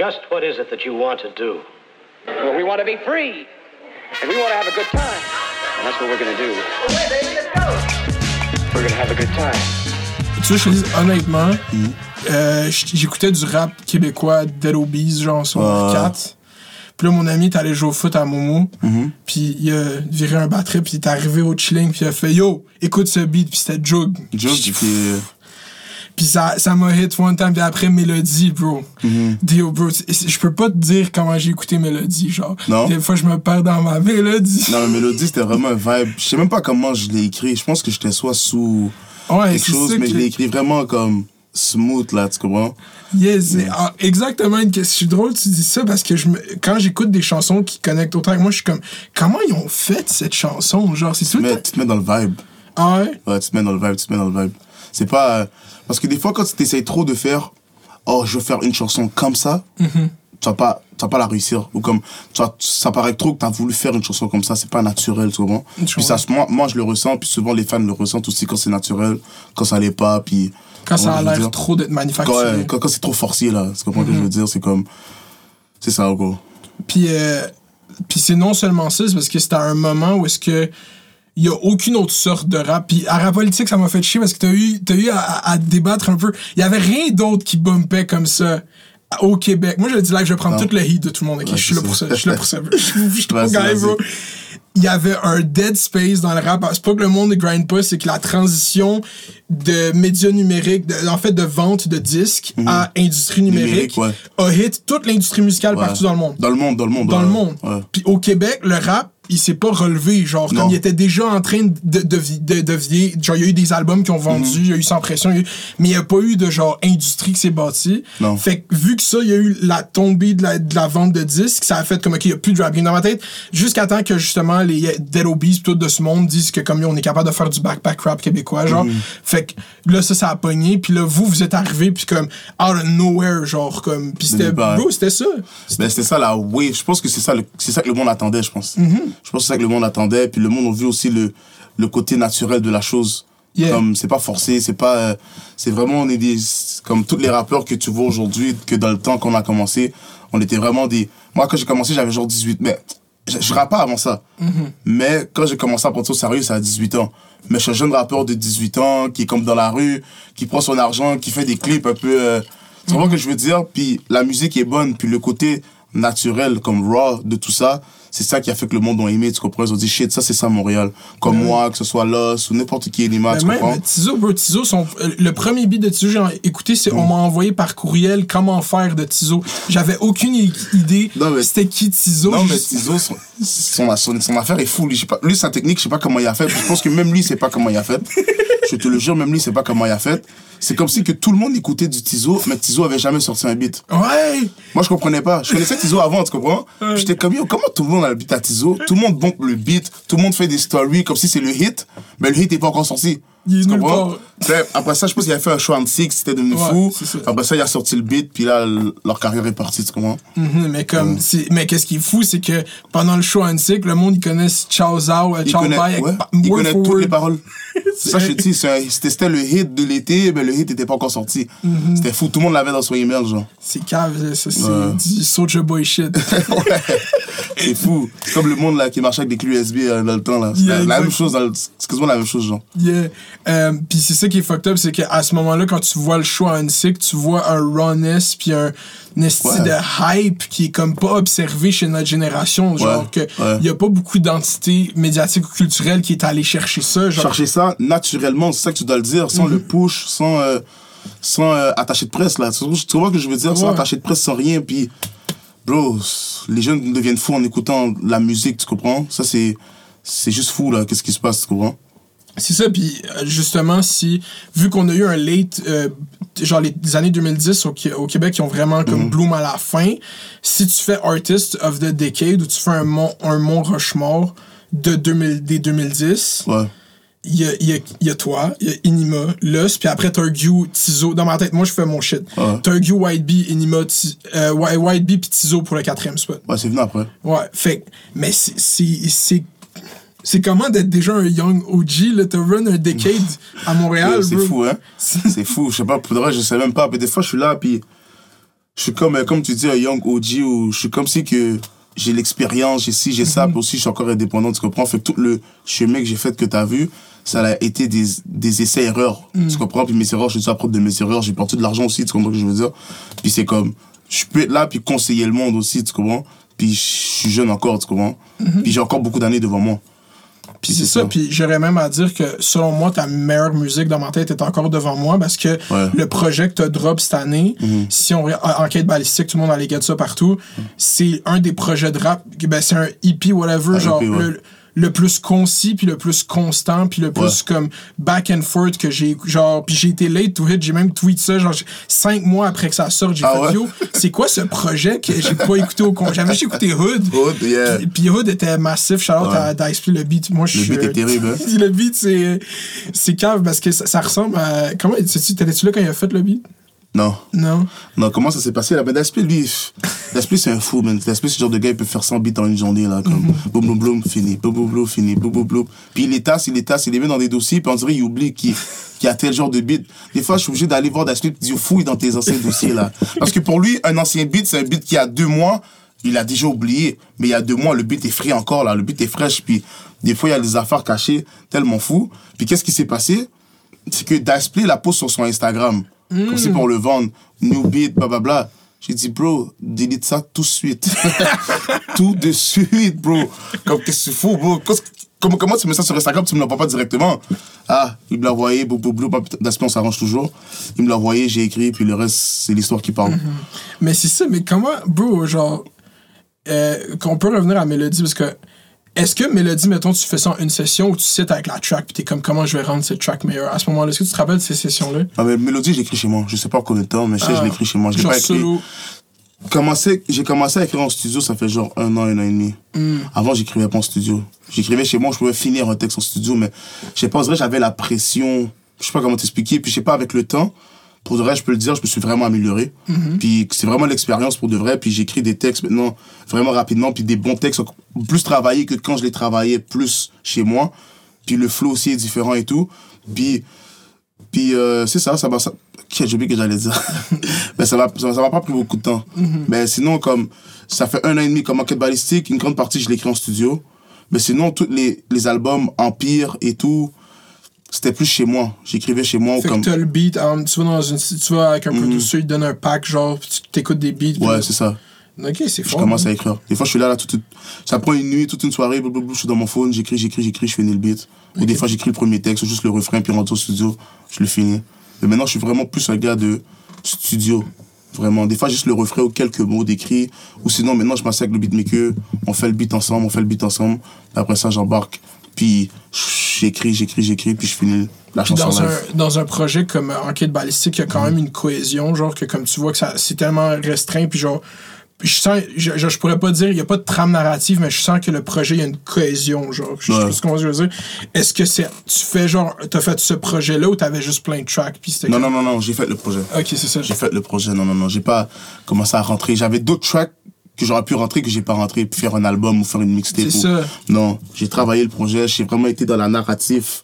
Just what is it that you want to do? Well, we want to be free. And we want to have a good time. And that's what we're going to do. We're going to have a good time. Tu sais, je te dis honnêtement, euh, j'écoutais du rap québécois Dead Obies, genre sur Ouais. 4. Puis là, mon ami est allé jouer au foot à Momo. Puis il a viré un batterie, puis il est arrivé au chilling, puis il a fait Yo, écoute ce beat, puis c'était Jug. Joe, Puis- puis, ça ça m'a hit one time, puis après Mélodie, bro. Dio, bro, je peux pas te dire comment j'ai écouté Mélodie, genre. Non? Des fois, je me perds dans ma mélodie. Non, mais Mélodie, c'était vraiment un vibe. Je sais même pas comment je l'ai écrit. Je pense que j'étais soit sous Ouais, quelque chose, mais que- je l'ai écrit vraiment comme smooth, là, tu comprends? Yes, c'est- ah, exactement une question. Je suis drôle, tu dis ça parce que je me, quand j'écoute des chansons qui connectent autant que moi, je suis comme, comment ils ont fait cette chanson? Genre, c'est le Mais temps- tu te mets dans le vibe. Ah ouais? Ouais, tu te mets dans le vibe, tu te mets dans le vibe. C'est pas. euh, Parce que des fois, quand tu essayes trop de faire, oh, je veux faire une chanson comme ça, Mm-hmm. tu vas pas, tu vas pas la réussir. Ou comme, vas- ça paraît trop que tu as voulu faire une chanson comme ça, c'est pas naturel, souvent. Puis ça, moi, moi, je le ressens, puis souvent les fans le ressentent aussi quand c'est naturel, quand ça l'est pas, puis. Quand ça a l'air trop d'être Quand, manufacturé. ouais, quand, quand c'est trop forcé, là, ce que Mm-hmm. je veux dire? C'est comme. C'est ça, gros. Puis, euh, puis c'est non seulement ça, c'est parce que c'était un moment où est-ce que il y a aucune autre sorte de rap. Puis à rap politique, ça m'a fait chier parce que t'as eu, t'as eu à, débattre un peu. Il y avait rien d'autre qui bumpait comme ça au Québec. Moi, je le dis là, je vais prendre Non. tout le heat de tout le monde. ok? Ouais, je suis là pour ça. Je suis là pour ça. Je vas-y. bro. Il y avait un dead space dans le rap. C'est pas que le monde ne grind pas, c'est que la transition de médias numériques, de- en fait de vente de disques à industrie numérique, Numérique, ouais. a hit toute l'industrie musicale Ouais. partout dans le monde Dans le monde, dans le monde. dans le monde. Puis au Québec, le rap, il s'est pas relevé. Genre, Non. comme il était déjà en train de, de, de, de vieillir. Genre, il y a eu des albums qui ont vendu, Mhm. il y a eu Sans Pression, il eu- mais il n'y a pas eu de genre industrie qui s'est bâtie. Non. Fait que vu que ça, il y a eu la tombée de la, de la vente de disques, ça a fait comme, OK, il n'y a plus de rap game dans ma tête. Jusqu'à temps que justement les Dead Obies, tout de ce monde disent que comme on est capable de faire du backpack rap québécois, genre. Mhm. Fait que là, ça, ça a pogné. Puis là, vous, vous êtes arrivé, puis comme, out of nowhere, genre, comme. Puis c'était, bro, c'était ça. Ben, c'était ça la wave. Je pense que c'est ça, le- c'est ça que le monde attendait, je pense. Mm-hmm. Je pense que c'est ça que le monde attendait. Puis le monde a vu aussi le, le côté naturel de la chose. Yeah. Comme c'est pas forcé, c'est pas. euh, c'est vraiment, on est des. Comme tous les rappeurs que tu vois aujourd'hui, que dans le temps qu'on a commencé, on était vraiment des. Moi, quand j'ai commencé, j'avais genre 18. Mais je, je rappe pas avant ça. Mais quand j'ai commencé à prendre ça au sérieux, c'est à 18 ans. Mais je suis un jeune rappeur de 18 ans qui est comme dans la rue, qui prend son argent, qui fait des clips un peu. euh, tu comprends ce que je veux dire? Puis la musique est bonne, puis le côté naturel, comme raw de tout ça, c'est ça qui a fait que le monde a aimé, tu comprends? Ils ont dit shit, ça c'est ça Montréal. Comme moi, que ce soit Loss ou n'importe qui, Elima, tu Mais comprends? même Tizo, bro, Tizo, son, euh, le premier beat de Tizo, j'ai écouté, c'est on m'a envoyé par courriel comment faire de Tizo. J'avais aucune idée mais- c'était qui Tizo. Non, mais Tizo, son, son, son, son affaire est fou. Lui, pas, lui, sa technique, je sais pas comment il a fait. Je pense que même lui, sait pas comment il a fait. Je te le jure, même lui, sait pas comment il a fait. C'est comme si que tout le monde écoutait du Tizo, mais Tizo avait jamais sorti un beat. Ouais! Moi, je comprenais pas. Je connaissais Tizo avant, tu comprends? J'étais comme, yo, comment tout le monde a le beat à Tizo? Tout le monde bombe le beat, tout le monde fait des stories comme si c'est le hit, mais le hit est pas encore sorti. Il est nulle part. Après ça, je pense qu'il a fait un show en six, c'était devenu Ouais, fou. Après ça, il a sorti le beat, puis là, leur carrière est partie, tu comprends? Mhm, mais comme, mais qu'est-ce qui est fou, c'est que pendant le show Antique, le monde, ils connaissent Ciao Zao, euh, Bye, avec ouais, pa- il word connaît for toutes word. les paroles. C'est ça, je te dis, c'était c'était le hit de l'été, mais le hit n'était pas encore sorti. Mhm. C'était fou, tout le monde l'avait dans son email, genre. C'est cave, ça, c'est Ouais. du Soulja Boy shit. ouais, c'est fou. C'est comme le monde là, qui marchait avec des clés USB euh, dans le temps. là. C'est Yeah, la, même chose, quasiment la même chose, genre. Yeah. Euh, puis c'est ça qui est fucked up, c'est qu'à ce moment-là, quand tu vois le show à Unsick, tu vois un rawness puis un, esti Ouais. de hype qui est comme pas observé chez notre génération. Genre Ouais, que ouais. y a pas beaucoup d'entités médiatiques ou culturelles qui est allé chercher ça. Genre, Chercher ça naturellement, c'est ça que tu dois le dire, sans Mhm. le push, sans, euh, sans euh, attaché de presse, là. Tu, tu vois ce que je veux dire? Sans attaché de presse, sans rien, puis... Bro, les jeunes deviennent fous en écoutant la musique, tu comprends? Ça, c'est... C'est juste fou, là, qu'est-ce qui se passe, tu comprends? C'est ça, puis euh, justement, si, vu qu'on a eu un late, euh, genre les années 2010 au, au Québec qui ont vraiment comme Mhm. bloom à la fin, si tu fais Artist of the Decade ou tu fais un Mont, un Mont Rushmore de 2000, des 2010, Ouais. il y a, y, a, y a toi, il y a Inima, Lus, puis après Turgu, Tizo. Dans ma tête, moi je fais mon shit. Ouais. Turgu, White Bee, Inima, Ti- euh, White Bee, puis Tizo pour le quatrième spot. Ouais, c'est venu après. Ouais, fait mais c'est- c'est comment d'être déjà un young OG là, t'as run un decade à Montréal, c'est fou, hein? c'est fou, je sais pas, pour de vrai, je sais même pas. Puis des fois, je suis là, puis je suis comme, euh, comme tu dis, un young OG où je suis comme si que j'ai l'expérience, j'ai ci, j'ai ça, puis aussi je suis encore indépendant, tu comprends? Fait que tout le chemin que j'ai fait que t'as vu, ça a été des, des essais-erreurs, tu comprends? Puis mes erreurs, je suis apprendre de mes erreurs, j'ai perdu de l'argent aussi, tu comprends ce que je veux dire? Puis c'est comme, je peux être là, puis conseiller le monde aussi, tu comprends? Puis je suis jeune encore, tu comprends? Puis j'ai encore beaucoup d'années devant moi. Puis c'est ça. Puis j'aurais même à dire que selon moi, ta meilleure musique dans ma tête est encore devant moi parce que Ouais. le projet que tu drop cette année, si on enquête balistique, tout le monde allait get ça partout, c'est un des projets de rap. Ben, c'est un EP, whatever, Un genre EP, ouais. le, le plus concis, puis le plus constant, puis le plus Ouais. comme back and forth que j'ai. Genre, puis j'ai été late to hit, j'ai même tweet ça, genre cinq mois après que ça sorte, j'ai Ah fait ouais? yo, c'est quoi ce projet que j'ai pas écouté au con. J'avais juste écouté Hood. Hood, yeah. Puis- Puis Hood était massif, shout out Ouais. à le beat. Moi, je Le beat est terrible, hein? le beat, c'est. C'est cave parce que ça, ça ressemble à. Comment. sais-tu- T'étais-tu là quand il a fait le beat? Non. Non. Non, comment ça s'est passé là? Ben, Daspi, lui, pff, Daspi, c'est un fou, man. Daspi, c'est le genre de gars, il peut faire 100 beats en une journée, là, comme boum, boum, boum, fini, boum, boum, boum, fini, boum, boum, boum. Puis il les tasse, il les tasse, il les met dans des dossiers, puis on dirait qu'il oublie qu'il qu'il y a tel genre de beat. Des fois, je suis obligé d'aller voir Daspi, puis dire, fouille dans tes anciens dossiers, là. Parce que pour lui, un ancien beat, c'est un beat qui a deux mois, il a déjà oublié. Mais il y a deux mois, le beat est frais encore, là. Le beat est fraîche, puis des fois, il y a des affaires cachées, tellement fou. Puis qu'est-ce qui s'est passé? c'est que Dasplay la pose sur son Instagram. Comme c'est pour le vendre. New beat, blablabla. J'ai dit, bro, delete ça tout de suite. tout de suite, bro. Comme, qu'est-ce que tu fous, bro? Comment, comment tu mets ça sur Instagram, tu me l'envoies pas directement? Ah, il me l'a envoyé, bou, bou, bou, Dasplay, on s'arrange toujours. Il me l'a envoyé, j'ai écrit, puis le reste, c'est l'histoire qui parle. Mais c'est ça, mais comment, bro, genre. Euh, qu'on peut revenir à Mélodie parce que. Est-ce que Mélodie, mettons, tu fais ça en une session où tu cites avec la track, puis t'es comme comment je vais rendre cette track meilleure? À ce moment-là, est-ce que tu te rappelles de ces sessions-là? Ah, mais Mélodie, j'ai écrit chez moi. Je sais pas en combien de temps, mais je sais, je l'ai écrit chez moi. Je l'ai pas écrit. solo. commencé, j'ai commencé à écrire en studio, ça fait genre un an, un an et demi. Avant, j'écrivais pas en studio. J'écrivais chez moi, je pouvais finir un texte en studio, mais je sais pas, on dirait j'avais la pression, je sais pas comment t'expliquer, puis je sais pas, avec le temps, pour de vrai, je peux le dire, je me suis vraiment amélioré. Puis c'est vraiment l'expérience pour de vrai, puis j'écris des textes maintenant vraiment rapidement, puis des bons textes, plus travaillés que quand je les travaillais plus chez moi. Puis le flow aussi est différent et tout. Puis puis euh, c'est ça, ça m'a. Ça... J'ai oublié que j'allais dire. Mais ça m'a ça ça pas pris beaucoup de temps. Mais sinon, comme ça fait un an et demi comme enquête balistique, une grande partie je l'écris en studio. Mais sinon, tous les, les albums Empire et tout, c'était plus chez moi. J'écrivais chez moi ou Fait comme. que t'as le beat, um, tu vas dans une. Tu vas avec un producer, il te donne un pack, genre, tu t'écoutes des beats. puis- Ouais, c'est ça. Ok, c'est Je fort. commence hein. à écrire. Des fois, je suis là, là, toute, ça prend une nuit, toute une soirée, blablabla, je suis dans mon phone, j'écris, j'écris, j'écris, je finis le beat. Ou des fois, j'écris le premier texte, juste le refrain, puis rentre au studio, je le finis. Mais maintenant, je suis vraiment plus un gars de studio. Vraiment. Des fois, juste le refrain ou quelques mots d'écrit. Ou sinon, maintenant, je passe avec le beatmaker, on fait le beat ensemble, on fait le beat ensemble. Après ça, j'embarque. Puis, j'écris, j'écris, j'écris, puis je finis la Puis chanson dans live. un, dans un projet comme Enquête Balistique, il y a quand même une cohésion, genre que comme tu vois que ça c'est tellement restreint, puis genre. Je sens, je, je, je pourrais pas dire, il y a pas de trame narrative, mais je sens que le projet, il y a une cohésion, genre. Je, Ouais. pas ce qu'on veut dire. Est-ce que c'est, tu fais genre, t'as fait ce projet-là ou t'avais juste plein de tracks, puis c'était Non, non, non, non, j'ai fait le projet. Ok, c'est ça. J'ai fait le projet, non, non, non. J'ai pas commencé à rentrer. J'avais d'autres tracks que j'aurais pu rentrer, que j'ai pas rentré, faire un album ou faire une mixtape. C'est ou- ça. Non, j'ai travaillé le projet. J'ai vraiment été dans la narrative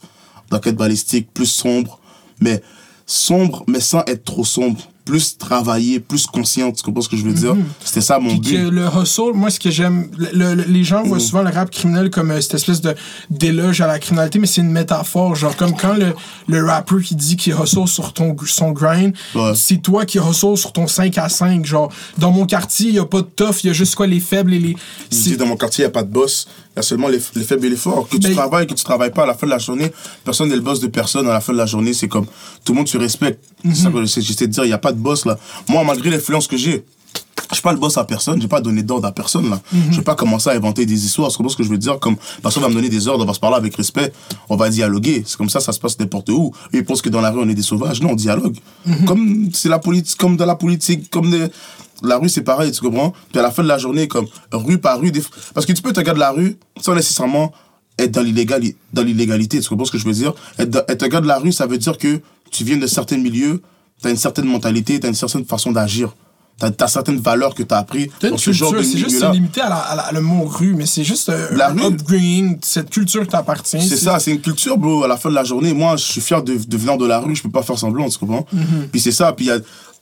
d'enquête balistique, plus sombre. Mais sombre, mais sans être trop sombre. Plus travaillé, plus conscient. Tu comprends ce que je veux dire? C'était ça mon Mhm. Puis que but. le hustle, moi, ce que j'aime, le- le- les gens Mm. voient souvent le rap criminel comme euh, cette espèce de d'éloge à la criminalité, mais c'est une métaphore. Genre, comme quand le, le rapper qui dit qu'il hustle sur ton, son grind, Ouais. c'est toi qui hustle sur ton 5 à 5. Genre, dans mon quartier, il y a pas de tough, il y a juste quoi, les faibles et les. Dis, dans mon quartier, il n'y a pas de boss. Il y a seulement les, les faibles et les forts. Que tu travailles, que tu travailles pas, à la fin de la journée, personne n'est le boss de personne. À la fin de la journée, c'est comme tout le monde se respecte. C'est ça que j'essaie de dire. Il n'y a pas de boss là. Moi, malgré l'influence que j'ai, je suis pas le boss à personne. J'ai pas donné d'ordre à personne là. Je vais pas commencer à inventer des histoires. C'est ce que je veux dire. Comme personne va me donner des ordres, on va se parler avec respect, on va dialoguer. C'est comme ça, ça se passe n'importe où. Ils pensent que dans la rue, on est des sauvages. Non, on dialogue. Comme c'est la politique, comme dans la politique, comme des- la rue, c'est pareil, tu comprends? Puis à la fin de la journée, comme rue par rue, des... parce que tu peux te regarder la rue sans nécessairement être dans l'illégali- dans l'illégalité, tu comprends ce que je veux dire? Être, dans- être un gars de la rue, ça veut dire que tu viens de certains milieux, tu as une certaine mentalité, tu as une certaine façon d'agir. Tu as, certaines valeurs que tu as appris T'as une dans ce genre de culture, c'est juste limité à, la, à la- le mot rue, mais c'est juste euh, La rue. upbringing, cette culture t'appartient. C'est ça, c'est une culture, bro. À la fin de la journée, moi, je suis fier de, de venir de la rue, je peux pas faire semblant, tu comprends? Puis c'est ça, puis il y a,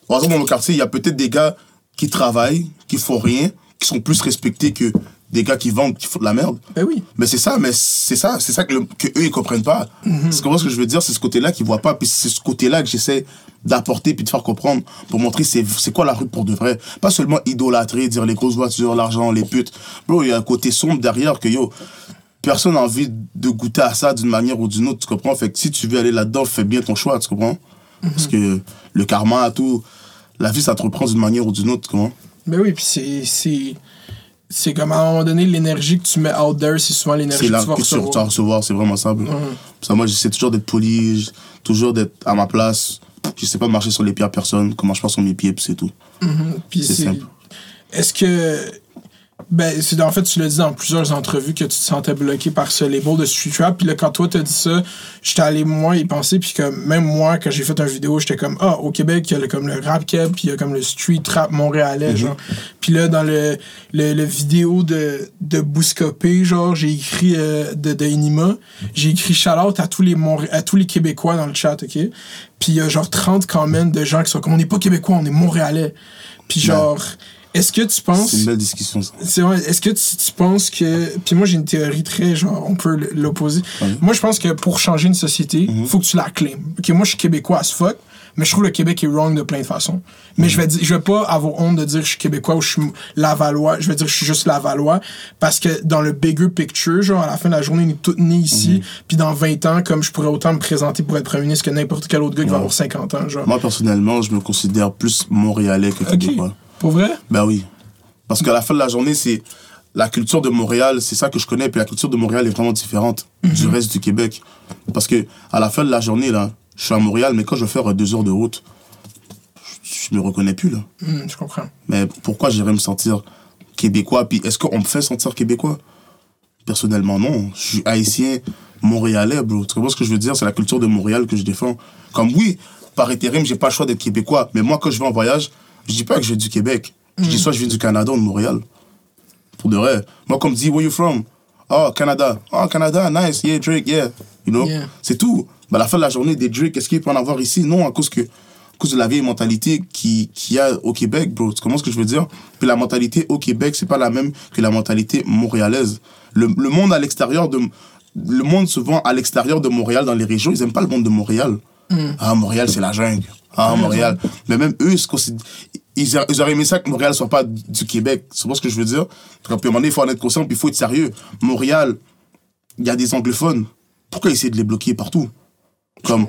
par exemple, dans mon quartier, il y a peut-être des gars qui travaillent, qui font rien, qui sont plus respectés que des gars qui vendent, qui font de la merde. Ben oui. Mais c'est ça, mais c'est ça, c'est ça que, le- que eux ils comprennent pas. C'est comment ce que je veux dire, c'est ce côté-là qu'ils voient pas, puis c'est ce côté-là que j'essaie d'apporter puis de faire comprendre pour montrer c'est c'est quoi la rue pour de vrai. Pas seulement idolâtrer, dire les grosses voitures, l'argent, les putes. Bro, il y a un côté sombre derrière que yo, personne n'a envie de goûter à ça d'une manière ou d'une autre, tu comprends? Fait que si tu veux aller là-dedans, fais bien ton choix, tu comprends? Parce que le karma, tout, la vie ça te reprend d'une manière ou d'une autre, comprends? Ben oui, puis c'est. c'est- C'est comme à un moment donné, l'énergie que tu mets out there, c'est souvent l'énergie C'est que tu vas que tu tu vas recevoir. recevoir, c'est vraiment ça. bro. Ça, moi, j'essaie toujours d'être poli, toujours d'être à ma place. J'essaie pas de marcher sur les pieds à personne, comment je passe sur mes pieds, puis c'est tout. C'est c'est. simple. Est-ce que. Ben, c'est en fait, tu l'as dit dans plusieurs entrevues que tu te sentais bloqué par ce label de street rap. Puis là, quand toi t'as dit ça, j'étais allé moi y penser. Puis que même moi, quand j'ai fait une vidéo, j'étais comme Ah, au Québec, il y a le, comme le rap keb, puis il y a comme le street rap montréalais, genre. Puis là, dans le, le, le vidéo de, de Bouscopé, genre, j'ai écrit euh, de, de Enima, j'ai écrit shout out à tous les Montré- à tous les Québécois dans le chat, ok? Puis il y a genre 30 comments de gens qui sont comme on n'est pas Québécois, on est Montréalais. Puis genre, est-ce que tu penses. C'est une belle discussion, ça. C'est vrai. Est-ce que tu, tu penses que. Puis moi, j'ai une théorie très, genre, on peut l'opposer. Moi, je pense que pour changer une société, Mhm. faut que tu la claimes. Ok, moi, je suis québécois as fuck, mais je trouve le Québec est wrong de plein de façons. Mais Mhm. je vais dire, je vais pas avoir honte de dire que je suis québécois ou je suis Lavallois. Je vais dire que je suis juste Lavallois parce que dans le bigger picture, genre, à la fin de la journée, on est tous nés ici. Mhm. Puis dans 20 ans, comme je pourrais autant me présenter pour être premier ministre que n'importe quel autre gars qui va avoir 50 ans, genre. Moi, personnellement, je me considère plus montréalais que québécois. Pour vrai? Ben oui. Parce qu'à la fin de la journée, c'est la culture de Montréal, c'est ça que je connais, puis la culture de Montréal est vraiment différente du reste du Québec. Parce que à la fin de la journée, là, je suis à Montréal, mais quand je vais faire deux heures de route, je, me reconnais plus, là. Hum, je comprends. Mais pourquoi j'irais me sentir québécois? Puis est-ce qu'on me fait sentir québécois? Personnellement, non. Je suis haïtien, montréalais, bro. Tu comprends ce que je veux dire? C'est la culture de Montréal que je défends. Comme oui, par intérim, j'ai pas le choix d'être québécois. Mais moi, quand je vais en voyage, je dis pas que je viens du Québec. Je dis soit je viens du Canada ou de Montréal. Pour de vrai. Moi, comme dit, where you from? Oh, Canada. Oh, Canada, nice. Yeah, Drake, yeah. You know? Yeah. C'est tout. Mais à la fin de la journée, des Drake, est-ce qu'il peut en avoir ici? Non, à cause que à cause de la vieille mentalité qui- qu'il y a au Québec, bro. Tu comprends ce que je veux dire? Puis la mentalité au Québec, c'est pas la même que la mentalité montréalaise. Le, le monde à l'extérieur de... Le monde, souvent, à l'extérieur de Montréal, dans les régions, ils aiment pas le monde de Montréal. Ah, Montréal, c'est la jungle. Ah, Montréal. Mais même eux, ils, ils auraient aimé ça que Montréal soit pas du Québec. Tu vois ce que je veux dire Puis à un moment donné, il faut en être conscient, puis il faut être sérieux. Montréal, il y a des anglophones. Pourquoi essayer de les bloquer partout? Comme,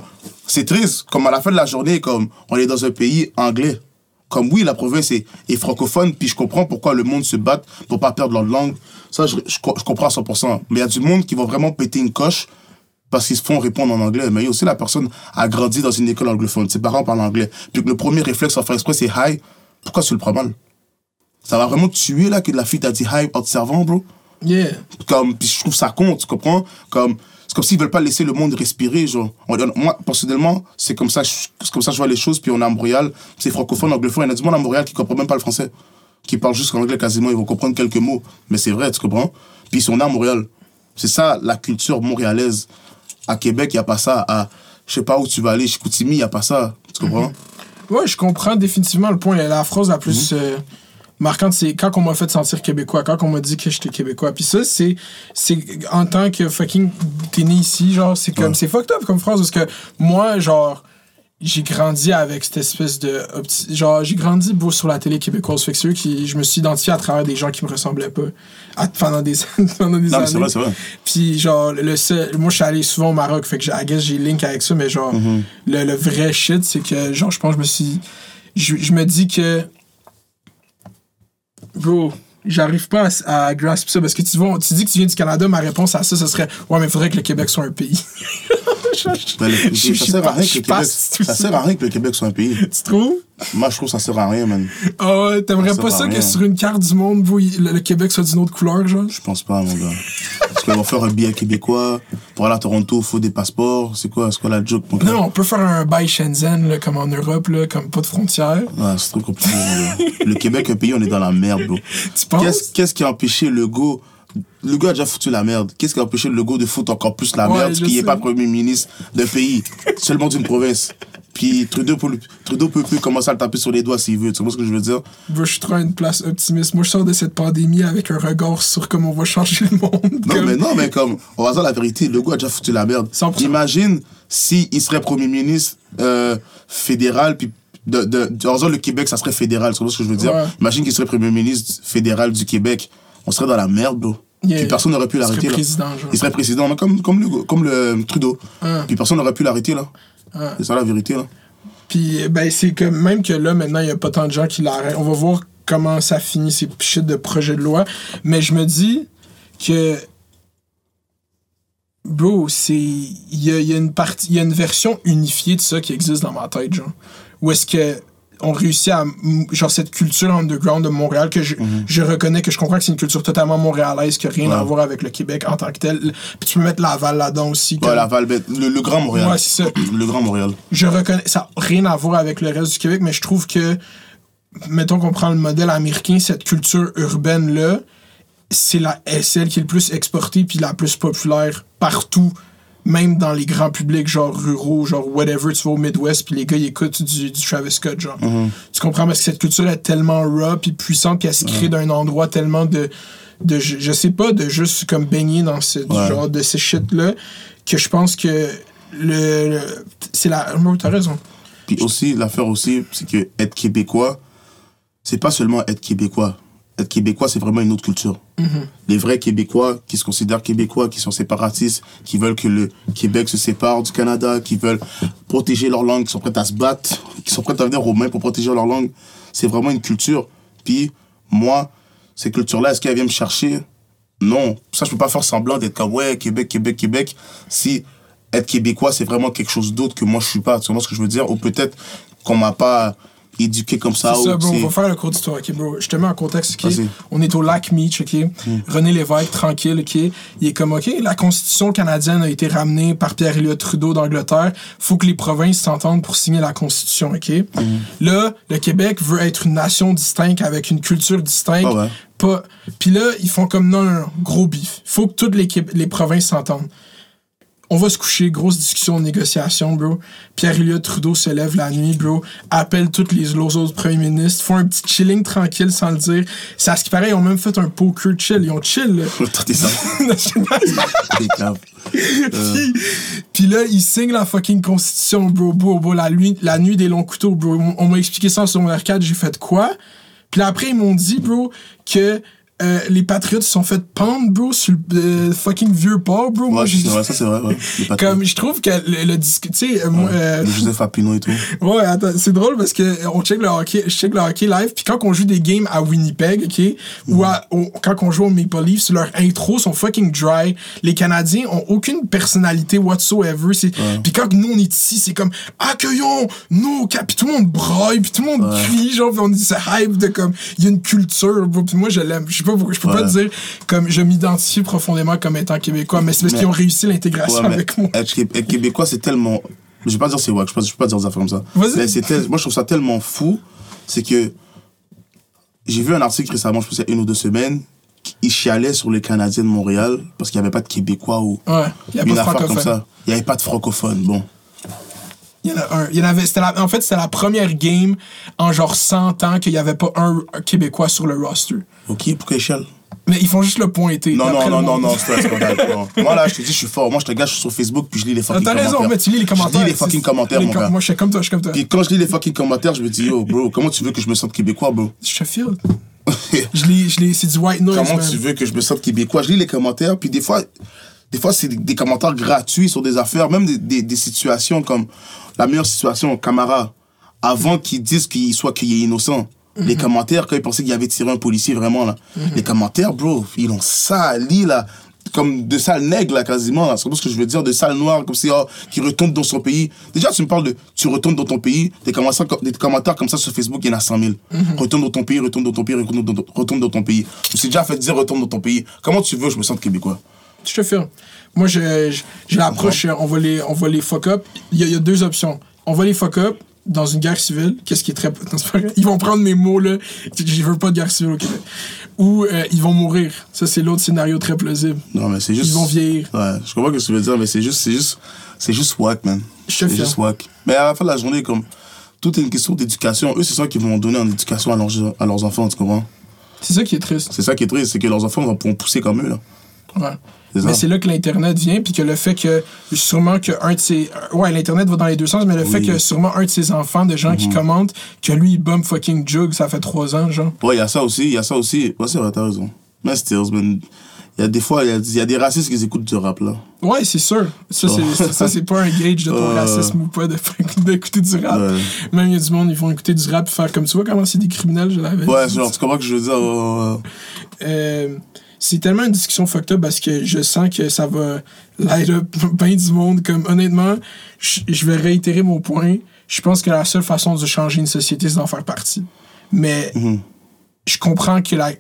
c'est triste. Comme à la fin de la journée, comme on est dans un pays anglais. Comme oui, la province est, est francophone, puis je comprends pourquoi le monde se bat pour pas perdre leur langue. Ça, je, je, je comprends à 100%. Mais il y a du monde qui va vraiment péter une coche parce qu'ils se font répondre en anglais. Mais aussi la personne a grandi dans une école anglophone. Ses parents parlent anglais. Puis que le premier réflexe à faire exprès, c'est hi. Pourquoi tu le prends mal? Ça va vraiment tuer, là, que la fille t'a dit hi en te servant, bro. Yeah. comme puis je trouve ça compte tu comprends? Comme c'est comme s'ils veulent pas laisser le monde respirer genre. Moi personnellement c'est comme ça c'est comme ça que je vois les choses. Puis on est à Montréal. C'est francophone anglophone. Il y a du monde à Montréal qui comprend même pas le français. Qui parle juste anglais quasiment. Ils vont comprendre quelques mots. Mais c'est vrai tu comprends? Puis on est à Montréal c'est ça la culture montréalaise à Québec il y a pas ça à je sais pas où tu vas aller chez Koutimi il y a pas ça tu comprends? Ouais, je comprends définitivement le point. La phrase la plus Mhm. euh, marquante, c'est quand on m'a fait sentir québécois, quand on m'a dit que j'étais québécois. Puis ça, c'est, c'est en tant que fucking t'es né ici, genre, c'est comme, Ouais. c'est fucked up comme phrase parce que moi, genre, j'ai grandi avec cette espèce de. Genre, j'ai grandi beau sur la télé québécoise. Fait que c'est je me suis identifié à travers des gens qui me ressemblaient pas à- pendant des, pendant des non années. c'est vrai c'est vrai Puis genre, le seul, moi je suis allé souvent au Maroc, fait que j'ai- I guess j'ai link avec ça, mais genre, Mhm. le, le vrai shit, c'est que genre, je pense je me suis. Je, je me dis que. Bro, j'arrive pas à, à grasp ça parce que tu, vas, tu dis que tu viens du Canada, ma réponse à ça, ce serait Ouais, mais il faudrait que le Québec soit un pays. Je- je- Mais le- je- je ça sert à rien que le Québec ça sert à rien que le Québec soit un pays Tu trouves? moi je trouve que ça sert à rien man Ah ouais, t'aimerais pas ça que sur une carte du monde, le, le Québec soit d'une autre couleur, genre? Je pense pas, mon gars. Parce qu'on va faire un billet québécois. Pour aller à Toronto, il faut des passeports. C'est quoi, c'est quoi la joke, mon gars? Non, on peut faire un bail Shenzhen, là, comme en Europe, là, comme pas de frontières. Ouais, c'est trop compliqué, mon gars. Le Québec, un pays, on est dans la merde, bro. Tu penses? Qu'est-ce qu'est-ce qui a empêché le go Le gars a déjà foutu la merde. Qu'est-ce qui a empêché le go de foutre encore plus la merde qu'il sais. pas premier ministre d'un pays, seulement d'une province? Puis Trudeau, peut- Trudeau peut plus commencer à le taper sur les doigts s'il veut. Tu vois ce que je veux dire? Bro, je suis une place optimiste. Moi, je sors de cette pandémie avec un regard sur comment on va changer le monde. Non, Comme- mais non, mais comme, on va dire la vérité, le gars a déjà foutu la merde. 100%. Imagine s'il serait premier ministre euh, fédéral, puis de, de, de- va dire le Québec, ça serait fédéral, tu vois ce que je veux dire? Ouais. Imagine qu'il serait premier ministre fédéral du Québec. On serait dans la merde, bro. Yeah, puis personne n'aurait pu il serait l'arrêter, là. Il serait président, mais comme, comme, le, comme le Trudeau. Ah. Puis personne n'aurait pu l'arrêter, là. Ah. C'est ça la vérité, là. Puis, ben, c'est que même que là, maintenant, il n'y a pas tant de gens qui l'arrêtent. On va voir comment ça finit, ces shit de projet de loi. Mais je me dis que. Bro, c'est. Il y a, y a une partie. Il y a une version unifiée de ça qui existe dans ma tête, genre. Où est-ce que. On réussit à. Genre, cette culture underground de Montréal, que je, je reconnais, que je comprends que c'est une culture totalement montréalaise, qui n'a rien à Mhm. Voir avec le Québec en tant que tel. Puis tu peux mettre Laval là-dedans aussi. Ouais, comme- la Valbette, le, le Grand Montréal. Ouais, c'est ça. Le Grand Montréal. je reconnais, ça n'a rien à voir avec le reste du Québec, mais je trouve que, mettons qu'on prend le modèle américain, cette culture urbaine-là, c'est la celle qui est le plus exportée puis la plus populaire partout, même dans les grands publics, genre ruraux, genre whatever, tu vas au Midwest, puis les gars, ils écoutent du, du Travis Scott, genre. Tu comprends? Parce que cette culture est tellement raw puis puissante qu'elle se crée d'un endroit tellement de, de je, je sais pas, de juste comme baigner dans ce Ouais. genre de ces shit-là, que je pense que le, le- c'est la... Bro, T'as raison. Puis aussi, l'affaire aussi, c'est que être québécois, c'est pas seulement être québécois. Être québécois, c'est vraiment une autre culture. Les vrais Québécois qui se considèrent québécois, qui sont séparatistes, qui veulent que le Québec se sépare du Canada, qui veulent protéger leur langue, qui sont prêts à se battre, qui sont prêts à venir aux mains pour protéger leur langue, c'est vraiment une culture. Puis, moi, ces cultures-là, est-ce qu'elles viennent me chercher? Non. Ça, je peux pas faire semblant d'être comme, ouais, Québec, Québec, Québec, si être québécois, c'est vraiment quelque chose d'autre que moi, je suis pas. Tu vois ce que je veux dire? Ou peut-être qu'on m'a pas éduqué comme ça. C'est ça, bro, on va faire le cours d'histoire, ok, bro? Je te mets en contexte, ok? On est au lac Meach, ok? René Lévesque, tranquille, ok? Il est comme, ok, la Constitution canadienne a été ramenée par Pierre-Éliott Trudeau d'Angleterre. Faut que les provinces s'entendent pour signer la Constitution, ok? Là, le Québec veut être une nation distincte avec une culture distincte. Ah ouais. Pas... Puis là, ils font comme, non, non, non, gros bif. Faut que toutes les provinces s'entendent. On va se coucher, grosse discussion, négociation, bro. Pierre-Éliott Trudeau se lève la nuit, bro. Appelle tous les, les autres premiers ministres. Font un petit chilling tranquille sans le dire. C'est à ce qui paraît, ils ont même fait un poker chill. Ils ont chill, là. T'es ça. Puis, puis là, ils signent la fucking constitution, bro, bro, bro. La nuit, la nuit des longs couteaux, bro. On, on m'a expliqué ça en secondaire 4, j'ai fait quoi? Puis là, après, ils m'ont dit, bro, que euh, les patriotes se sont fait pendre, bro, sur le euh, fucking vieux port, bro. Moi, Ouais, j'ai- c'est vrai, ça c'est vrai. Ouais. Les comme je trouve que le, le disque, tu sais, euh, moi, euh, Joseph Papineau et tout. Ouais, attends, c'est drôle parce que euh, on check le hockey, je check le hockey live, puis quand on joue des games à Winnipeg, ok, ou à- au- quand on joue au Maple Leafs, leurs intros sont fucking dry. Les Canadiens ont aucune personnalité whatsoever. C'est, puis quand nous on est ici, c'est comme accueillons nos cap, puis tout le monde braille, puis tout le monde crie, genre, puis on dit c'est hype de comme il y a une culture, bro, puis moi je l'aime. Je pas, pourquoi- je peux pas Ouais. dire comme je m'identifie profondément comme étant québécois, mais c'est parce qu'ils ont réussi l'intégration Ouais, avec moi. être, Qué- être québécois, c'est tellement. Je vais pas dire c'est wack, je je peux pas dire des affaires comme ça. Mais tel- Moi, je trouve ça tellement fou. C'est que. J'ai vu un article récemment, je pense, il y a une ou deux semaines. Il chialait sur les Canadiens de Montréal parce qu'il n'y avait pas de Québécois ou Ouais, il y a une pas de affaire comme ça. Il n'y avait pas de francophones. Bon. Il y en a un. Il y en avait, c'était la- en fait, c'était la première game en genre 100 ans qu'il n'y avait pas un Québécois sur le roster. Ok, pourquoi il chiale Mais ils font juste le pointer. Non, non, non, non, non, c'est scandale. non. Moi, là, je te dis, je suis fort. Moi, je te gars, je suis sur Facebook puis je lis les fucking T'as commentaires. raison, mais tu lis les commentaires. Je lis les fucking commentaires, mon gars. Moi, je suis comme toi, je suis comme toi. Puis quand je lis les fucking commentaires, je me dis, yo, bro, comment tu veux que je me sente québécois, bro? File. Je lis, je lis, c'est du white noise, Comment tu veux que je me sente québécois? Je lis les commentaires, puis des fois, des fois c'est des, des commentaires gratuits sur des affaires, même des, des, des situations comme la meilleure situation, Camara, avant qu'ils disent qu'il soit qu'il est innocent. Mhm. Les commentaires, quand ils pensaient qu'il avait tiré un policier, vraiment, là. Les commentaires, bro, ils ont sali, là. Comme de sale nègre, là, quasiment, là. C'est ce que je veux dire, de sale noir, comme si, oh, qui retourne dans son pays. Déjà, tu me parles de, tu retournes dans ton pays, des commentaires, des commentaires comme ça sur Facebook, il y en a 100 000. Mhm. Retourne dans ton pays, retourne dans ton pays, retourne dans, ton- retourne dans ton pays. Je me suis déjà fait dire, retourne dans ton pays. Comment tu veux que je me sente québécois Je te file. Moi, je- je- j'ai l'approche, on va les, on va les fuck up. Il y, a- il y a deux options. On va les fuck up dans une guerre civile, qu'est-ce qui est très... Ils vont prendre mes mots, là. Je veux pas de guerre civile au Québec. Ou euh, ils vont mourir. Ça, c'est l'autre scénario très plausible. Non, mais c'est juste. Ils vont vieillir. Ouais, je comprends ce que tu veux dire, mais c'est juste, c'est juste, c'est juste whack, man. Je C'est juste wack. Mais à la fin de la journée, comme, tout est une question d'éducation. Eux, c'est ça qu'ils vont donner en éducation à leurs, à leurs enfants, tu comprends? C'est ça qui est triste. C'est ça qui est triste, c'est que leurs enfants vont vont pousser comme eux, là. Ouais. Mais c'est là que l'Internet vient, puis que le fait que sûrement que un de ses. Ouais, l'Internet va dans les deux sens, mais le fait Oui. Mhm. que sûrement un de ses enfants, de gens qui commentent, que lui, il bombe fucking Jug, ça fait trois ans, genre. Ouais, il y a ça aussi, il y a ça aussi. Ouais, c'est vrai, t'as raison. Mais Stills, man, il y a des fois, il y a, il y a des racistes qui écoutent du rap, là. Ouais, c'est sûr. Ça, c'est, Oh. ça, c'est pas un gauge de ton Euh. racisme ou pas de- d'écouter du rap. Ouais. Même il y a du monde, ils vont écouter du rap, faire comme tu vois comment c'est des criminels, je l'avais Ouais, genre, tu comprends que je veux dire? euh, Euh, c'est tellement une discussion fucked up parce que je sens que ça va light up bien du monde. Comme honnêtement, je vais réitérer mon point. Je pense que la seule façon de changer une société, c'est d'en faire partie. Mais Mhm. je comprends que la.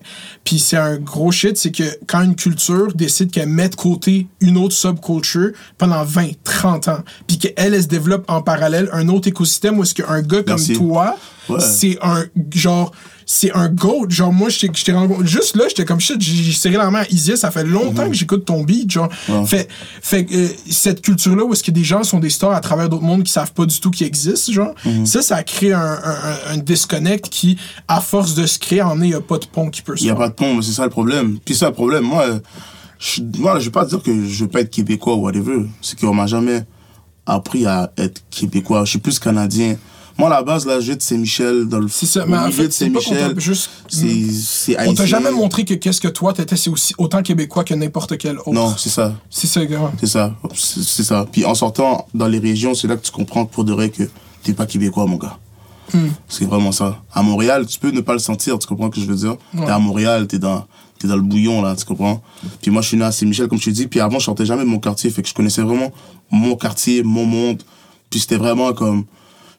Puis c'est un gros shit, c'est que quand une culture décide qu'elle met de côté une autre subculture pendant 20, 30 ans, puis qu'elle, elle se développe en parallèle un autre écosystème où est-ce qu'un gars comme toi, Ouais. c'est un genre. C'est un goat. Genre, moi, je t'ai- rencontré. Juste là, j'étais comme shit, j'ai serré la main à Isis. Ça fait longtemps que j'écoute ton beat. Genre. Ouais. fait, fait euh, cette culture-là où est-ce que des gens sont des stars à travers d'autres mondes qui savent pas du tout qu'ils existent, genre, Mhm. ça, ça crée un, un, un- disconnect qui, à force de se créer, en est, il n'y a pas de pont qui peut se Il n'y a pas de pont, c'est ça le problème. Puis ça, le problème, moi, je, moi, je vais pas dire que je veux pas être québécois ou whatever. C'est qu'on m'a jamais appris à être québécois. Je suis plus canadien. Moi, à la base, là, je de Saint-Michel, dans le C'est ça, mais en fait, c'est t'a juste. C'est c'est On t'a jamais montré que qu'est-ce que toi t'étais, c'est aussi autant québécois que n'importe quel autre. Non, c'est ça. C'est ça, gars. C'est ça. C'est c'est ça. Puis en sortant dans les régions, c'est là que tu comprends pour de vrai que t'es pas québécois, mon gars. Hmm. C'est vraiment ça. À Montréal, tu peux ne pas le sentir, tu comprends ce que je veux dire? Ouais. T'es à Montréal, t'es dans, t'es dans le bouillon, là, tu comprends? Puis moi, je suis né à Saint-Michel, comme je te dis. Puis avant, je sortais jamais de mon quartier. Fait que je connaissais vraiment mon quartier, mon monde. Puis c'était vraiment comme.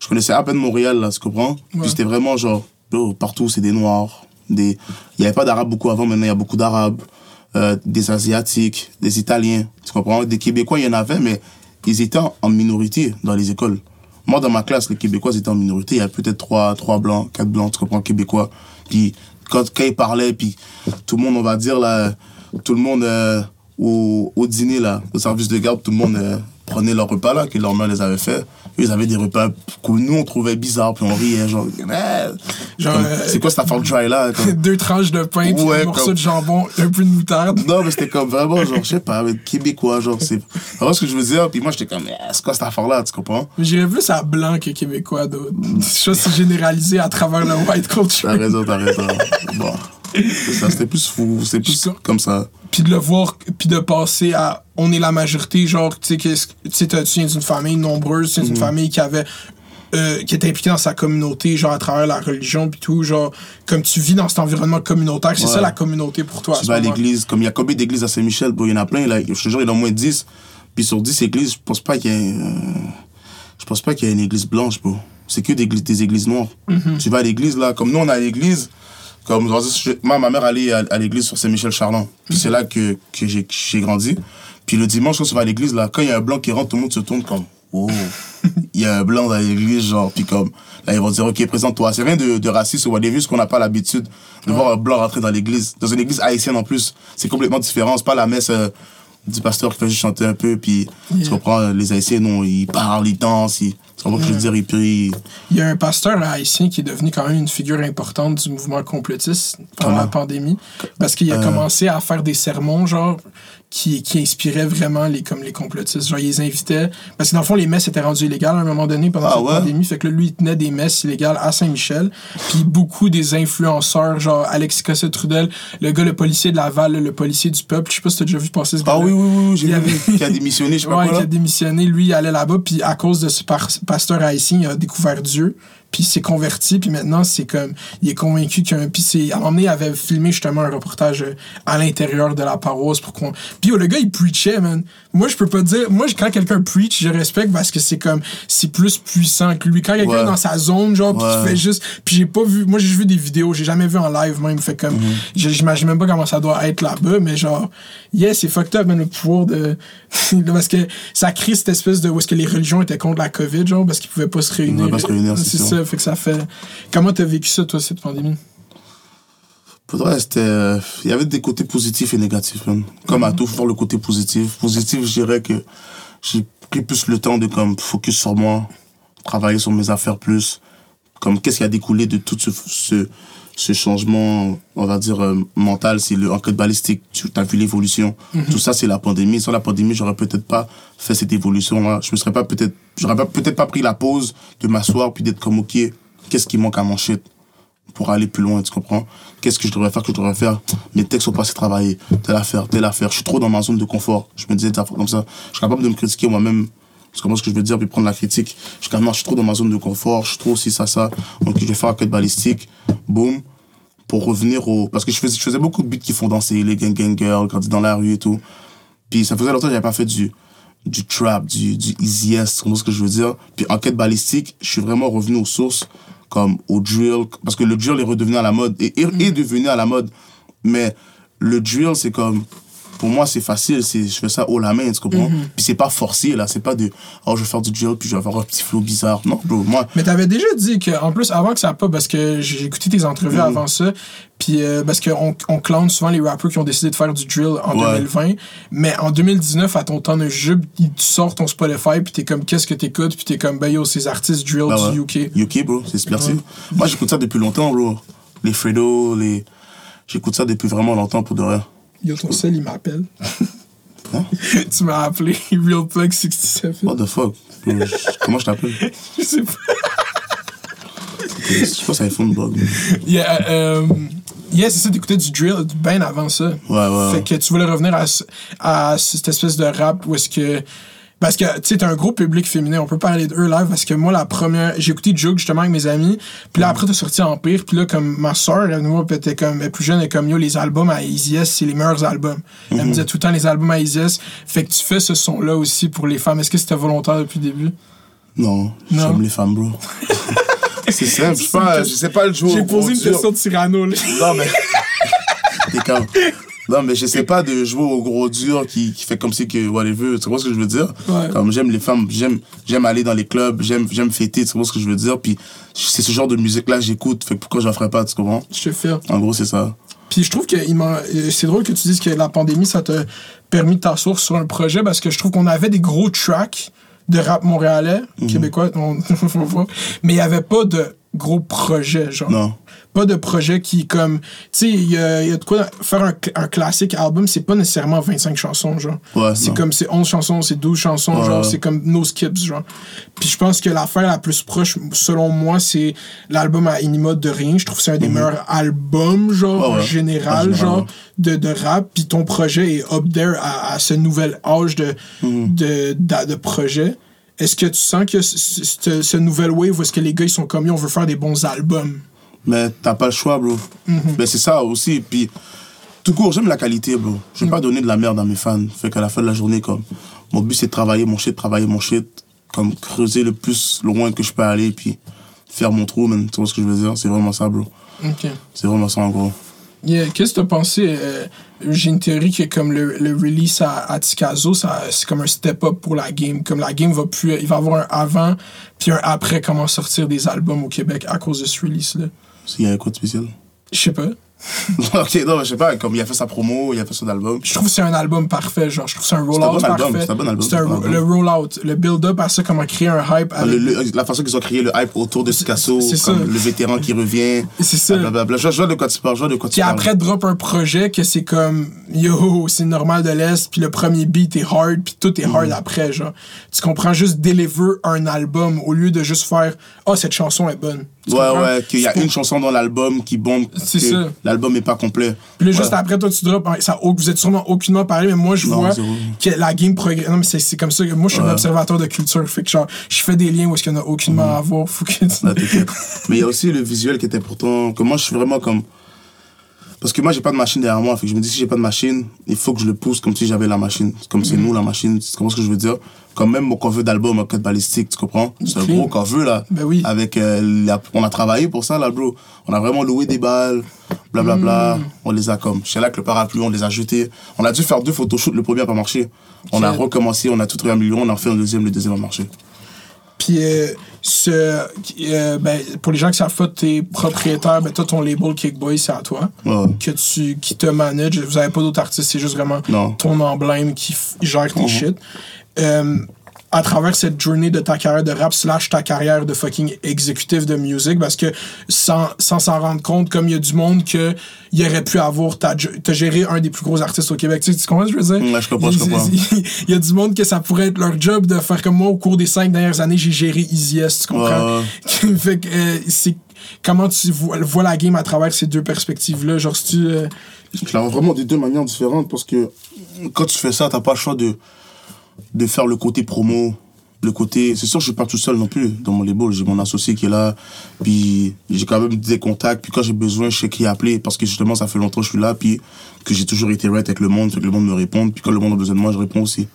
Je connaissais à peine Montréal, là, tu comprends? Ouais. Puis c'était vraiment genre, partout, c'est des Noirs. Des... Il n'y avait pas d'Arabes beaucoup avant, maintenant, il y a beaucoup d'Arabes. Euh, des Asiatiques, des Italiens, tu comprends? Des Québécois, il y en avait, mais ils étaient en minorité dans les écoles. Moi, dans ma classe, les Québécois étaient en minorité. Il y a peut-être trois, trois blancs, quatre blancs, tu comprends, Québécois. Puis quand, quand ils parlaient, puis tout le monde, on va dire, là, tout le monde euh, au, au dîner, là, au service de garde, tout le monde euh, prenait leur repas, là, que leur mère les avait fait. Ils avaient des repas que nous, on trouvait bizarres, puis on riait, genre, Eh, euh, c'est quoi cette affaire dry, là? comme- Deux tranches de pain, puis Ouais, un morceau comme- de jambon, un peu de moutarde. non, mais c'était comme vraiment, genre, je sais pas, avec québécois, genre, c'est. Vraiment ce que je veux dire, puis moi, j'étais comme, Eh, c'est quoi cette affaire-là, tu comprends? Mais j'irais plus à blanc que québécois, d'autres. Je sais généralisé à travers le white culture. T'as raison, t'as raison. Bon. Ça, c'était plus fou, c'est plus comme ça. Puis de le voir, puis de passer à on est la majorité, genre, tu sais, qu'est-ce- tu viens d'une famille nombreuse, tu viens Mhm. d'une famille qui avait. euh, qui était impliquée dans sa communauté, genre à travers la religion, puis tout, genre, comme tu vis dans cet environnement communautaire, c'est Ouais. ça la communauté pour toi. Tu vas à l'église, comme il y a combien d'églises à Saint-Michel, il y en a plein, là, je te jure, il y en a au moins 10. Puis sur 10 églises, je pense pas qu'il y ait. euh, je pense pas qu'il y ait une église blanche, bro. C'est que des, des églises noires. Mhm. Tu vas à l'église, là, comme nous, on a l'église. Comme, on va moi, ma mère allait à, l'église sur Saint-Michel-Charland. Puis c'est là que, que j'ai grandi. Puis le dimanche, quand tu vas à l'église, là, quand il y a un blanc qui rentre, tout le monde se tourne comme, oh, il y a un blanc dans l'église, genre, puis comme, là, ils vont dire, ok, présente-toi. C'est rien de, de raciste ou whatever, juste qu'on n'a pas l'habitude de voir un blanc rentrer dans l'église. Dans une église haïtienne en plus, c'est complètement différent. C'est pas la messe euh, du pasteur qui fait juste chanter un peu, puis tu Yeah. comprends, les haïtiens, non, ils parlent, ils dansent, ils, dire, ils prient. Il y a un pasteur haïtien qui est devenu quand même une figure importante du mouvement complotiste pendant Comment? la pandémie. Parce qu'il a Euh. commencé à faire des sermons, genre, qui, qui inspiraient vraiment les, comme les complotistes. Genre, ils les invitaient. Parce que dans le fond, les messes étaient rendues illégales à un moment donné pendant Ah cette ouais? pandémie. Fait que là, lui, il tenait des messes illégales à Saint-Michel. Puis beaucoup des influenceurs, genre Alexis Cossette-Trudel, le gars, le policier de Laval, le policier du peuple. Je sais pas si t'as déjà vu passer ce Ah gars-là. oui, oui, oui, j'ai avait- qui a démissionné, je sais pas Ouais, quoi, qui là. a démissionné. Lui, il allait là-bas, puis à cause de ce pasteur haïtien, il a découvert Dieu, puis s'est converti, puis maintenant, c'est comme. Il est convaincu qu'il y a un. Puis c'est. À un moment donné, il avait filmé justement un reportage euh, à l'intérieur de la paroisse pour qu'on. Puis oh, le gars, il preachait, man. Moi, je peux pas dire. Moi, quand quelqu'un preach, je respecte parce que c'est comme. C'est plus puissant que lui. Quand quelqu'un Ouais. est dans sa zone, genre, Ouais. qui fait juste. Puis j'ai pas vu. Moi, j'ai vu des vidéos, j'ai jamais vu en live même. Fait comme. Mhm. J'imagine même pas comment ça doit être là-bas, mais genre. Yeah, c'est fucked up, man, le pouvoir de. parce que ça crée cette espèce de. où est-ce que les religions étaient contre la COVID, genre, parce qu'ils pouvaient pas se réunir. pouvaient pas se réunir, c'est ça. Fait que ça fait. Comment t'as vécu ça, toi, cette pandémie? Pour c'était. euh, Il y avait des côtés positifs et négatifs. Comme Mhm. à tout, faut voir le côté positif. Positif, je dirais que j'ai pris plus le temps de comme focus sur moi, travailler sur mes affaires plus. Comme qu'est-ce qui a découlé de tout ce, ce, ce changement, on va dire, euh, mental, c'est le enquête balistique. Tu as vu l'évolution. Tout ça, c'est la pandémie. Sans la pandémie, j'aurais peut-être pas fait cette évolution-là. Je me serais pas peut-être, j'aurais pas- peut-être pas pris la pause de m'asseoir puis d'être comme, OK, qu'est-ce qui manque à mon shit? Pour aller plus loin, tu comprends? Qu'est-ce que je devrais faire, que je devrais faire? Mes textes sont pas assez travaillés. Telle affaire, telle affaire. Je suis trop dans ma zone de confort. Je me disais comme ça. Je suis capable de me critiquer moi-même. Tu comprends ce que je veux dire? Puis prendre la critique. Je suis capable, je suis trop dans ma zone de confort. Je suis trop ci, ça, ça. Donc, je vais faire un cut balistique. Boum. Pour revenir au. Parce que je faisais, je faisais beaucoup de beats qui font danser, les gang gang girls, quand dans la rue et tout. Puis ça faisait longtemps que j'avais pas fait du, du trap, du, du easy S, tu comprends ce que je veux dire? Puis enquête balistique, je suis vraiment revenu aux sources, comme au drill, parce que le drill est redevenu à la mode, et est, est devenu à la mode. Mais le drill, c'est comme, pour moi, c'est facile, c'est, je fais ça haut la main, tu comprends? Puis c'est pas forcé, là, c'est pas de, oh, je vais faire du drill, puis je vais avoir un petit flow bizarre. Non, bro, moi, Mais t'avais déjà dit que, en plus, avant que ça pas, parce que j'ai écouté tes entrevues avant ça, puis euh, parce qu'on on clone souvent les rappers qui ont décidé de faire du drill en Ouais. 2020, mais en 2019, à ton temps de jub, tu sors ton Spotify, puis t'es comme, qu'est-ce que t'écoutes, puis t'es comme, ben yo, ces artistes drill Bah du ouais. UK. UK, bro, c'est merci. Moi, j'écoute ça depuis longtemps, bro. Les Fredo, les. J'écoute ça depuis vraiment longtemps pour de vrai. Yo, ton sel, il m'appelle. Hein? tu m'as appelé Real Plug 67. What the fuck? Comment je t'appelle? Je sais pas. Je pense que iPhone bug. Yeah, euh, yeah c'est ça, t'écoutais du drill bien avant ça. Ouais, ouais, Fait que tu voulais revenir à, à cette espèce de rap où est-ce que. Parce que, tu sais, t'as un gros public féminin, on peut parler d'eux live, parce que moi, la première. J'ai écouté Juke justement avec mes amis, puis là, après, t'as sorti Empire, puis là, comme ma soeur, elle, nous, était comme, elle est plus jeune, elle est comme, yo, les albums à Easy c'est les meilleurs albums. Elle me disait tout le temps, les albums à Easy. Fait que tu fais ce son-là aussi pour les femmes. Est-ce que c'était volontaire depuis le début? Non, Non. j'aime les femmes, bro. c'est simple, je sais pas, je sais pas le jouer J'ai posé une question de Cyrano, là. Non, mais. T'es calme. Non, mais je sais pas de jouer au gros dur qui, qui fait comme si que whatever. Tu vois ce que je veux dire? Ouais. Comme j'aime les femmes, j'aime, j'aime aller dans les clubs, j'aime, j'aime fêter, tu vois ce que je veux dire? Puis c'est ce genre de musique-là que j'écoute, fait que pourquoi j'en ferais pas, tu comprends? Je te fais. En gros, c'est ça. Puis je trouve que c'est drôle que tu dises que la pandémie, ça t'a permis de t'asseoir sur un projet parce que je trouve qu'on avait des gros tracks de rap montréalais, Mhm. québécois, on- mais il n'y avait pas de gros projets, genre. Non. Pas de projet qui, comme. Tu sais, il y a, il y a de quoi. Faire un, un classique album, c'est pas nécessairement 25 chansons, genre. Ouais, c'est comme c'est 11 chansons, c'est 12 chansons, Ouais. genre. C'est comme no skips, genre. Puis je pense que l'affaire la plus proche, selon moi, c'est l'album à Inima de Rien. Je trouve que c'est un des meilleurs albums, genre, Mhm. Ouais, en général, En général, genre, de, de rap. Puis ton projet est up there à, à ce nouvel âge de, Mhm. de, de, de projet. Est-ce que tu sens que ce ce nouvel wave où est-ce que les gars ils sont comme on veut faire des bons albums? Mais t'as pas le choix, bro. Mais c'est ça aussi. Puis, tout court, j'aime la qualité, bro. Je vais pas donner de la merde à mes fans. Fait qu'à la fin de la journée, comme, mon but, c'est de travailler mon shit, travailler mon shit, comme, creuser le plus loin que je peux aller, puis faire mon trou, man. Tu vois ce que je veux dire? C'est vraiment ça, bro. C'est vraiment ça, en gros. Yeah, Qu'est-ce que t'as pensé? euh, J'ai une théorie que comme le, le release à, à Tikazo, c'est comme un step-up pour la game. Comme la game va plus. Il va avoir un avant puis un après comment sortir des albums au Québec à cause de ce release-là. S'il y a un quoi de spécial. Je sais pas. ok, non, je sais pas, comme il a fait sa promo, il a fait son album. Je trouve que c'est un album parfait. Genre, je trouve que c'est un rollout bon parfait. c'est un bon album, C'est album. le rollout, le build-up à ça, comment créer un hype avec. Le- le- la façon qu'ils ont créé le hype autour de Picasso, c'est ça. comme le vétéran qui revient. C'est ça. Blablabla. Je je vois de quoi tu parles, je vois de quoi tu Puis parles. après, drop un projet que c'est comme yo, c'est normal de l'Est, puis le premier beat est hard, puis tout est hard après, genre. Tu comprends juste deliver un album au lieu de juste faire Ah, cette chanson est bonne. Ouais, ouais, qu'il y a une chanson dans l'album qui bombe, C'est ça. l'album est pas complet. Puis là, juste après, toi, tu drops. Ça, vous êtes sûrement aucunement parlé, mais moi, je Non, vois que la game progresse. Non, mais c'est comme ça que moi, je suis un observateur de culture. Fait que genre, je fais des liens où est-ce qu'il n'y en a aucunement à voir. Faut que tu-. Mais il y a aussi le visuel qui est important. Que moi, je suis vraiment comme. Parce que moi, j'ai pas de machine derrière moi. Fait que je me dis, si j'ai pas de machine, il faut que je le pousse comme si j'avais la machine. Comme c'est nous la machine. Tu comprends ce que je veux dire? Comme même mon cover d'album, code balistique, tu comprends? C'est un gros cover, là. Ben oui. Avec, euh, la- on a travaillé pour ça, là, bro. On a vraiment loué des balles, blablabla. On les a comme. J'étais là avec le parapluie, on les a jetés. On a dû faire deux photoshoots, le premier a pas marché. On a recommencé, on a tout réamélioré, on a fait un deuxième, le deuxième a marché. Puis, euh, ce, euh, ben, pour les gens qui savent pas, t'es propriétaire, ben, toi, ton label Kickboy, c'est à toi. Ouais. Que tu, qui te manage. Vous avez pas d'autres artistes, c'est juste vraiment Non. ton emblème qui gère tes shit. Euh, à travers cette journée de ta carrière de rap slash ta carrière de fucking exécutif de musique parce que sans sans s'en rendre compte comme il y a du monde que il aurait pu avoir t'as t'as géré un des plus gros artistes au Québec. Tu, sais, tu comprends ce que je veux dire? Ouais, je comprends, je Il- comprends. il y a du monde que ça pourrait être leur job de faire comme moi au cours des cinq dernières années j'ai géré Easy S tu comprends? Ouais, fait que euh, c'est comment tu vois, vois la game à travers ces deux perspectives là genre si tu euh, Je la vois vraiment de deux manières différentes parce que quand tu fais ça, t'as pas le choix de, de faire le côté promo, le côté. C'est sûr, je suis pas tout seul non plus dans mon label. J'ai mon associé qui est là, puis j'ai quand même des contacts. Puis quand j'ai besoin, je sais qui appeler parce que justement, ça fait longtemps que je suis là, puis que j'ai toujours été right avec le monde, fait que le monde me répond. Puis quand le monde a besoin de moi, je réponds aussi.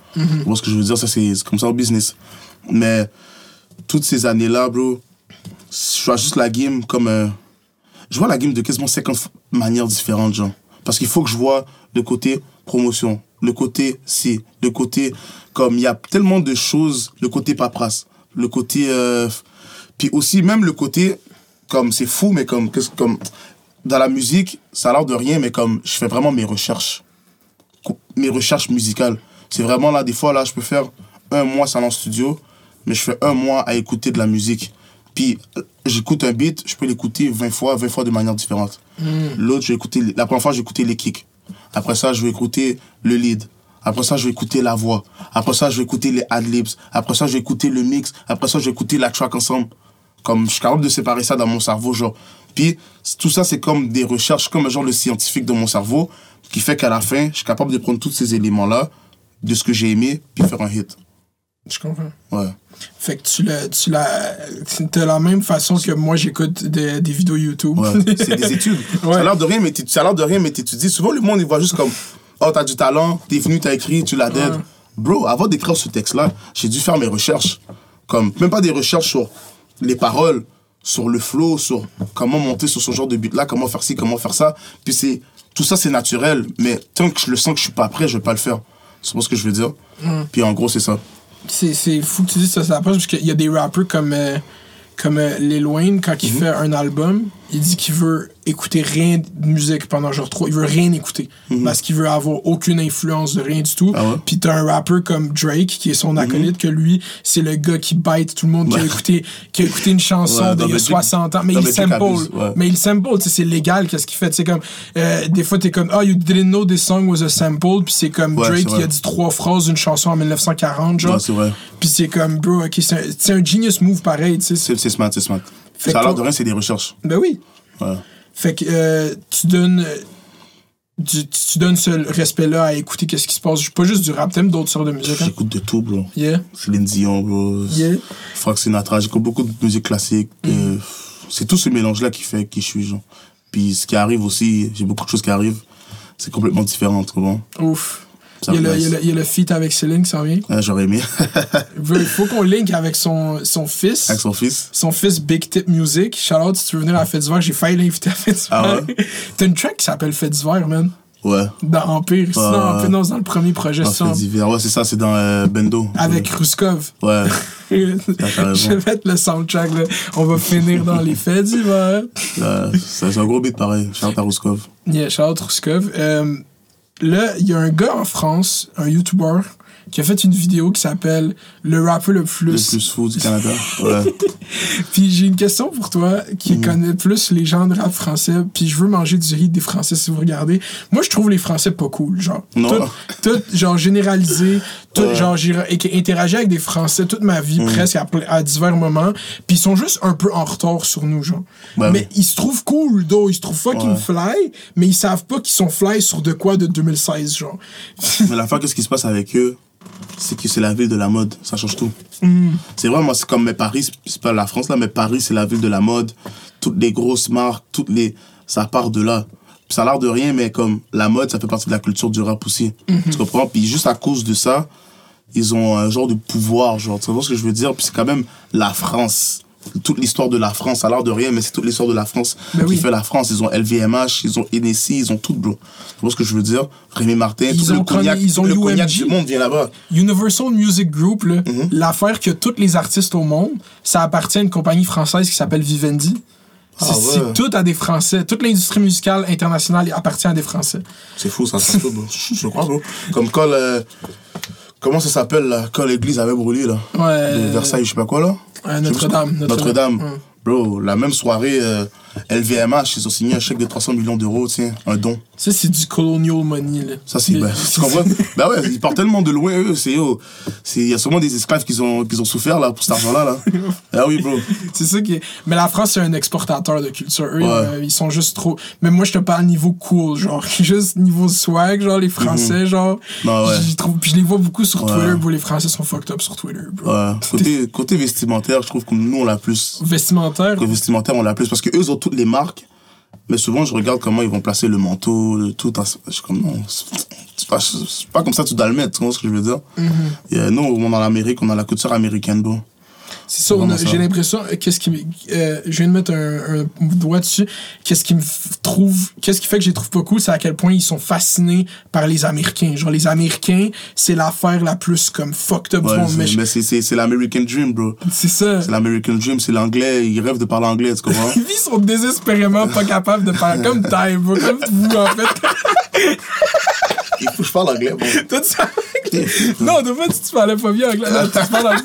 Vois ce que je veux dire? Ça, c'est comme ça au business. Mais toutes ces années-là, bro, je vois juste la game comme. euh, je vois la game de quasiment 50 f- manières différentes, genre. Parce qu'il faut que je vois le côté promotion, le côté si, le côté comme il y a tellement de choses, le côté paperasse, le côté euh, puis aussi même le côté comme c'est fou mais comme qu'est-ce- comme dans la musique, ça a l'air de rien mais comme je fais vraiment mes recherches mes recherches musicales. C'est vraiment là des fois là, je peux faire un mois sans en studio, mais je fais un mois à écouter de la musique. Puis j'écoute un beat, je peux l'écouter 20 fois, 20 fois de manière différente. L'autre, je vais écouter, la première fois, j'ai écouté les kicks. Après ça, je vais écouter le lead. Après ça, je vais écouter la voix. Après ça, je vais écouter les ad-libs. Après ça, je vais écouter le mix. Après ça, je vais écouter la track ensemble. Comme je suis capable de séparer ça dans mon cerveau, genre. Puis tout ça, c'est comme des recherches, comme genre le scientifique dans mon cerveau, qui fait qu'à la fin, je suis capable de prendre tous ces éléments-là, de ce que j'ai aimé, puis faire un hit. Je comprends Ouais. Fait que tu l'as, tu l'as, de la même façon que moi j'écoute des, des vidéos YouTube. Ouais, c'est des études. Ouais. Ça a l'air de rien, mais tu- ça a l'air de rien, mais t'étudies. Souvent, le monde, il voit juste comme, oh, t'as du talent, t'es venu, t'as écrit, tu l'as dead. Bro, avant d'écrire ce texte-là, j'ai dû faire mes recherches. Comme, même pas des recherches sur les paroles, sur le flow, sur comment monter sur ce genre de beat-là, comment faire ci, comment faire ça. Puis c'est, tout ça, c'est naturel, mais tant que je le sens que je suis pas prêt, je vais pas le faire. C'est pas ce que je veux dire. Puis en gros, c'est ça. C'est, c'est fou que tu dises ça, ça approche, parce qu'il y a des rappers comme, euh, comme euh, Lil Wayne, quand Mhm. il fait un album, il dit qu'il veut écouter rien de musique pendant genre trois. Il veut rien écouter. Parce qu'il veut avoir aucune influence de rien du tout. Mhm. Ah ouais? Puis t'as un rappeur comme Drake, qui est son acolyte, que lui, c'est le gars qui bite tout le monde, qui, a Mhm. Écouté, qui a écouté une chanson Ouais, d'il y a Double J- 60 ans. Mais il sample. Mais il sample, c'est légal, qu'est-ce qu'il fait? Sais, comme, euh, des fois, t'es comme, oh, you didn't know this song was a sample. Puis c'est comme Drake c'est qui a dit trois phrases d'une chanson en 1940, genre. C'est. Puis c'est comme, bro, ok, c'est un, c'est un genius move pareil, tu sais. C'est c'est smart, c'est smart. Fait ça a l'air de rien, c'est des recherches. Ben oui. Ouais. Fait que euh, tu donnes. euh, Tu, tu donnes ce respect-là à écouter qu'est-ce qui se passe. Pas juste du rap, t'aimes d'autres sortes de musique. Hein? J'écoute de tout, bro. Yeah. Céline Dion, bro. Yeah. Frank Sinatra, j'écoute beaucoup de musique classique. euh, c'est tout ce mélange-là qui fait qui je suis, genre. Puis ce qui arrive aussi, j'ai beaucoup de choses qui arrivent. C'est complètement différent, tu comprends? Ouf. Il y, a le, il, y a nice. le, il y a le feat avec Céline qui s'en vient. Ouais, J'aurais aimé. Il faut qu'on link avec son, son fils. Avec son fils. Son fils Big Tip Music. Shout-out si tu veux venir à la fête d'hiver. J'ai failli l'inviter à la fête d'hiver. Ah ouais? T'as une track qui s'appelle Fête d'hiver, man. Ouais. Dans Empire. Ouais. Non, c'est dans le premier projet. Dans ça. fait divers. Ouais, c'est ça, c'est dans euh, Bendo. Avec Ruskov. Ouais. Je vais mettre le soundtrack, là. On va finir dans les fêtes d'hiver. Ouais, c'est un gros beat pareil. Charles Tarouskov. Yeah, Charles Ruskov. Euh, là, il y a un gars en France, un YouTuber, qui a fait une vidéo qui s'appelle Le rappeur le Le plus. plus fou du Canada. Ouais. Puis j'ai une question pour toi qui Mhm. connaît plus les gens de rap français. Puis je veux manger du riz des Français si vous regardez. Moi, je trouve les Français pas cool, genre. Non. Tout, tout, genre, généralisé. Tout, Ouais. genre, j'ai interagi avec des Français toute ma Mhm. vie, presque, à, à divers moments. Puis ils sont juste un peu en retard sur nous, genre. Ouais, mais oui. ils se trouvent cool, though. Ils se trouvent fucking Ouais. fly, mais ils savent pas qu'ils sont fly sur de quoi de 2016, genre. Mais la fin, qu'est-ce qui se passe avec eux? C'est que c'est la ville de la mode. Ça change tout. Mm. C'est vrai, moi, c'est comme mais Paris, c'est pas la France là, mais Paris, c'est la ville de la mode. Toutes les grosses marques, toutes les. Ça part de là. Puis ça a l'air de rien, mais comme la mode, ça fait partie de la culture du rap aussi. Mm-hmm. Tu comprends? Puis juste à cause de ça, ils ont un genre de pouvoir, genre. Tu vois ce que je veux dire? Puis c'est quand même la France. Toute l'histoire de la France, ça a l'air de rien, mais c'est toute l'histoire de la France Ben qui oui. fait la France. Ils ont LVMH, ils ont Hennessy, ils ont tout, bro. Tu vois ce que je veux dire? Rémi Martin, Ils tout ont le cognac, ils ont le cognac du monde vient là-bas. Universal Music Group, Mhm. l'affaire que tous les artistes au monde, ça appartient à une compagnie française qui s'appelle Vivendi. C'est Ah ouais. tout à des Français. Toute l'industrie musicale internationale appartient à des Français. C'est fou, ça, ça. Je je crois, bro. Comme quand le, Comment ça s'appelle, là, quand l'église avait brûlé, là? Ouais. De Versailles, je sais pas quoi, là? Notre-Dame. Notre-Dame. Bro, la même soirée, euh, LVMH, ils ont signé un chèque de 300 millions d'euros, tiens, un don. Ça, c'est du colonial money, là. Ça, c'est. Ben, tu comprends? Ben ouais, ils partent tellement de loin, eux. C'est. oh, c'est- Il y a sûrement des esclaves qui ont, qui ont souffert, là, pour cet argent-là, là. ah oui, bro. C'est ça qui est... Mais la France, c'est un exportateur de culture. Eux, Ouais. euh, ils sont juste trop... Mais moi, je te parle niveau cool, genre. Juste niveau swag, genre, les Français, genre. Non, Mhm. ouais. trouve- Puis je les vois beaucoup sur Ouais. Twitter, bro. Les Français sont fucked up sur Twitter, bro. Ouais. Côté, côté vestimentaire, je trouve que nous, on l'a plus. Vestimentaire? Côté vestimentaire, on l'a plus. Parce qu'eux, ils ont toutes les marques. Mais souvent, je regarde comment ils vont placer le manteau, le tout. Je suis comme, non, c'est pas, pas comme ça tu dois le mettre, tu vois ce que je veux dire? Mm-hmm. Et, euh, nous, on est en Amérique, on a la couture américaine, bro. C'est ça, a- j'ai l'impression, euh, qu'est-ce qui euh, je viens de mettre un, un doigt dessus, qu'est-ce qui me trouve, qu'est-ce qui fait que je les trouve pas cool, c'est à quel point ils sont fascinés par les Américains. Genre, les Américains, c'est l'affaire la plus comme fucked up du Ouais, monde. Mais c'est- mais c'est- c'est c'est l'American Dream, bro. c'est ça. C'est l'American Dream, c'est l'anglais, ils rêvent de parler anglais, tu comprends? Ils sont désespérément pas capables de parler comme Ty, bro, comme vous, en fait. Il faut que je parle anglais, bro. Toi, tu parles- Non, de fait, tu parlais pas bien anglais. Là, tu parles anglais.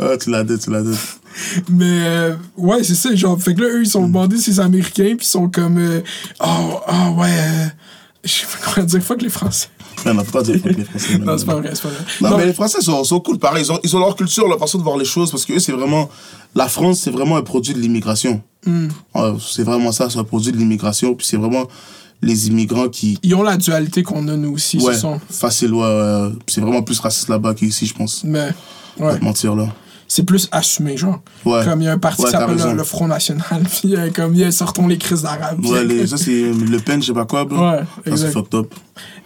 Ah, tu l'as dit, tu l'as dit. Mais euh, ouais, c'est ça. Genre, fait que là, eux, ils sont bandés, ces Américains, puis ils sont comme. euh, oh, ah ouais. euh, je sais pas comment dire. Fuck les Français. Non, non, pas dire fuck les Français. Non, c'est pas vrai, c'est pas vrai. Non, Non, mais les Français sont, sont cool, pareil. Ils ont, ils ont leur culture, leur façon de voir les choses, parce que eux, c'est vraiment. La France, c'est vraiment un produit de l'immigration. Ouais, c'est vraiment ça, c'est un produit de l'immigration, puis c'est vraiment les immigrants qui. Ils ont la dualité qu'on a, nous aussi, Ouais, ce sont. facile, ouais. C'est vraiment plus raciste là-bas qu'ici, je pense. Mais. Pas Ouais. te mentir, là. C'est plus assumé, genre. Ouais. Comme il y a un parti qui s'appelle le, Front National, puis euh, comme il y a sortons les crises d'arabe. Ouais, les, ça, c'est Le Pen, je sais pas quoi, bro. Ouais, Ça, c'est fucked up.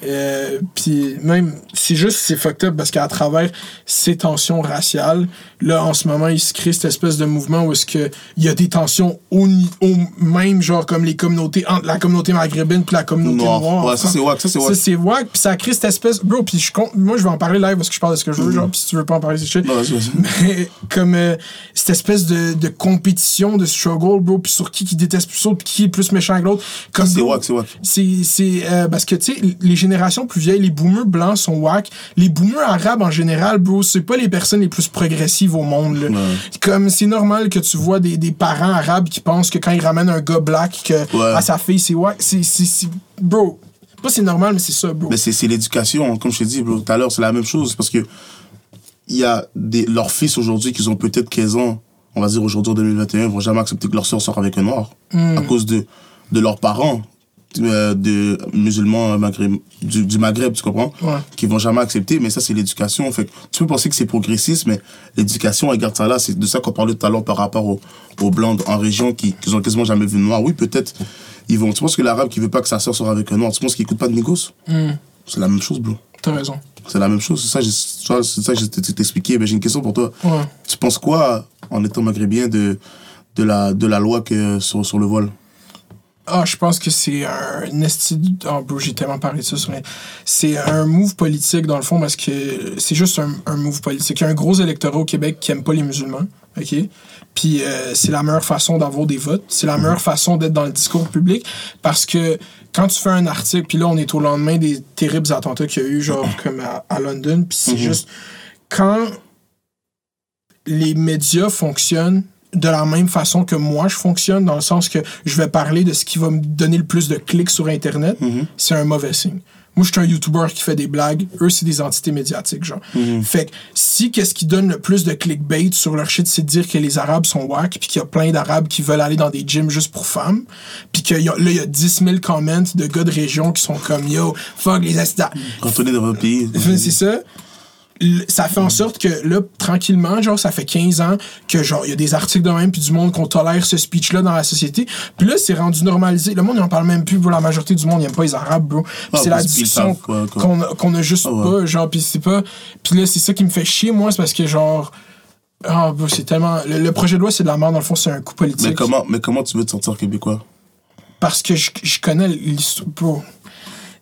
Euh, puis même, c'est juste, c'est fucked up parce qu'à travers ces tensions raciales, là, en ce moment, il se crée cette espèce de mouvement où est-ce que il y a des tensions au, au même, genre, comme les communautés, entre la communauté maghrébine puis la communauté Noir. noire. Ouais, ça, c'est wack, ça, c'est wack. Ça, c'est wack, puis ça crée cette espèce... Bro, puis je compte... Moi, je vais en parler live parce que je parle de ce que je veux, genre, puis si tu veux pas en parler, c'est shit. Non. Mais comme euh, cette espèce de, de compétition, de struggle, bro, puis sur qui qui déteste plus l'autre, puis qui est plus méchant que l'autre. Comme c'est wack, c'est wack. c'est c'est, euh, parce que tu sais les générations plus vieilles les boomers blancs sont whack les boomers arabes en général bro c'est pas les personnes les plus progressives au monde là. comme c'est normal que tu vois des, des parents arabes qui pensent que quand ils ramènent un gars black que Ouais. à sa fille c'est whack c'est c'est c'est- bro pas c'est normal mais c'est ça bro Mais c'est c'est l'éducation, comme je t'ai dit, bro, tout à l'heure, c'est la même chose. Parce que il y a des, leurs fils aujourd'hui qui ont peut-être 15 ans, on va dire aujourd'hui en 2021, vont jamais accepter que leur soeur sorte avec un noir. À cause de, de leurs parents, euh, de musulmans maghreb, du, du Maghreb, tu comprends? Ouais. Qui vont jamais accepter, mais ça, c'est l'éducation. Fait tu peux penser que c'est progressiste, mais l'éducation, elle garde ça là. C'est de ça qu'on parlait tout à l'heure par rapport aux, aux blancs en région qui, qui ont quasiment jamais vu de noir. Oui, peut-être, ils vont. Tu penses que l'arabe qui veut pas que sa soeur sorte avec un noir, tu penses qu'il écoute pas de négos C'est la même chose, bro. t'as raison C'est la même chose. C'est ça, c'est ça que j'ai t'expliqué. Mais j'ai une question pour toi. ouais Tu penses quoi, en étant maghrébien, de, de, la, de la loi que, sur, sur le voile? Ah, je pense que c'est un esti... Oh, bro, j'ai tellement parlé de ça. sur C'est un move politique, dans le fond, parce que c'est juste un, un move politique. Il y a un gros électorat au Québec qui aime pas les musulmans, OK? Puis euh, c'est la meilleure façon d'avoir des votes. C'est la meilleure façon d'être dans le discours public, parce que quand tu fais un article, puis là, on est au lendemain des terribles attentats qu'il y a eu, genre, comme à, à London, puis c'est juste... Quand les médias fonctionnent de la même façon que moi je fonctionne, dans le sens que je vais parler de ce qui va me donner le plus de clics sur Internet, c'est un mauvais signe. Moi, je suis un YouTuber qui fait des blagues. Eux, c'est des entités médiatiques, genre. Fait que si qu'est-ce qui donne le plus de clickbait sur leur shit, c'est de dire que les Arabes sont wack, puis qu'il y a plein d'Arabes qui veulent aller dans des gyms juste pour femmes, puis que y a- là, il y a 10 000 comments de gars de région qui sont comme « Yo, fuck les Astas. Retourner dans votre pays. C'est ça. Ça fait en sorte que là, tranquillement, genre, ça fait 15 ans que, genre, il y a des articles de même, puis du monde qu'on tolère ce speech-là dans la société. Puis là, c'est rendu normalisé. Le monde, il en parle même plus. Pour la majorité du monde, il aime pas les Arabes, bro. Ah, c'est la discussion qu'on qu'on a juste Ah ouais. pas, genre, puis c'est pas. Puis là, c'est ça qui me fait chier, moi, c'est parce que, genre. Ah, bro, c'est tellement. Le, le projet de loi, c'est de la merde, dans le fond, c'est un coup politique. Mais comment, mais comment tu veux te sentir québécois? Parce que je, je connais l'histoire. bro.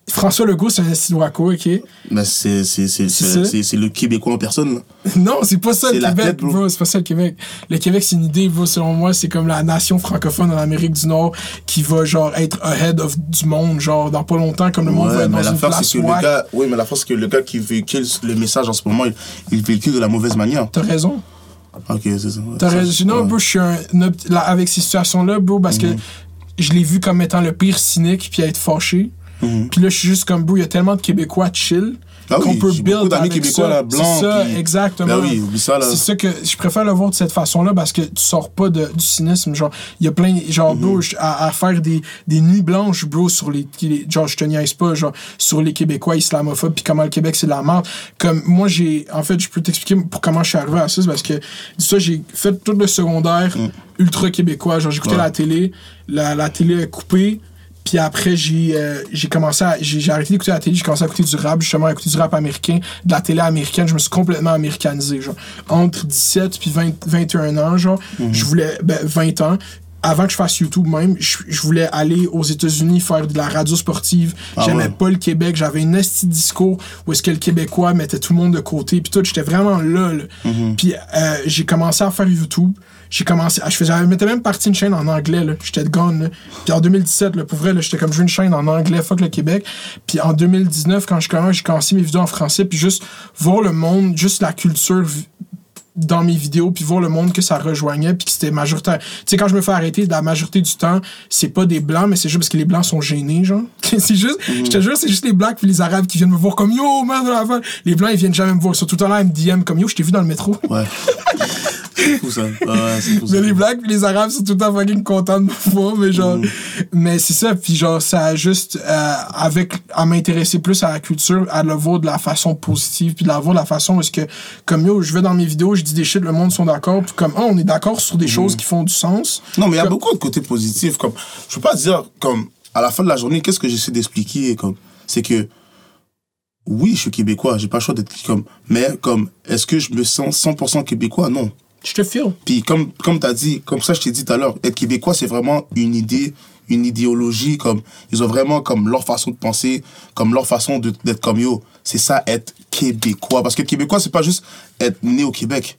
François Legault, c'est un wacko, ok? Ben, c'est le Québécois en personne. là. Non, c'est pas ça le la Québec, tête, bro. bro. C'est pas ça le Québec. Le Québec, c'est une idée, bro. Selon moi, c'est comme la nation francophone en Amérique du Nord qui va, genre, être ahead of du monde, genre, dans pas longtemps, comme le monde va être mais dans une l'affaire, place c'est que le gars, oui, mais l'affaire, c'est que le gars qui véhicule le message en ce moment, il, il véhicule de la mauvaise manière. T'as raison. Ok, c'est ça. T'as raison. Non, ouais. Mhm. bro, je suis un, là, avec ces situations-là, bro, parce que je l'ai vu comme étant le pire cynique puis être fâché. Puis là, je suis juste comme, bro, il y a tellement de Québécois chill Ah qu'on oui, peut build d'amis avec Québécois, ça. là, blancs, C'est ça, puis- exactement. Ben oui, ça, là. C'est ça que je préfère le voir de cette façon-là parce que tu sors pas de, du cynisme. Genre, il y a plein, genre, Mhm. bro, je- à, à faire des, des nuits blanches, bro, sur les, les- genre, je te niaise pas, genre, sur les Québécois islamophobes puis comment le Québec c'est de la merde. Comme, moi, j'ai, en fait, je peux t'expliquer pour comment je suis arrivé à ça, c'est parce que, dis ça, j'ai fait tout le secondaire ultra québécois. Genre, j'écoutais Mm. Ouais. la télé, la, la télé est coupée. Puis après, j'ai euh, j'ai commencé à. J'ai j'ai arrêté d'écouter la télé, j'ai commencé à écouter du rap, justement, à écouter du rap américain, de la télé américaine. Je me suis complètement américanisé, genre. Entre 17 puis 20 21 ans, genre, Mhm. je voulais. Ben, 20 ans. Avant que je fasse YouTube même, je, je voulais aller aux États-Unis faire de la radio sportive. Ah J'aimais ouais. pas le Québec. J'avais une esti discours où est-ce que le Québécois mettait tout le monde de côté. Puis tout, j'étais vraiment là. là. Mhm. Puis euh, j'ai commencé à faire YouTube. J'ai commencé. Je faisais, je mettais même partie d'une chaîne en anglais. là. J'étais gone. Là. Puis en 2017, là, pour vrai, là, j'étais comme je veux une chaîne en anglais, fuck le Québec. Puis en 2019, quand je commence, j'ai commencé mes vidéos en français. Puis juste voir le monde, juste la culture dans mes vidéos puis voir le monde que ça rejoignait puis que c'était majoritaire. Tu sais quand je me fais arrêter la majorité du temps, c'est pas des blancs mais c'est juste parce que les blancs sont gênés genre. c'est juste je te jure c'est juste les blancs puis les arabes qui viennent me voir comme yo man de la. Les blancs ils viennent jamais me voir, ils sont tout le temps là ils me DM comme yo, je t'ai vu dans le métro. Ouais. c'est fou, ça. Ouais, ouais, c'est fou, ça. Mais les blacks puis les arabes sont tout le temps fucking contents de me voir, mais genre. Mais c'est ça, puis genre, ça a juste. euh, avec. à m'intéresser plus à la culture, à le voir de la façon positive, puis de la voir de la façon est-ce que. Comme yo, je vais dans mes vidéos, je dis des shit, le monde sont d'accord, puis comme, ah, on est d'accord sur des choses qui font du sens. Non, mais il y a Comme- beaucoup de côtés positifs. Comme, je peux pas dire, comme, à la fin de la journée, qu'est-ce que j'essaie d'expliquer, comme, c'est que, oui, je suis québécois, j'ai pas le choix d'être comme, mais, comme, est-ce que je me sens 100% québécois? Non. Je te file. Puis, comme, comme t'as dit, comme ça, je t'ai dit tout à l'heure, être québécois, c'est vraiment une idée, une idéologie, comme, ils ont vraiment, comme, leur façon de penser, comme, leur façon d'être comme yo. C'est ça, être québécois. Parce que québécois, c'est pas juste être né au Québec.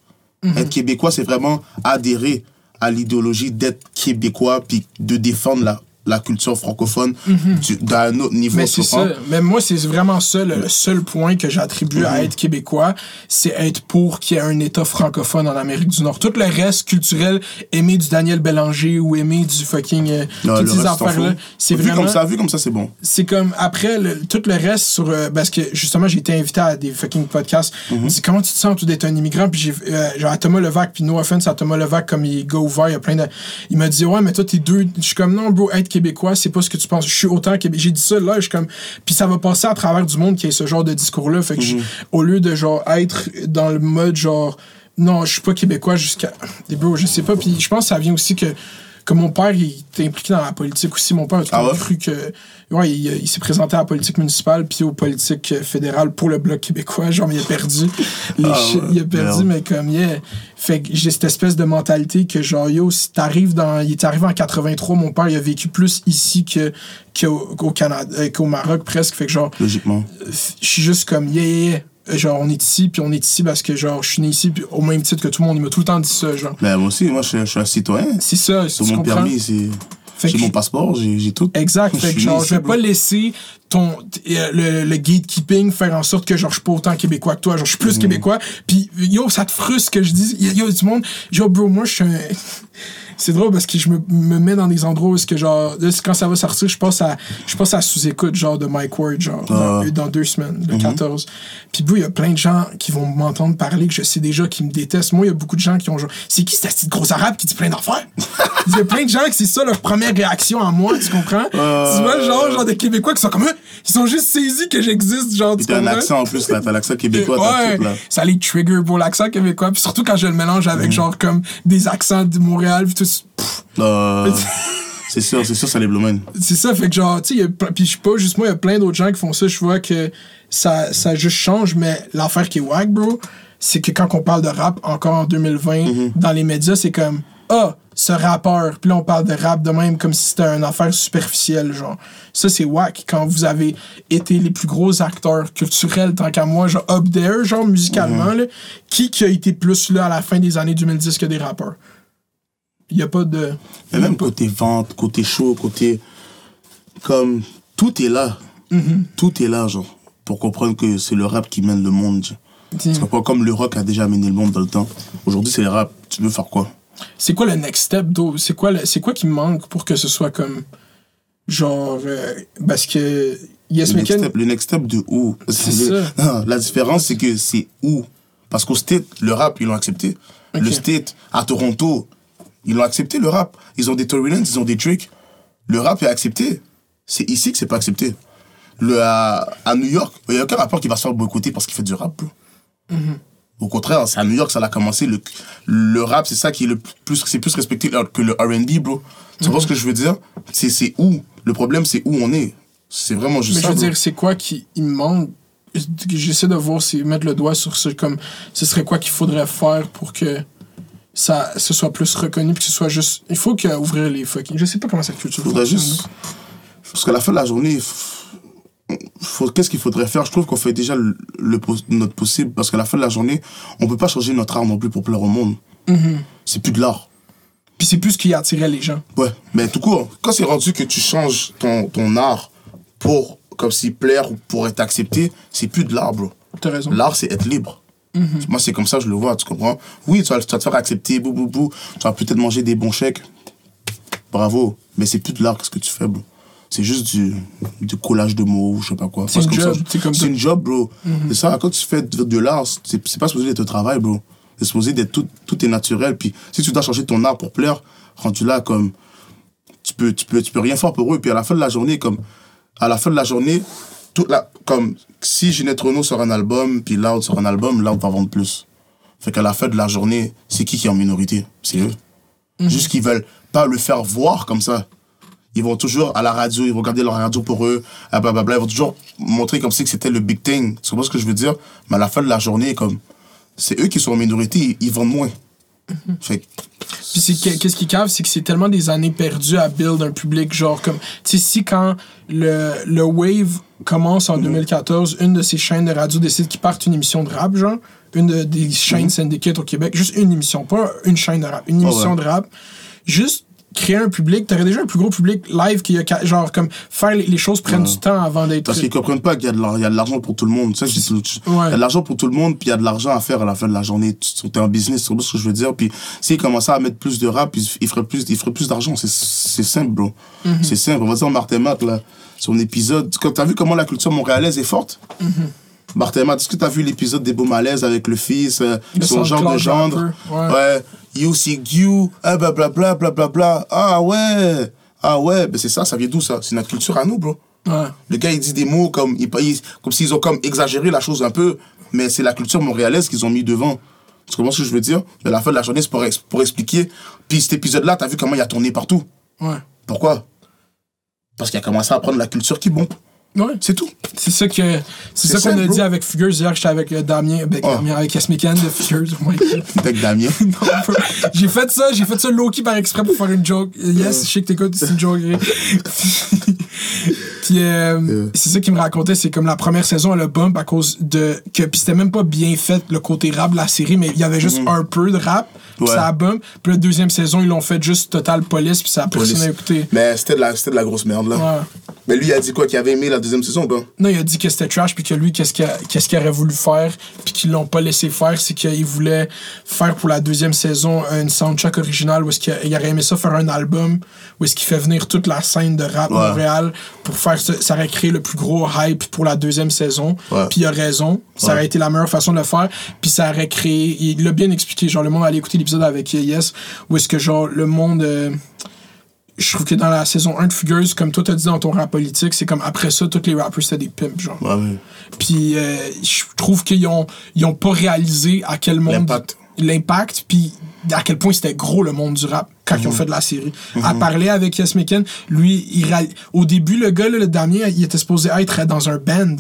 Être québécois, c'est vraiment adhérer à l'idéologie d'être québécois, puis de défendre la, la culture francophone du- d'un autre niveau. Mais c'est ça. Mais moi, c'est vraiment ça, le, le seul point que j'attribue à être québécois, c'est être pour qu'il y ait un État francophone en Amérique du Nord. Tout le reste culturel, aimer du Daniel Bélanger ou aimer du fucking. euh, Non, toutes ces affaires-là, c'est vu vraiment. comme ça, vu comme ça, c'est bon. c'est comme après le- tout le reste sur euh, parce que justement j'ai été invité à des fucking podcasts Mhm. Il me dit comment tu te sens toi d'être un immigrant? Puis j'ai euh, genre à Thomas Levac puis no offense à Thomas Levac comme il go ouvert il y a plein de il m'a dit ouais mais toi t'es deux je suis comme non bro être québécois c'est pas ce que tu penses. Je suis autant québécois j'ai dit ça là je suis comme puis ça va passer à travers du monde qui ait ce genre de discours là fait que je- au lieu de genre être dans le mode genre non je suis pas québécois jusqu'à des bro je sais pas puis je pense que ça vient aussi que que mon père, il était impliqué dans la politique aussi. Mon père a le Ah ouais? cru que. Ouais, il, il s'est présenté à la politique municipale puis aux politiques euh, fédérales pour le Bloc québécois. Genre, mais il a perdu. Les Ah ouais, il a perdu, merde. mais comme, yeah. Fait que j'ai cette espèce de mentalité que, genre, yo, si t'arrives dans. Il est arrivé en 83, mon père, il a vécu plus ici que, qu'au, Canada, euh, qu'au Maroc presque. Fait que, genre, Logiquement. je suis juste comme yeah, yeah, yeah. Genre on est ici puis on est ici parce que genre je suis né ici puis au même titre que tout le monde il m'a tout le temps dit ça genre Mais moi aussi, moi, je, suis- je suis un citoyen. c'est ça tu mon comprends permis, c'est. J'ai mon passeport, j'ai tout. Exact. Fait que, genre, je vais pas laisser ton, euh, le, le gatekeeping faire en sorte que, genre, je suis pas autant québécois que toi. Genre, je suis plus québécois. Puis, yo, ça te frustre que je dis. Yo, yo, du monde. Yo, bro, moi, je suis un. C'est drôle parce que je me, me mets dans des endroits où est-ce que, genre, là, quand ça va sortir, je passe à, je passe à sous-écoute, genre, de Mike Ward, genre, dans, Ah. dans deux semaines, Mhm. le 14. Puis, bro, il y a plein de gens qui vont m'entendre parler que je sais déjà qui me détestent. Moi, il y a beaucoup de gens qui ont, genre, c'est qui cette petite grosse arabe qui dit plein d'affaires? Il y a plein de gens que c'est ça leur première réaction à moi, tu comprends? Tu vois, genre, genre des Québécois qui sont comme eux, ils sont juste saisis que j'existe, genre, tu Puis t'as un accent en plus, là. T'as l'accent québécois, ouais, là. ça les trigger pour l'accent québécois, puis surtout quand je le mélange avec genre comme des accents de Montréal, puis tout. Pff, Euh, c'est sûr, c'est sûr, ça les blomène. C'est ça, fait que genre, tu sais, puis je sais pas, juste moi, il y a plein d'autres gens qui font ça, je vois que ça, ça juste change, mais l'affaire qui est wack, bro, c'est que quand on parle de rap, encore en 2020, dans les médias, c'est comme, ah, ce rappeur. Puis là, on parle de rap de même comme si c'était une affaire superficielle, genre. Ça, c'est wack quand vous avez été les plus gros acteurs culturels, tant qu'à moi, genre up there, genre musicalement, là. Qui qui a été plus là à la fin des années 2010 que des rappeurs? Il y a pas de. Mais même côté vente, côté show, côté. Comme. Tout est là. Mm-hmm. Tout est là, genre. Pour comprendre que c'est le rap qui mène le monde. Tu comprends? Comme le rock a déjà mené le monde dans le temps. Aujourd'hui, c'est le rap. Tu veux faire quoi? C'est quoi le next step, C'est quoi, le- quoi qui manque pour que ce soit comme. Genre. euh, parce que. Yes, Le next, step, le next step de où? C'est Le- ça. La différence, c'est que c'est où? Parce qu'au State, le rap, ils l'ont accepté. Le. State, à Toronto, ils l'ont accepté, le rap. Ils ont des Lanez, ils ont des Drake. Le rap est accepté. C'est ici que c'est pas accepté. Le, à, à New York, il n'y a aucun rappeur qui va se faire boycotter parce qu'il fait du rap. bro. Mm-hmm. Au contraire, c'est à New York ça a commencé. Le, le rap, c'est ça qui est le plus, c'est plus respecté que le R&B, bro. Tu Mm-hmm. vois ce que je veux dire? C'est c'est où? Le problème, c'est où on est. C'est vraiment juste Mais je ça. veux bro. dire, c'est quoi qui il manque? J'essaie de voir si mettre le doigt sur ce comme ce serait quoi qu'il faudrait faire pour que ça ce soit plus reconnu puis que ce soit juste il faut que ouvrir les fucking je sais pas comment cette culture faudrait fonctionne, juste. Parce qu'à la fin de la journée, faut, qu'est-ce qu'il faudrait faire? Je trouve qu'on fait déjà le, notre possible. Parce qu'à la fin de la journée, on peut pas changer notre art non plus pour plaire au monde. Mm-hmm. C'est plus de l'art. puis c'est plus ce qui attirait les gens Ouais, mais tout court, quand c'est rendu que tu changes ton, ton art pour, comme plaire ou pour être accepté, c'est plus de l'art, bro. t'as raison L'art, c'est être libre. Mm-hmm. Moi, c'est comme ça que je le vois, tu comprends? Oui, tu vas, tu vas te faire accepter, bou, bou, bou. Tu vas peut-être manger des bons chèques. Bravo. Mais c'est plus de l'art, qu'est-ce que tu fais, bro C'est juste du, du collage de mots, je sais pas quoi. C'est une que job, ça, c'est comme C'est. Mm-hmm. une job, bro. C'est ça, quand tu fais de, de l'art, c'est c'est pas supposé d'être un travail, bro. C'est supposé d'être tout, tout est naturel. Puis si tu dois changer ton art pour plaire, rendu là, comme. Tu peux, tu, peux, tu peux rien faire pour eux. Puis à la fin de la journée, comme. À la fin de la journée, toute la, comme si Ginette Renault sort un album, puis Loud sort un album, Loud va vendre plus. Fait qu'à la fin de la journée, c'est qui qui est en minorité? C'est eux. Juste qu'ils veulent pas le faire voir comme ça. Ils vont toujours à la radio, ils vont regarder leur radio pour eux, ah, blablabla, ils vont toujours montrer comme si que c'était le big thing. Tu comprends ce que je veux dire? Mais à la fin de la journée, comme c'est eux qui sont en minorité, ils, vendent moins. Fait que Puis qu'est-ce qui cave, c'est que c'est tellement des années perdues à build un public, genre comme, tu sais, si quand le, le Wave commence Mhm. en 2014, une de ces chaînes de radio décide qu'ils partent une émission de rap, genre, une de- des chaînes syndicates au Québec, juste une émission, pas une chaîne de rap, une émission Mhm. ouais. de rap, juste créer un public, t'aurais déjà un plus gros public live qu'il y a, genre, comme, faire les, choses prennent du temps avant d'être... Parce qu'ils comprennent pas qu'il y a de l'argent pour tout le monde. Tu sais, Il y a de l'argent pour tout le monde, puis il y a de l'argent à faire à la fin de la journée. Tu es en business, comprends ce que je veux dire? Puis s'ils commençaient à mettre plus de rap, ils feraient plus, ils feraient plus d'argent. C'est- C'est simple, bro. C'est simple. On va dire Martin Matt, là, son épisode. Quand t'as vu comment la culture montréalaise est forte? Martin Matt, est-ce que t'as vu l'épisode des beaux malaises avec le fils, euh, Le son genre de gendre? ouais. You see you, ah, blablabla, blablabla. Ah ouais, ah ouais. Ben c'est ça, ça vient d'où ça? C'est notre culture à nous, bro. Ouais. Le gars, il dit des mots comme, il, comme s'ils ont comme exagéré la chose un peu, mais c'est la culture montréalaise qu'ils ont mis devant. Tu comprends ce que je veux dire? À la fin de la journée, c'est pour, pour expliquer. Puis cet épisode-là, t'as vu comment il a tourné partout. Ouais. Pourquoi? Parce qu'il a commencé à prendre la culture qui bon. Ouais. C'est tout. C'est ça que c'est ça qu'on a bro. dit avec Figures hier, j'étais avec euh, Damien, avec, Ah. Damien, avec Yasmikan de Figures. Oh my God. Avec Damien. J'ai fait ça, j'ai fait ça low-key par exprès pour faire une joke. Yes, je sais que t'écoutes, c'est une joke. puis euh, c'est ça qu'il me racontait, c'est comme la première saison, elle a bump à cause de que puis c'était même pas bien fait le côté rap de la série, mais il y avait juste un peu de rap, Ouais. ça a bump. Puis la deuxième saison, ils l'ont fait juste total police, puis ça a personne à écouter. Mais c'était de, la- c'était de la grosse merde, là. Ouais. Mais lui, il a dit quoi Qu'il avait aimé la deuxième saison, ben Non, il a dit que c'était trash, puis que lui, qu'est-ce qu'il qu'est-ce qu'il aurait voulu faire, puis qu'ils l'ont pas laissé faire, c'est qu'il voulait faire pour la deuxième saison une soundtrack originale, où est-ce qu'il il aurait aimé ça faire un album, où est-ce qu'il fait venir toute la scène de rap Ouais. Montréal pour faire ça, ça aurait créé le plus gros hype pour la deuxième saison. Puis il a raison, ça aurait été la meilleure façon de le faire, puis ça aurait créé, il l'a bien expliqué, genre le monde allait écouter l'épisode avec Yes, où est-ce que genre le monde... euh, je trouve que dans la saison 1 de Figures, comme toi t'as dit dans ton rap politique, c'est comme après ça, tous les rappers c'était des pimps, genre. Ouais, ouais. Puis euh, je trouve qu'ils ont, ils ont pas réalisé à quel monde. L'impact. L'impact, puis à quel point c'était gros le monde du rap quand ils ont fait de la série. À parler avec Yes Mekin, lui, il, au début, le gars, là, le Damien, il était supposé être dans un band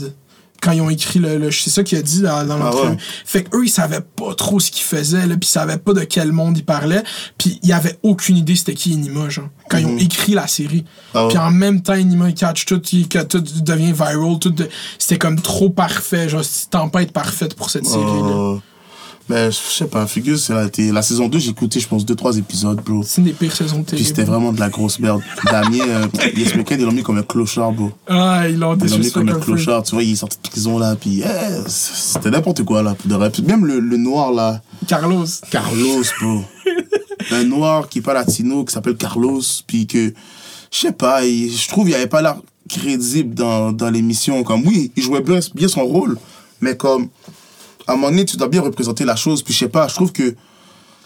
quand ils ont écrit le, le- c'est ça qu'il a dit dans, dans Ah l'entrevue. ouais. Fait qu'eux, ils savaient pas trop ce qu'ils faisaient, là, puis ils savaient pas de quel monde ils parlaient, puis ils avaient aucune idée c'était qui Enima, genre, quand ils ont écrit la série. Ah. Puis en même temps, Enima, il catch tout, il- que tout devient viral, tout de- c'était comme trop parfait, genre, une tempête parfaite pour cette série, là. Euh, mais je sais pas, figure, ça a été. La saison 2, j'ai écouté, je pense, 2-3 épisodes, bro. C'est une des pires saisons de télé. Puis c'était vraiment de la grosse merde. Damien, euh, il expliquait, ils l'ont mis comme un clochard, bro. Ah, ils l'ont Ils l'ont mis comme un clochard, tu vois, il est sorti de prison, là, puis eh, c'était n'importe quoi, là. même le, le noir, là, Carlos. Carlos, bro. un noir qui est pas latino, qui s'appelle Carlos, puis que, je sais pas, il- je trouve qu'il avait pas l'air crédible dans, dans l'émission. Comme, oui, il jouait bien, bien son rôle, mais comme, à un moment donné, tu dois bien représenter la chose, puis je sais pas, je trouve que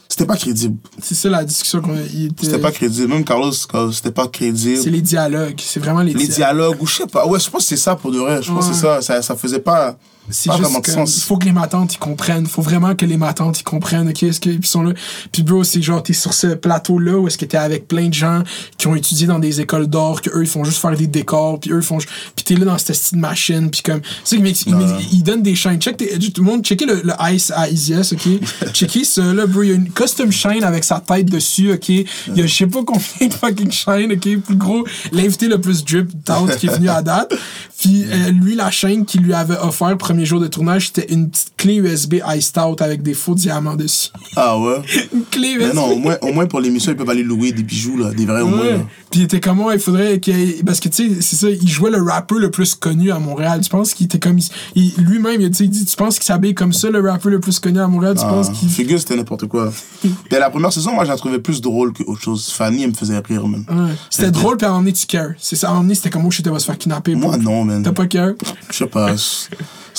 c'était pas crédible. C'est ça la discussion qu'on a. était- C'était pas crédible. Même Carlos, c'était pas crédible. C'est les dialogues. C'est vraiment les, les dia- dialogues, ou je sais pas. Ouais, je pense que c'est ça pour de vrai. Je pense que c'est ça. ça. Ça faisait pas, C'est juste comme, il faut que les matantes ils comprennent. Faut vraiment que les matantes ils comprennent. Ok, est-ce qu'ils sont là? Puis bro, c'est genre t'es sur ce plateau là où est-ce que t'es avec plein de gens qui ont étudié dans des écoles d'or, que eux ils font juste faire des décors, puis eux ils font, puis t'es là dans cette style machine, puis comme, tu sais ils ils donnent des chaînes. Check tes- tout le monde, checkez le, le ice à Isias, ok? checkez ça là, bro. Il y a une custom chaîne avec sa tête dessus, ok? Il y a je sais pas combien de fucking chaînes, ok? Plus gros, l'invité le plus drip out qui est venu à date. Puis euh, lui, la chaîne qu'il lui avait offert premier jour de tournage, c'était une petite clé USB iced out avec des faux diamants dessus. Ah ouais? une clé USB. Mais non, au moins, au moins pour l'émission, ils peuvent aller louer des bijoux, là. Des vrais, au moins. Là. Puis il était comme il faudrait qu'il Parce que tu sais, c'est ça, il jouait le rappeur le plus connu à Montréal. Tu penses qu'il était comme. il- lui-même, il, tu sais, il dit Tu penses qu'il s'habille comme ça, le rappeur le plus connu à Montréal? Tu Ah, penses qu'il. Figure, c'était n'importe quoi. Mais la première saison, moi, je la trouvais plus drôle que autre chose. Fanny, elle me faisait rire, man. Ouais. C'était drôle, puis à un moment donné, tu cares. C'est ça, à un moment donné, c'était comme, oh shit, elle va se faire kidnapper. Moi, non, man. T'as pas care Je sais pas.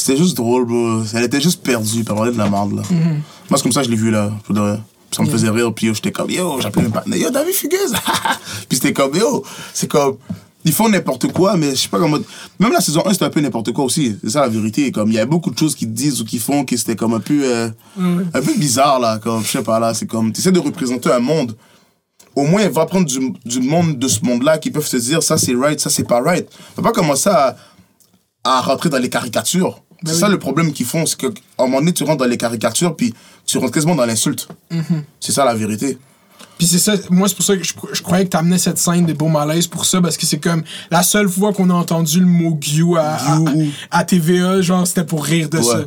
C'était juste drôle, bro. Elle était juste perdue, elle parlait de la merde, là. Mm-hmm. Moi, c'est comme ça que je l'ai vu, là. pour de vrai. Ça me faisait rire, puis yo, j'étais comme, yo, j'appelais mes partenaires, yo, David Fugueuse. puis c'était comme, yo, c'est comme, ils font n'importe quoi, mais je sais pas comment. Même la saison 1, c'était un peu n'importe quoi aussi. C'est ça la vérité. Comme, il y a beaucoup de choses qu'ils disent ou qu'ils font que c'était comme un peu, euh, un peu bizarre, là. Comme, je sais pas, là. C'est comme, tu essaies de représenter un monde au moins va prendre du, du monde de ce monde-là qui peuvent se dire ça c'est right, ça c'est pas right. Faut pas commencer à, à rentrer dans les caricatures. C'est oui. ça le problème qu'ils font, c'est qu'à un moment donné tu rentres dans les caricatures puis tu rentres quasiment dans l'insulte. C'est ça la vérité. Puis c'est ça, moi c'est pour ça que je, je croyais que t'amenais cette scène des beaux malaises pour ça, parce que c'est comme la seule fois qu'on a entendu le mot Gyu à, à, TVA, genre c'était pour rire de ça.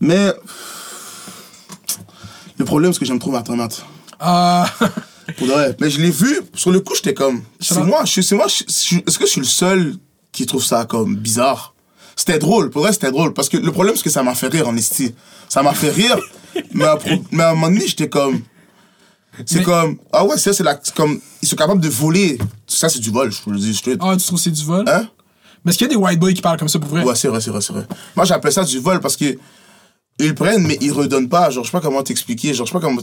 Mais le problème c'est que j'aime trop Martin Matt. Ah, Pour de vrai. Mais je l'ai vu, sur le coup j'étais comme c'est moi, je suis- c'est moi, je- je- est-ce que je suis le seul qui trouve ça comme bizarre? C'était drôle, pour vrai c'était drôle parce que le problème c'est que ça m'a fait rire en esti. Ça m'a fait rire, mais, à, mais à un moment donné j'étais comme c'est Mais- comme ah ouais c'est ça, c'est la comme ils sont capables de voler. Ça c'est du vol, je vous le dis straight. ah, tu trouves que c'est du vol? Hein? Mais est-ce qu'il y a des white boys qui parlent comme ça pour vrai? Ouais, c'est vrai, c'est vrai, c'est vrai. Moi, j'appelle ça du vol parce que ils le prennent, mais ils redonnent pas. Genre, je sais pas comment t'expliquer. Genre, je sais pas comment.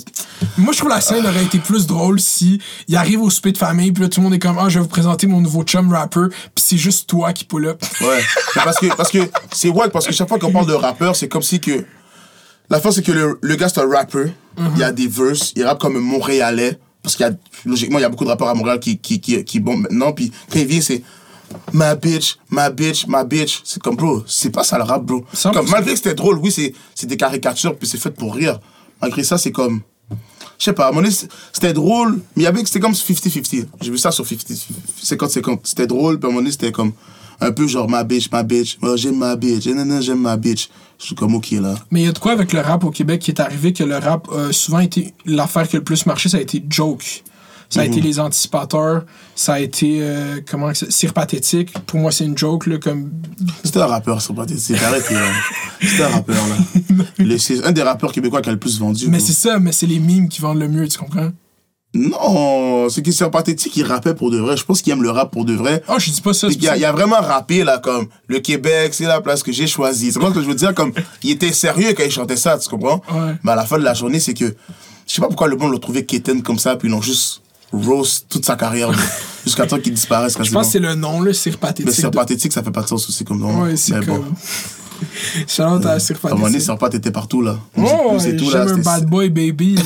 Moi, je trouve la scène aurait été plus drôle si il arrive au souper de famille, puis là, tout le monde est comme, ah, je vais vous présenter mon nouveau chum rapper, puis c'est juste toi qui pull up. Ouais. Mais parce que parce que c'est wack parce que chaque fois qu'on parle de rappeur, c'est comme si que la fin c'est que le, le gars c'est un rapper. Il y a des verses, il rappe comme un Montréalais parce qu'il y a logiquement il y a beaucoup de rappeurs à Montréal qui qui qui, qui bombent maintenant. Puis quand il vient c'est ma bitch, ma bitch, ma bitch. C'est comme, bro, c'est pas ça le rap, bro. 100%. Comme, malgré que c'était drôle, oui, c'est des caricatures, puis c'est fait pour rire. Malgré ça, c'est comme. Je sais pas, à moment donné, c'était drôle, mais il y avait c'était comme 50-50. J'ai vu ça sur 50 50-50. C'était drôle, puis à moment donné, c'était comme un peu genre ma bitch, ma bitch, oh, j'aime ma bitch, non, non, j'aime ma bitch. Je suis comme, ok, là. Mais il y a de quoi avec le rap au Québec qui est arrivé que le rap a souvent été l'affaire qui a le plus marché, ça a été joke. Ça a été les anticipateurs, ça a été euh, comment que c'est- Cire pathétique. Pour moi, c'est une joke là, comme C'était un rappeur, c'est arrêté, là. C'était un rappeur, là. C'est un des rappeurs québécois qui a le plus vendu. Mais c'est ça, mais c'est les mimes qui vendent le mieux, tu comprends? Non, c'est que c'est pathétique, il rappait pour de vrai. Je pense qu'il aime le rap pour de vrai. Oh, je dis pas ça. Il y, a, il a vraiment rappé, là, comme le Québec, c'est la place que j'ai choisie. C'est quoi que je veux dire? Comme, il était sérieux quand il chantait ça, tu comprends? Ouais. Mais à la fin de la journée, c'est que, je sais pas pourquoi le monde l'a trouvé quétaine comme ça, puis ils l'ont juste roast toute sa carrière, jusqu'à temps qu'il disparaisse. Je pense que c'est le nom, là, Cire pathétique. c'est pathétique, ça fait pas de sens aussi comme nom. Ouais, c'est comme. bon. Shout-out à Cire À un moment donné, était partout, là. Oh, c'est tout, là. un bad boy baby, là.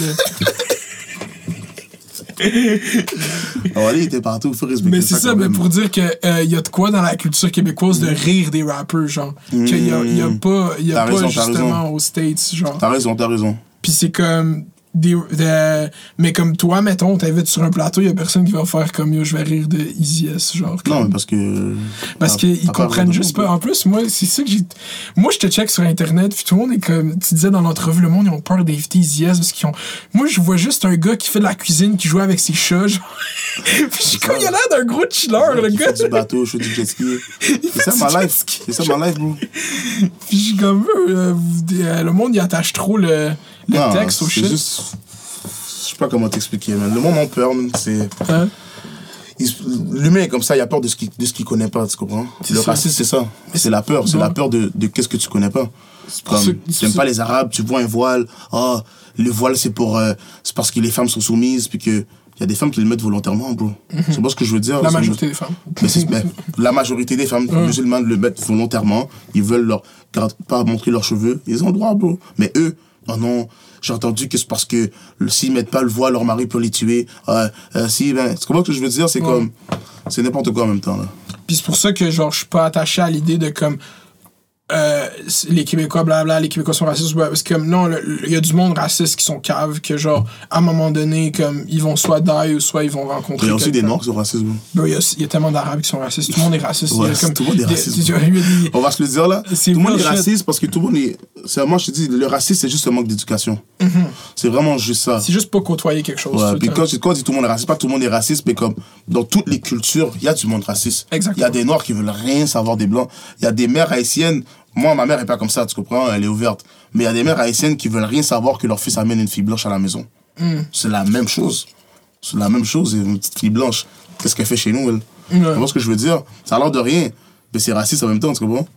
Wally il était partout, faut respecter Mais c'est ça, mais pour dire que euh, y a de quoi dans la culture québécoise de rire des rappers, genre. Qu'il y a, y a pas, y a pas raison, justement aux States, genre. T'as raison, t'as raison. Puis c'est comme. Des, de- mais comme toi, mettons, t'invites sur un plateau, y a personne qui va faire comme yo, je vais rire de Easy S, genre. Non, comme- parce que. Parce qu'ils comprennent juste pas. En plus, moi, c'est ça que j'ai. Moi, je te check sur Internet, puis tout le monde est comme. Tu disais dans l'entrevue, le monde, ils ont peur d'inviter Easy S parce qu'ils ont. Moi, je vois juste un gars qui fait de la cuisine, qui joue avec ses chats, genre. puis je suis comme, il a l'air d'un gros chiller, le Il gars. fait du bateau, je fais du jet ski. C'est ça ma life. C'est ça ma life, bro. Puis je suis comme, euh, euh, le monde, il attache trop le, le Non, texte au c'est shit? juste. Je sais pas comment t'expliquer, man. Le monde en peur. C'est. Hein? L'humain est comme ça, il a peur de ce qu'il qu'il connaît pas, tu comprends? Le ça. racisme, c'est ça. C'est la peur. C'est la peur de, de qu'est-ce que tu connais pas. Comme, tu n'aimes pas les Arabes, tu vois un voile. Oh, le voile, c'est pour. euh, c'est parce que les femmes sont soumises, puis que. Il y a des femmes qui le mettent volontairement, bro. C'est pas ce que je veux dire? La majorité des femmes. mais mais la majorité des femmes musulmanes le mettent volontairement. Ils veulent leur, pas montrer leurs cheveux. Ils ont le droit, bro. Mais eux, oh non, j'ai entendu que c'est parce que s'ils mettent pas le voile, leur mari peut les tuer. Euh, euh, si, ben, c'est comment que je veux dire? C'est comme. C'est n'importe quoi en même temps, là. Puis c'est pour ça que genre je suis pas attaché à l'idée de comme euh, les Québécois blabla les Québécois sont racistes parce que comme non le- le- il y a du monde raciste qui sont caves que genre à un moment donné comme ils vont soit die ou soit ils vont rencontrer Il y a aussi des. Noirs qui sont racistes, il y, y a tellement d'arabes qui sont racistes tout le monde est raciste Ouais, comme tout le monde est raciste. des- On va se le dire là. Tout le monde est raciste parce que tout le monde est. c'est- Moi, je te dis, le racisme, c'est juste un manque d'éducation. C'est vraiment juste ça. c'est juste pas côtoyer quelque chose Ouais, le puis quand, quand on dit tout le monde est raciste, pas tout le monde est raciste, mais comme dans toutes les cultures, il y a du monde raciste. Il y a des noirs qui veulent rien savoir des blancs. Il y a des mères haïtiennes. Moi, ma mère est pas comme ça, tu comprends? Elle est ouverte. Mais il y a des mères haïtiennes qui veulent rien savoir que leur fils amène une fille blanche à la maison. Hmm. C'est la même chose. C'est la même chose, une petite fille blanche. Qu'est-ce qu'elle fait chez nous, elle? Tu vois ce que je veux dire? Ça a l'air de rien, mais c'est raciste en même temps, tu comprends?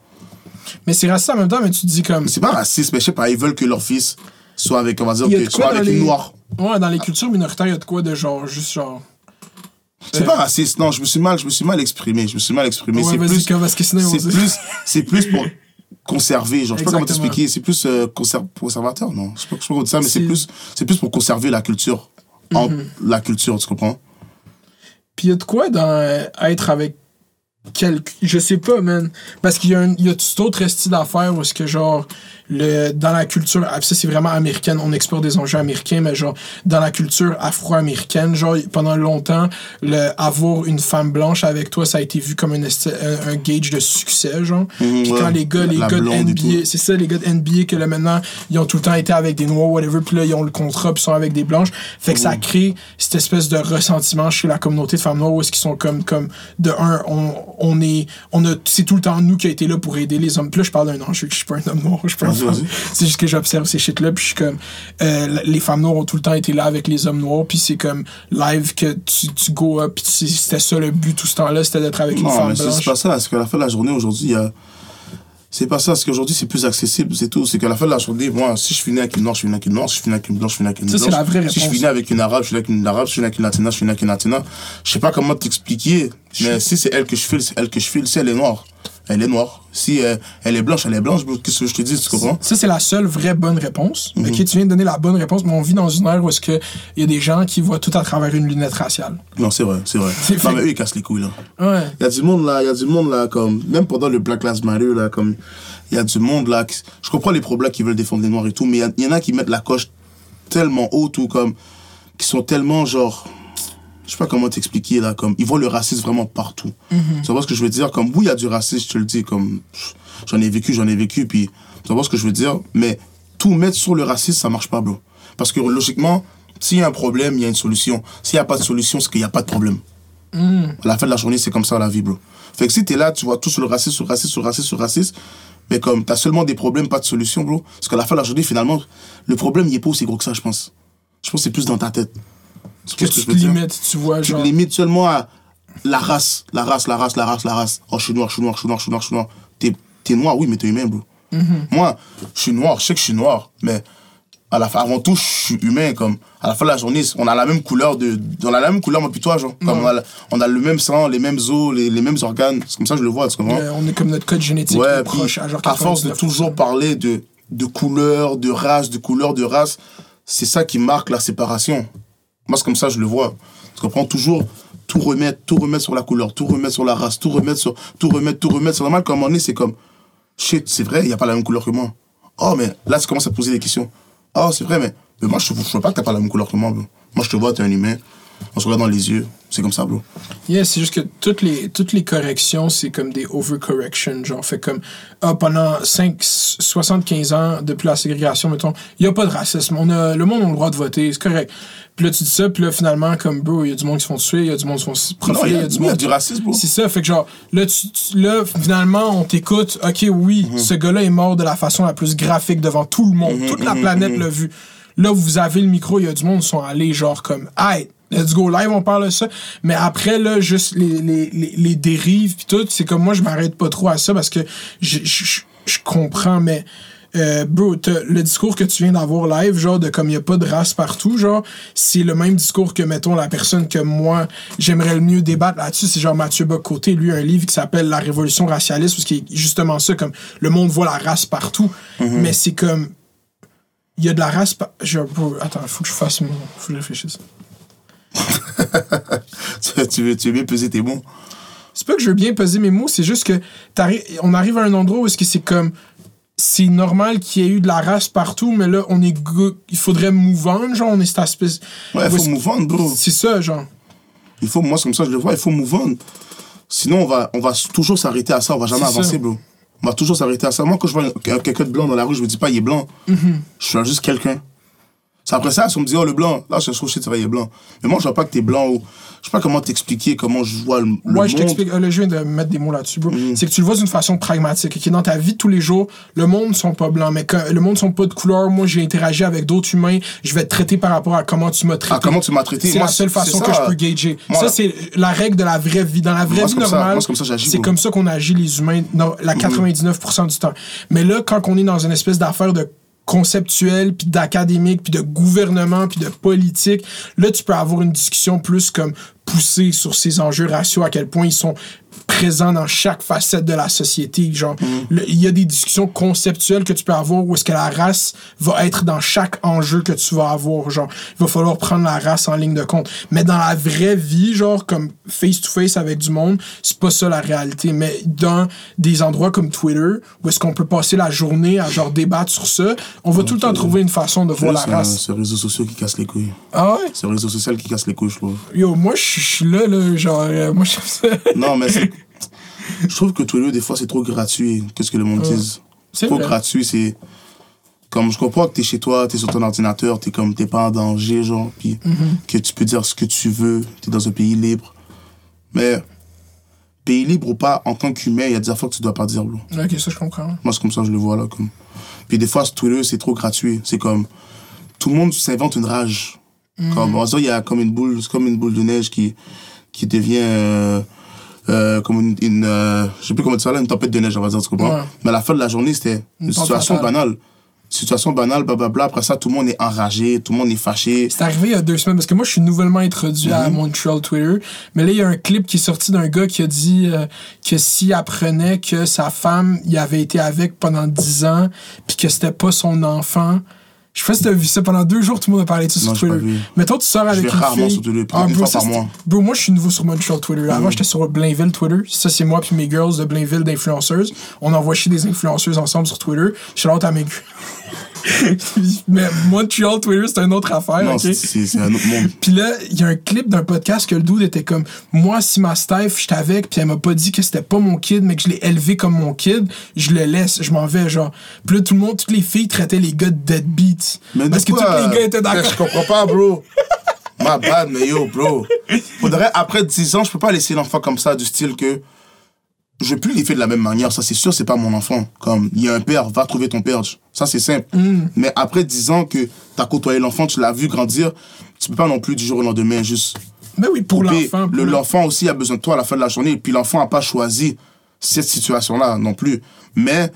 mais c'est raciste en même temps mais tu te dis comme C'est pas raciste, mais je sais pas, ils veulent que leur fils soit avec, on va dire, que soit avec les une noire. ouais dans les cultures minoritaires il y a de quoi de genre juste genre C'est pas raciste, non, je me suis mal, je me suis mal exprimé, je me suis mal exprimé. Ouais, c'est plus, Kev, parce que sinon, ils c'est plus, c'est plus pour conserver, genre, je sais pas comment t'expliquer, c'est plus euh, conser- conservateur, non, je sais pas, je sais pas comment dire ça, mais c'est plus, c'est plus pour conserver la culture, en, Mhm. la culture, tu comprends? Puis il y a de quoi dans euh, être avec quelqu'un. Je sais pas, man. Parce qu'il y a, un, il y a tout autre style d'affaires où est-ce que, genre, le, dans la culture. ah, Ça, c'est vraiment américaine. On exporte des enjeux américains, mais genre, dans la culture afro-américaine, genre, pendant longtemps, le, avoir une femme blanche avec toi, ça a été vu comme un, un, un gauge de succès, genre. Mhm, Puis ouais. quand les gars, les gars de NBA, c'est ça, les gars de NBA, que là, maintenant, ils ont tout le temps été avec des noirs, whatever, puis là, ils ont le contrat, puis ils sont avec des blanches. Fait que ça crée cette espèce de ressentiment chez la communauté de femmes noires où est-ce qu'ils sont comme, comme, de un, on, on est, on a, c'est tout le temps nous qui a été là pour aider les hommes. Puis là, je parle d'un enjeu que je suis pas un homme noir, je suis pas un. C'est juste que j'observe ces shit-là, puis je suis comme, euh, les femmes noires ont tout le temps été là avec les hommes noirs, puis c'est comme live que tu, tu go up, puis c'était ça le but tout ce temps-là, c'était d'être avec Non, femme mais c'est blanche. c'est pas ça, c'est qu'à la fin de la journée, aujourd'hui, il y a. C'est pas ça, parce qu'aujourd'hui, c'est plus accessible, c'est tout. C'est qu'à la fin de la journée, moi, si je finis avec une noire, je finis avec une noire. Si je finis avec une blanche, je finis avec une Ça, blanche. c'est la vraie Si je réponse. finis avec une arabe, je finis avec une arabe. Je finis avec une latina, je finis avec une latina. Je sais pas comment t'expliquer, mais si c'est elle que je file, c'est elle que je file. Si elle est noire, elle est noire. Si euh, elle est blanche, elle est blanche. Qu'est-ce que je te dis, tu comprends? Ça, c'est la seule vraie bonne réponse. Mhm. Ok, tu viens de donner la bonne réponse, mais on vit dans une ère où est-ce que il y a des gens qui voient tout à travers une lunette raciale. Non, c'est vrai, c'est vrai. Non, mais eux, ils cassent les couilles, là. Ouais. Il y a du monde là, il y a du monde là, comme, même pendant le Black Lives Matter, là, comme, il y a du monde là, qui- je comprends les problèmes qui veulent défendre les Noirs et tout, mais il y a- il y, en a qui mettent la coche tellement haute ou comme, qui sont tellement genre, je sais pas comment t'expliquer là, comme, ils voient le racisme vraiment partout. Tu vois ce que je veux dire? Comme, oui, il y a du racisme, je te le dis, comme, j'en ai vécu, j'en ai vécu, puis, tu vois ce que je veux dire? Mais tout mettre sur le racisme, ça marche pas, bro. Parce que logiquement, s'il y a un problème, il y a une solution. S'il y a pas de solution, c'est qu'il y a pas de problème. À la fin de la journée, c'est comme ça la vie, bro. Fait que si t'es là, tu vois tout sur le racisme, sur le racisme, sur le racisme, sur le racisme, mais comme t'as seulement des problèmes, pas de solution, bro. Parce qu'à la fin de la journée, finalement, le problème, il est pas aussi gros que ça, je pense. Je pense que c'est plus dans ta tête. Tu Que ce tu te limites, tu vois, Tu te genre. limites seulement à la race, la race, la race, la race, la race. Oh, je suis noir, je suis noir, je suis noir, je suis noir, je suis noir. T'es, t'es noir, oui, mais t'es humain, bro. Moi, je suis noir, je sais que je suis noir, mais à la fin, avant tout, je suis humain, comme, à la fin de la journée, on a la même couleur de, on a la même couleur, moi, puis toi, genre. Comme on a, on a le même sang, les mêmes os, les, les mêmes organes. C'est comme ça que je le vois? Euh, on est comme notre code génétique Ouais, est puis proche, à genre à force de 99%. toujours parler de, de couleur, de race, de couleur, de race, c'est ça qui marque la séparation. Moi, c'est comme ça je le vois. Tu comprends Toujours tout remettre, tout remettre sur la couleur, tout remettre sur la race, tout remettre sur, tout remettre, tout remettre. C'est normal qu'à un moment donné, c'est comme, shit, c'est vrai, il n'y a pas la même couleur que moi. Oh, mais là, tu commences à poser des questions. Oh, c'est vrai, mais, mais moi, je ne vois pas que t'as pas la même couleur que moi. Moi, je te vois, t'es un humain. On se regarde dans les yeux. C'est comme ça, bro. Yeah, c'est juste que toutes les, toutes les corrections, c'est comme des overcorrections. Genre, fait comme, ah, pendant 5, 75 ans, depuis la ségrégation, mettons, il n'y a pas de racisme. On a, le monde a le droit de voter, c'est correct. Puis là, tu dis ça, puis là, finalement, comme, bro, il y a du monde qui se font tuer, il y a du monde qui se font profiler, il y a, du oui, il y a monde. du racisme, bro. C'est ça, fait que genre, là, tu, tu- là finalement, on t'écoute, ok, oui, Mhm. ce gars-là est mort de la façon la plus graphique devant tout le monde. Mhm, Toute la planète l'a vu. Là, vous avez le micro, il y a du monde qui sont allés, genre, comme, hey, let's go live, on parle de ça. Mais après, là, juste les, les, les, les dérives, puis tout, c'est comme moi, je m'arrête pas trop à ça parce que je, je, je- comprends, mais. Euh, bro, le discours que tu viens d'avoir live, genre de comme il y a pas de race partout, genre, c'est le même discours que, mettons, la personne que moi, j'aimerais le mieux débattre là-dessus, c'est genre Mathieu Bocoté, lui, un livre qui s'appelle La Révolution racialiste, parce qu'il est justement ça, comme le monde voit la race partout, mais c'est comme, il y a de la race, par- je, bro, attends, faut que je fasse mon, faut que je réfléchisse. tu, veux, tu veux bien peser tes mots? C'est pas que je veux bien peser mes mots, c'est juste que on arrive à un endroit où est-ce que c'est comme c'est normal qu'il y ait eu de la race partout, mais là on est il faudrait move on, genre on est cette espèce. Ouais, il faut move on, bro. C'est ça, genre. Il faut, moi, c'est comme ça, je le vois, il faut move on. Sinon, on va, on va toujours s'arrêter à ça, on va jamais avancer, ça. bro. On va toujours s'arrêter à ça. Moi, quand je vois un- quelqu'un de blanc dans la rue, je me dis pas, il est blanc. Mm-hmm. Je suis juste quelqu'un. C'est après ça, si on me dit, oh, le blanc, là, je suis vrai, il est blanc. Mais moi, je vois pas que t'es blanc ou. Je sais pas comment t'expliquer comment je vois le, le Ouais, je monde. t'explique. Euh, Là, je viens de mettre des mots là-dessus, bro. Mhm. C'est que tu le vois d'une façon pragmatique. ok? Dans ta vie de tous les jours, le monde ne sont pas blancs, mais quand, le monde ne sont pas de couleur. Moi, j'ai interagi avec d'autres humains. Je vais te traiter par rapport à comment tu m'as traité. Ah, comment tu m'as traité? C'est la seule façon ça. que je peux gager. Moi, ça, c'est la règle de la vraie vie. Dans la vraie Moi, vie normale, c'est comme ça que qu'on agit les humains dans la 99% du temps. Mais là, quand on est dans une espèce d'affaire de conceptuel puis d'académique puis de gouvernement puis de politique là tu peux avoir une discussion plus comme poussée sur ces enjeux raciaux à quel point ils sont présents dans chaque facette de la société genre le- il y a des discussions conceptuelles que tu peux avoir où est-ce que la race va être dans chaque enjeu que tu vas avoir genre il va falloir prendre la race en ligne de compte. Mais dans la vraie vie genre comme face to face avec du monde c'est pas ça la réalité. Mais dans des endroits comme Twitter où est-ce qu'on peut passer la journée à genre débattre sur ça on va tout le temps trouver une façon de voir la race. c'est les réseaux sociaux qui cassent les couilles. ah ouais? C'est les réseaux sociaux qui cassent les couilles, je trouve. yo moi je suis là là genre euh, moi je ça Non, mais c'est- je trouve que Twitter, des fois, c'est trop gratuit. Qu'est-ce que le monde dise? c'est trop vrai. gratuit, c'est. Comme je comprends que t'es chez toi, t'es sur ton ordinateur, t'es comme, t'es pas en danger, genre, puis Mm-hmm. que tu peux dire ce que tu veux, t'es dans un pays libre. Mais, pays libre ou pas, en tant qu'humain, il y a des affaires que tu dois pas dire, bro. ok ça je comprends Moi, c'est comme ça je le vois, là. Comme. Puis des fois, Twitter, c'est trop gratuit. C'est comme. Tout le monde s'invente une rage. Comme, en soi, il y a comme une boule, comme une boule de neige qui, qui devient. euh, euh, comme une. une euh, je sais plus comment dire ça, là, une tempête de neige, on va dire, tu comprends? Ouais. Mais à la fin de la journée, c'était une, Une situation fatale. banale. Situation banale, blablabla. Après ça, tout le monde est enragé, tout le monde est fâché. C'est arrivé il y a deux semaines parce que moi je suis nouvellement introduit à Mhm. Montreal Twitter. Mais là il y a un clip qui est sorti d'un gars qui a dit euh, que s'il apprenait que sa femme il avait été avec pendant 10 ans puis que c'était pas son enfant. Je sais pas si t'as vu ça pendant deux jours tout le monde a parlé de ça Non, sur Twitter. vu. Mettons tu sors avec vais une rarement fille. sur Twitter, Ah, bro, ça, par mois. Bro, moi je suis nouveau sur Montreal Twitter. Avant j'étais sur Blainville Twitter. Ça c'est moi puis mes girls de Blainville d'influenceuses. On envoie chier des influenceuses ensemble sur Twitter. Je suis là à mes Mais Montreal Twitter c'est une autre affaire. Non, ok? c'est- un autre monde. Puis là, il y a un clip d'un podcast que le dude était comme Moi, si ma Steph, j'étais avec, puis elle m'a pas dit que c'était pas mon kid, mais que je l'ai élevé comme mon kid, je le laisse, je m'en vais, genre. Puis là, tout le monde, toutes les filles traitaient les gars de deadbeats. Mais parce de que tous les gars étaient Je d'accord. comprends pas, bro. Ma bad, mais yo, bro. Faudrait, après 10 ans, je peux pas laisser l'enfant comme ça, du style que. Je vais plus les faire de la même manière. Ça, c'est sûr, c'est pas mon enfant. Comme, il y a un père, va trouver ton père. Ça, c'est simple. Mm. Mais après 10 ans que t'as côtoyé l'enfant, tu l'as vu grandir, tu peux pas non plus du jour au lendemain juste. Mais oui, pour l'enfant. pour Le- L'enfant aussi a besoin de toi à la fin de la journée. Et puis l'enfant a pas choisi cette situation-là non plus. Mais,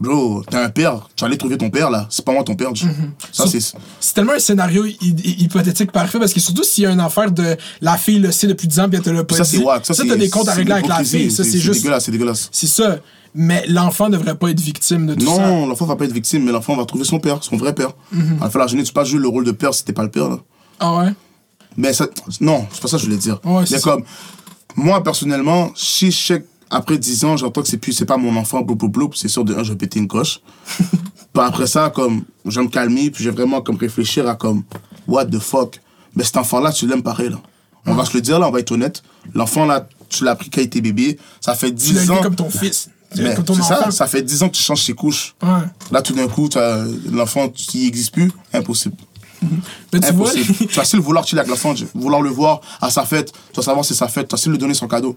bro, t'as un père, tu aller trouver ton père là. C'est pas moi ton père. Ça, Sur- c'est. C'est tellement un scénario hy- hy- hypothétique parfait parce que surtout s'il y a une affaire de la fille le sait depuis 10 ans puis elle te l'a pas Ça, dit. c'est wack. Ça, ça c'est- t'as des comptes à régler avec la fille. Ça, c'est juste. dégueulasse, c'est dégueulasse. C'est ça. Mais l'enfant devrait pas être victime de tout ça. Non, l'enfant va pas être victime, mais l'enfant va trouver son père, son vrai père. Mhm. À la fin de la journée, tu peux pas jouer le rôle de père si t'es pas le père, là. Ah ouais? Mais ça, non, c'est pas ça que je voulais dire. Ouais, mais ça. comme, moi, personnellement, si je sais après 10 ans, j'entends que c'est plus, c'est pas mon enfant, bloup, bloup, bloup, c'est sûr de un, je vais péter une coche. après ça, comme, je vais me calmer, puis je vais vraiment, comme, réfléchir à, comme, what the fuck. Mais cet enfant-là, tu l'aimes pareil, là. On va se le dire, là, on va être honnête. L'enfant, là, tu l'as pris quand il était bébé. Ça fait Tu l'as 10 élevé ans. comme ton fils. Mais c'est enfant. ça, ça fait 10 ans que tu changes ses couches. Ouais. Là, tout d'un coup, l'enfant qui n'existe plus, impossible. Mais tu vois, Impossible. tu vas de vouloir chiller avec l'enfant, vouloir le voir à sa fête, tu vas savoir c'est sa fête, tu vas lui donner son cadeau.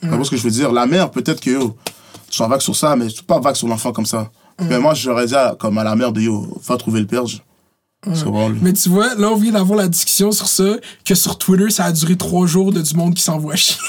Tu vois ce que je veux dire? La mère, peut-être que yo, tu sois vague sur ça, mais tu peux pas vague sur l'enfant comme ça. Mais moi, j'aurais dit à, comme à la mère de yo, va trouver le père. je- lui? Mais tu vois, là, on vient d'avoir la discussion sur ça, que sur Twitter, ça a duré trois jours de du monde qui s'envoie chier.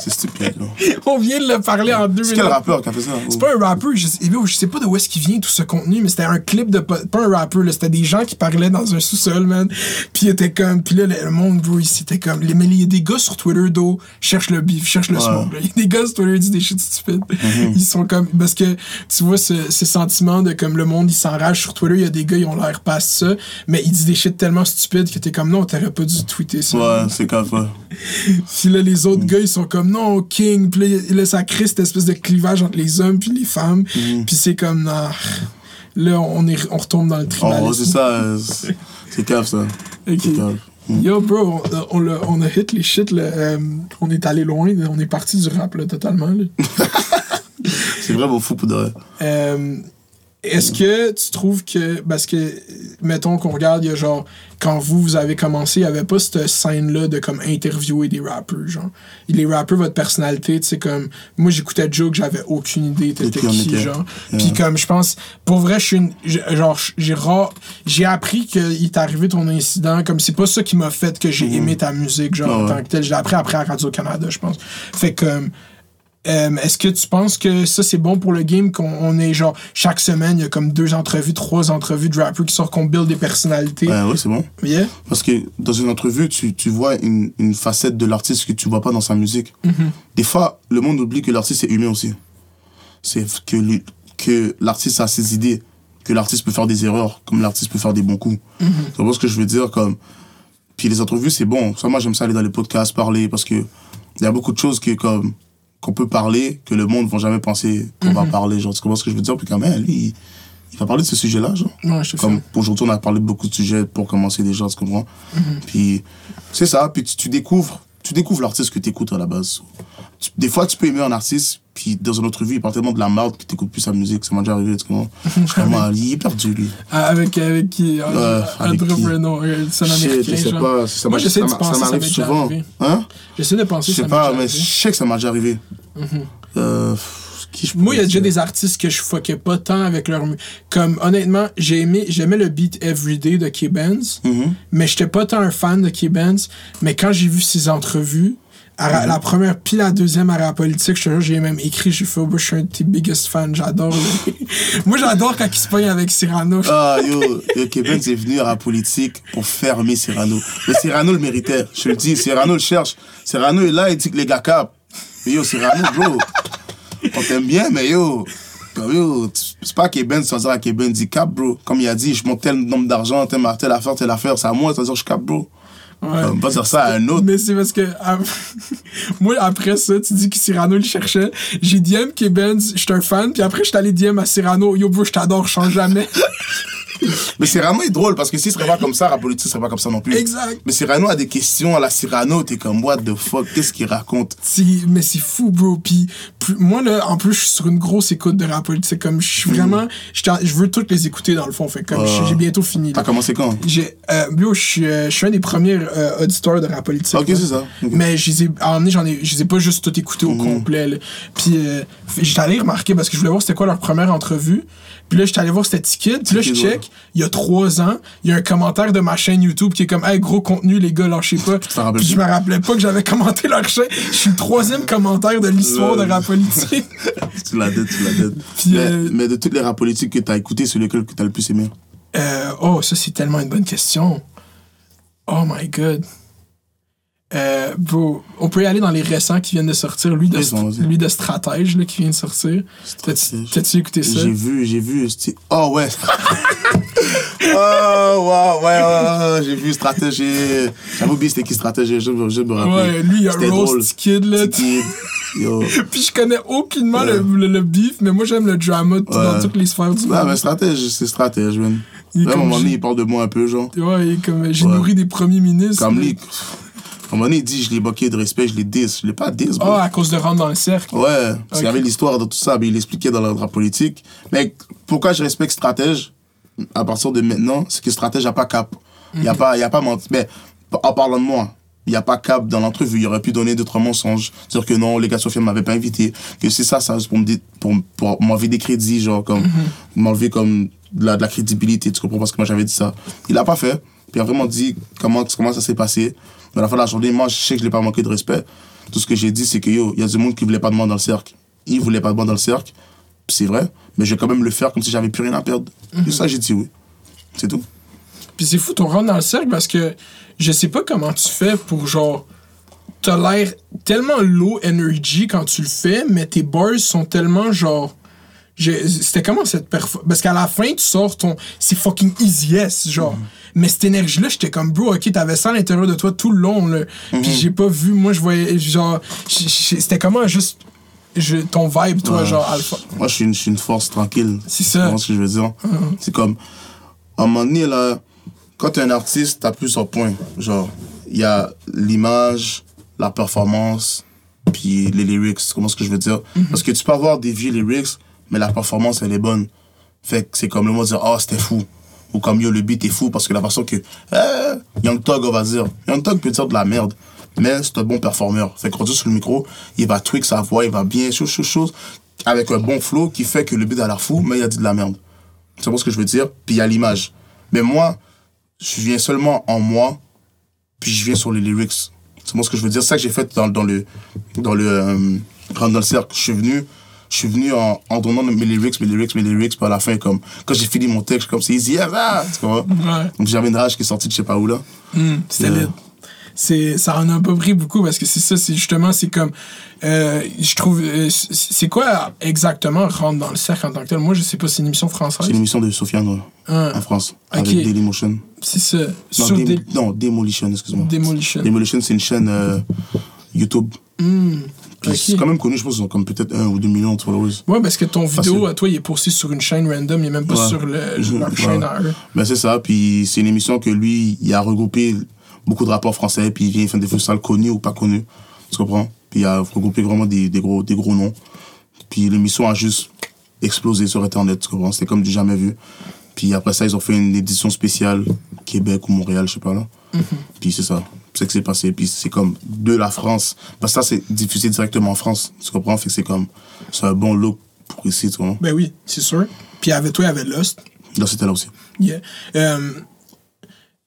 C'est stupide. là. on vient de le parler en deux C'est minutes. quel rappeur qui a fait ça C'est pas un rappeur, je sais, yo, je sais pas de où est-ce qu'il vient tout ce contenu, mais c'était un clip de. Pas un rappeur, c'était des gens qui parlaient dans un sous-sol, man. Puis ils étaient comme. Puis là, le, monde, bro, c'était comme. Les, mais il y a des gars sur Twitter, d'eau, cherchent le beef, cherchent le smoke. Il y a des gars sur Twitter qui disent des shit stupides. Mhm. Ils sont comme. Parce que, tu vois, ce, ce sentiment de comme le monde, il s'enrage sur Twitter, il y a des gars, ils ont l'air pas ça, mais ils disent des shit tellement stupides que t'es comme, non, t'aurais pas dû tweeter ça. Ouais, c'est comme ça. Puis là, les autres gars, ils sont comme non, King. Puis là, ça crée cette espèce de clivage entre les hommes puis les femmes. Puis c'est comme, non. Là, on, est, on retombe dans le En tribalisme. gros, c'est ça. c'est- cave, ça. Cave. Yo, bro, on, on, a hit les shit. Là, euh, on est allé loin. On est parti du rap, là, totalement. là. C'est vraiment fou pour de. Euh, Est-ce que tu trouves que. Parce que, mettons qu'on regarde, il y a genre. Quand vous, vous avez commencé, il n'y avait pas cette scène-là de comme interviewer des rappers, genre. Les rappers, votre personnalité, tu sais, comme. Moi, j'écoutais Joke, j'avais aucune idée t'étais qui était. genre. Yeah. Puis comme, je pense. Pour vrai, je suis une. Genre, j'ai rare. J'ai appris qu'il est arrivé ton incident. Comme, c'est pas ça qui m'a fait que j'ai aimé ta musique, genre, en ouais. tant que tel. Je l'ai appris après à Radio-Canada, je pense. Fait que. euh, euh, Est-ce que tu penses que ça c'est bon pour le game qu'on on est genre chaque semaine il y a comme deux entrevues, trois entrevues de rappers qui sortent qu'on build des personnalités? Ouais, ouais, c'est bon. Yeah? Parce que dans une entrevue, tu, tu vois une, une facette de l'artiste que tu vois pas dans sa musique. Des fois, le monde oublie que l'artiste est humain aussi. C'est que, lui- que l'artiste a ses idées, que l'artiste peut faire des erreurs, comme l'artiste peut faire des bons coups. Tu vois ce que je veux dire comme... Puis les entrevues, c'est bon. Ça, moi, j'aime ça aller dans les podcasts, parler, parce que il y a beaucoup de choses que, comme qu'on peut parler, que le monde ne va jamais penser qu'on va parler. Genre, tu comprends ce que je veux dire? Puis quand même, lui, il, il va parler de ce sujet-là, genre. Ouais, je Comme aujourd'hui, on a parlé de beaucoup de sujets pour commencer déjà, tu comprends? Puis c'est ça, puis tu, tu découvres, tu découvres l'artiste que tu écoutes à la base. Tu- des fois, tu peux aimer un artiste, puis dans une autre vie, il parle tellement de la merde que tu n'écoutes plus sa musique. Ça m'a déjà arrivé, tu comprends? Je suis vraiment, il est perdu, lui. Ah, Avec, avec qui? Euh, avec? Bruno, euh, un Shit, américain. je sais genre. pas, ça Moi, j'essaie de penser, ça m'arrive souvent. arrivé. Hein? J'essaie de penser. Je sais ça m'est pas, mais je sais que ça m'a déjà arrivé. Euh, qui je Moi, il y a déjà des artistes que je fuckais pas tant avec leur. Comme, honnêtement, j'aimais le beat Everyday de K-Benz, Mhm. mais j'étais pas tant un fan de K-Benz. Mais quand j'ai vu ses entrevues, à Mhm. la première puis la deuxième à la politique, je te jure, j'ai même écrit, j'ai fait, oh, je suis un de tes biggest fans, j'adore. Moi, j'adore quand il se pogne avec Cyrano. Ah, yo, yo Kevin est venu à la politique pour fermer Cyrano. Mais Cyrano le méritait. Je te le dis, Cyrano le cherche. Cyrano est là, il dit que les gars capent. Mais yo, Cyrano, bro, on t'aime bien, mais yo, comme yo, tu- c'est pas Kevin, tu vas dire à Kevin, dit cap, bro. Comme il a dit, je monte tel nombre d'argent, telle, telle affaire, telle affaire, c'est à moi, vas dire je cap, bro. Ouais. On va dire ça à un autre. Mais c'est parce que ah, moi après ça, tu dis que Cyrano le cherchait. J'ai DM K-Benz, j'étais un fan, puis après j'étais allé DM à Cyrano, yo bro, je t'adore, je change jamais. Mais Cyrano est drôle parce que s'il serait pas comme ça, la politique serait pas comme ça non plus. Exact. Mais Cyrano a des questions à la Cyrano, t'es comme, what the fuck, qu'est-ce qu'il raconte? C'est- mais c'est fou, bro. Puis plus- moi, là, en plus, je suis sur une grosse écoute de rap politique. Comme je suis vraiment. j'étais en- Je veux toutes les écouter, dans le fond. Fait comme Ah. j'ai bientôt fini. T'as commencé quand? J'ai, euh, je suis, euh, je suis un des premiers euh, auditeurs de rap politique. Ok, c'est ça. Mais je les ai, j'en ai, je les ai pas juste tout écoutés Mhm. au complet. là. Puis euh, allé remarquer parce que je voulais voir c'était quoi leur première entrevue. Puis là, j'étais allé voir c'était Ticket. Puis là, je check. Il y a trois ans, il y a un commentaire de ma chaîne YouTube qui est comme, hey, gros contenu, les gars, lâchez pas. Puis je me rappelais pas que j'avais commenté leur chaîne. Je suis le troisième commentaire de l'histoire de rap politique. tu l'as dit, tu l'as dit. Mais, euh, mais de toutes les rap politiques que t'as écouté, c'est lequel que t'as le plus aimé? Euh, oh, ça, c'est tellement une bonne question. Oh my god. Euh, bro, on peut y aller dans les récents qui viennent de sortir. Lui de, Oui, lui de Stratège là, qui vient de sortir. T'as-tu Stratège. écouté ça? J'ai vu, j'ai vu. Oh ouais. oh wow, ouais, ouais, ouais, j'ai vu stratégie. J'avais oublié c'était qui stratégie, je, je me rappelle. Ouais, lui, il y a Roast. Kid, là. Petit kid. Yo. Puis je connais aucunement Ouais. le, le, le beef, mais moi j'aime le drama t- dans Ouais. toutes les sphères du Ouais, monde. mais stratège, c'est stratège, man. Même à un moment donné, il parle de moi un peu, genre. Ouais, il est comme j'ai Ouais. nourri des premiers ministres. Comme là. lui. Un moment donné, il dit, je l'ai boqué de respect, je l'ai dis. Je l'ai pas dis, bro. Ah, à cause de rentrer dans le cercle. Ouais, parce qu'il y avait l'histoire de tout ça, mais il expliquait dans la, dans la politique. Mais pourquoi je respecte Stratège? À partir de maintenant, c'est que Stratège n'a pas cap. Il n'y a pas, il y a pas menti. Mais en parlant de moi, il n'y a pas cap dans l'entrevue. Il aurait pu donner d'autres mensonges. Dire que non, les gars Sofia ne m'avaient pas invité. Que c'est ça, ça, c'est pour me dire- pour, pour m'enlever des crédits, genre, comme, m'enlever comme de la, de la crédibilité. Tu comprends parce que moi j'avais dit ça. Il l'a pas fait. Puis il a vraiment dit comment, comment ça s'est passé. Mais à la fin de la journée, moi, je sais que je l'ai pas manqué de respect. Tout ce que j'ai dit, c'est que yo, il y a du monde qui voulait pas de moi dans le cercle. Il voulait pas de moi dans le cercle. C'est vrai. Mais je vais quand même le faire comme si j'avais plus rien à perdre. Et ça, j'ai dit oui. C'est tout. Puis c'est fou ton rentre dans le cercle parce que je sais pas comment tu fais pour genre. T'as l'air tellement low energy quand tu le fais, mais tes bars sont tellement genre. C'était comment cette performance? Parce qu'à la fin, tu sors ton. C'est fucking easy yes, genre. Mais cette énergie-là, j'étais comme, bro, ok, t'avais ça à l'intérieur de toi tout le long, là. Puis j'ai pas vu, moi, je voyais, genre. C'était comment juste. je- ton vibe, toi, Ouais. genre, alpha? Moi, je suis une, force tranquille. C'est Tu ça. comprends ce que je veux dire? C'est comme, à un moment donné, là, quand t'es un artiste, t'as plusieurs points. Genre, il y a l'image, la performance, puis les lyrics. Tu comprends ce que je veux dire? Parce que tu peux avoir des vieux lyrics, mais la performance, elle est bonne. Fait que c'est comme le mot de dire, oh, c'était fou. Ou comme, yo, le beat est fou, parce que la façon que, eh, Young Thug, on va dire. Young Thug peut dire de la merde, mais c'est un bon performeur. Fait qu'on dit sur le micro, il va tweak sa voix, il va bien, chose, chose, chose, avec un bon flow qui fait que le beat a l'air fou, mais il a dit de la merde. Tu vois ce que je veux dire? Puis il y a l'image. Mais moi, je viens seulement en moi, puis je viens sur les lyrics. C'est moi ce que je veux dire? C'est ça que j'ai fait dans, dans le dans le euh, dans le cercle. Je suis venu, je suis venu en, en donnant mes lyrics, mes lyrics, mes lyrics, puis à la fin, comme quand j'ai fini mon texte, comme c'est easy, tu? Ouais. Donc j'avais une rage qui est sortie de je sais pas où là. Hmm, C'était Euh. C'est, ça en a pas pris beaucoup parce que c'est ça, c'est justement, c'est comme, euh, je trouve, euh, c'est quoi exactement rentre dans le cercle en tant que tel? Moi, je sais pas, c'est une émission française. C'est une émission de Sofiane ouais, Ah, en France Ok. avec Dailymotion. c'est ça. Non, Sur Dé- non, Demolition, excuse-moi. Demolition. Demolition, c'est une chaîne YouTube. Hmm, Puis c'est quand même connu, je pense, ils ont comme peut-être un ou deux millions de followers. Ouais, parce que ton vidéo Facile. à toi, il est posté sur une chaîne random, il est même pas Ouais. sur le, leur ouais. chaîne à eux. Ben c'est ça, puis c'est une émission que lui, il a regroupé beaucoup de rappeurs français, puis il vient faire des freestyles connus ou pas connus, tu comprends? Puis il a regroupé vraiment des, des, gros, des gros noms. Puis l'émission a juste explosé sur Internet, tu comprends? C'était comme du jamais vu. Puis après ça, ils ont fait une édition spéciale, Québec ou Montréal, je sais pas là. Puis c'est ça, c'est que c'est passé. Puis c'est comme de la France. Parce que ça, c'est diffusé directement en France, tu comprends? Fait que c'est comme, c'est un bon look pour ici, tu comprends? Ben oui, c'est sûr. Puis avec toi, il y avait Lost. Là, c'était là aussi. Yeah. Euh,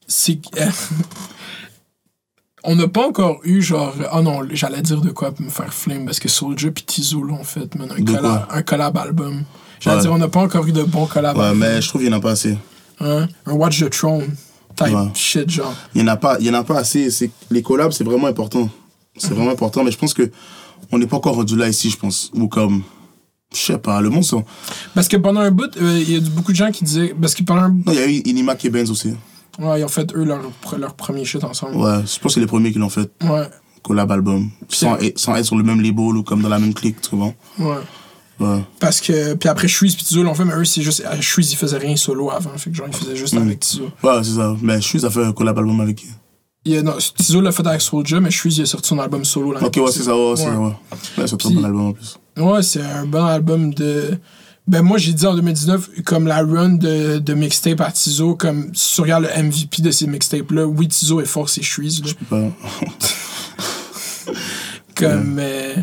c'est euh, on n'a pas encore eu genre oh non j'allais dire de quoi pour me faire flame parce que Soulja puis Tizo l'ont fait man, un, collab, quoi? un collab album j'allais Ouais. dire on n'a pas encore eu de bon collab Ouais, album. mais je trouve qu'il n'y en a pas assez. Hein? un Watch the Throne type Ouais. shit genre Il n'y en a pas, y en a pas assez. C'est les collabs, c'est vraiment important. C'est vraiment important, mais je pense que on n'est pas encore rendu là ici, je pense. Ou comme, je sais pas, le monde parce que pendant un bout euh, il y a beaucoup de gens qui disaient parce que pendant un Non, il y a eu Inima et Benz aussi. ouais, ils ont fait eux leur, leur premier shit ensemble Ouais, je pense que c'est les premiers qui l'ont fait. ouais Collab album. Sans, être- sans être sur le même label ou comme dans la même clique, tu vois. ouais Ouais. parce que puis après Shreeze puis Tizo l'ont fait mais eux c'est juste euh, Shreeze il faisait rien solo avant fait que genre il faisait juste avec Tizo Ouais, c'est ça. Mais je suis, a fait un collab album avec qui? Il y a- non, Tizo l'a fait avec Soulja, mais Shreeze il a sorti son album solo. l'année Ok, ouais, c'est ça, ouais, c'est Ouais. ça, ouais. Ouais, c'est un bon album en plus. Ouais, c'est un bon album de. Ben moi j'ai dit en 2019, comme la run de, de mixtape à Tizo, comme si tu regardes le MVP de ces mixtapes-là, oui Tizo est fort, c'est Shreeze. là. Ouais. Comme. euh,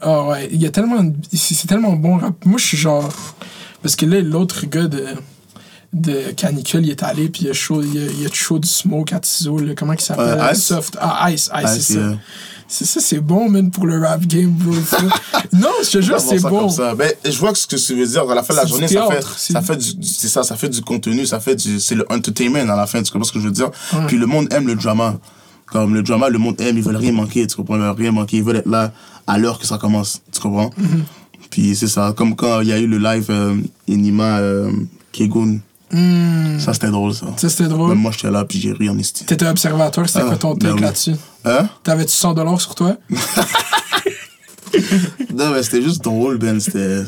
Ah ouais, il y a tellement. C'est tellement bon rap. Moi je suis genre. Parce que là, l'autre gars de. De Canicule, il est allé, puis il y a chaud, il y a, il y a chaud du smoke à Tizo, là. comment il s'appelle? Euh, Ice? Soft. Ah, Ice, Ice, Ice, c'est ça. C'est ça, c'est bon, man, pour le rap game, bro. non, je te jure, c'est bon. ça. Ben, je vois que ce que tu veux dire. À la fin de la journée, ça fait, ça fait du, c'est ça, ça fait du contenu, ça fait du, c'est le entertainment à la fin. Tu comprends ce que je veux dire? Puis le monde aime le drama. Comme le drama, le monde aime, ils veulent rien manquer, tu comprends? Ils veulent rien manquer, ils veulent être là à l'heure que ça commence, tu comprends? Puis c'est ça, comme quand il y a eu le live euh, Inima euh, Kegun. Ça, c'était drôle, ça. Ça, c'était drôle. Même moi, j'étais là, puis j'ai ri en estime. T'étais observateur, c'était Ah, quoi ton ben oui. là-dessus? Hein? T'avais-tu 100 dollars sur toi? Non, mais c'était juste drôle, Ben. C'était.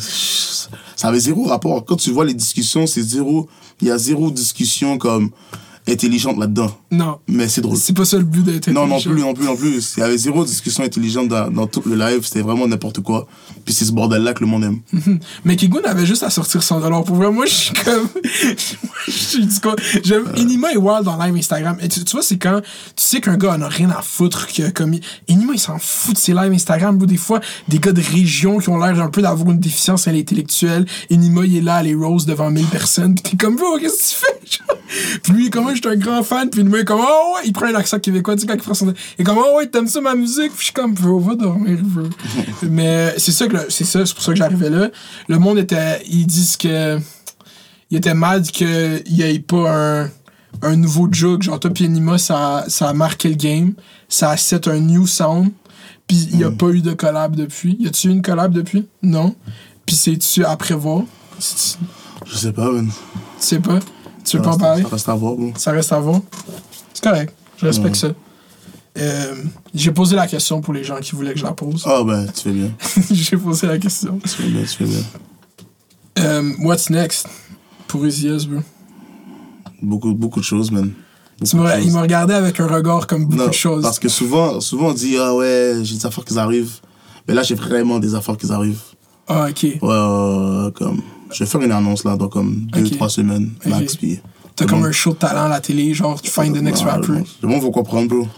Ça avait zéro rapport. Quand tu vois les discussions, c'est zéro. Il y a zéro discussion comme intelligente là-dedans. Non. Mais c'est drôle. C'est pas ça le but d'être Non, non intelligent. plus, non plus, non plus. Il y avait zéro discussion intelligente dans, dans tout le live. C'était vraiment n'importe quoi. Puis c'est ce bordel-là que le monde aime. Mais Kigun avait juste à sortir 100 dollars. Pour vrai, moi, je suis comme. moi, je suis du coup. J'aime. Inima et Wild en live Instagram. Et tu, tu vois, c'est quand tu sais qu'un gars en a rien à foutre que comme. Inima, il s'en fout de ses lives Instagram. Ou des fois, des gars de région qui ont l'air un peu d'avoir une déficience intellectuelle. Inima, il est là, les rose devant 1000 personnes. Puis t'es comme, bro, qu'est-ce que tu fais? Puis lui, comment je suis un grand fan. Puis Inima est comme, oh ouais, il prend un accent québécois. Tu sais, quand il prend son. Il est comme, oh ouais, t'aimes ça ma musique? Puis je suis comme, bro, va dormir, bro. Mais c'est ça que le- c'est ça, c'est pour ça que j'arrivais là. Le monde était. Ils disent que. Il était mad qu'il n'y ait pas un, un nouveau jug. Genre, toi, pis Nima, ça, ça a marqué le game. Ça a set un new sound. Puis il n'y a pas eu de collab depuis. Y a-tu eu une collab depuis? Non. Puis c'est-tu à prévoir? Je sais pas, Ben. Tu sais pas? Tu veux Ça pas en parler? Ça reste à voir, bon. Ça reste à voir. C'est correct. Je respecte ça. Euh, J'ai posé la question pour les gens qui voulaient que je la pose. Ah, ben, tu fais bien. J'ai posé la question. Tu fais bien, tu fais bien. Euh, what's next? Pour Easy bro? Beaucoup, beaucoup de choses, man. Tu de il m'a regardé avec un regard comme beaucoup Non, de choses. Parce que souvent, souvent on dit, ah ouais, j'ai des affaires qui arrivent. Mais là, j'ai vraiment des affaires qui arrivent. Ah, ok. Ouais, comme. Je vais faire une annonce là dans comme deux, Ok. trois semaines, max. Puis. T'as comme un show de talent à la télé, genre tu find the next Ouais, rapper. Le monde va comprendre, bro.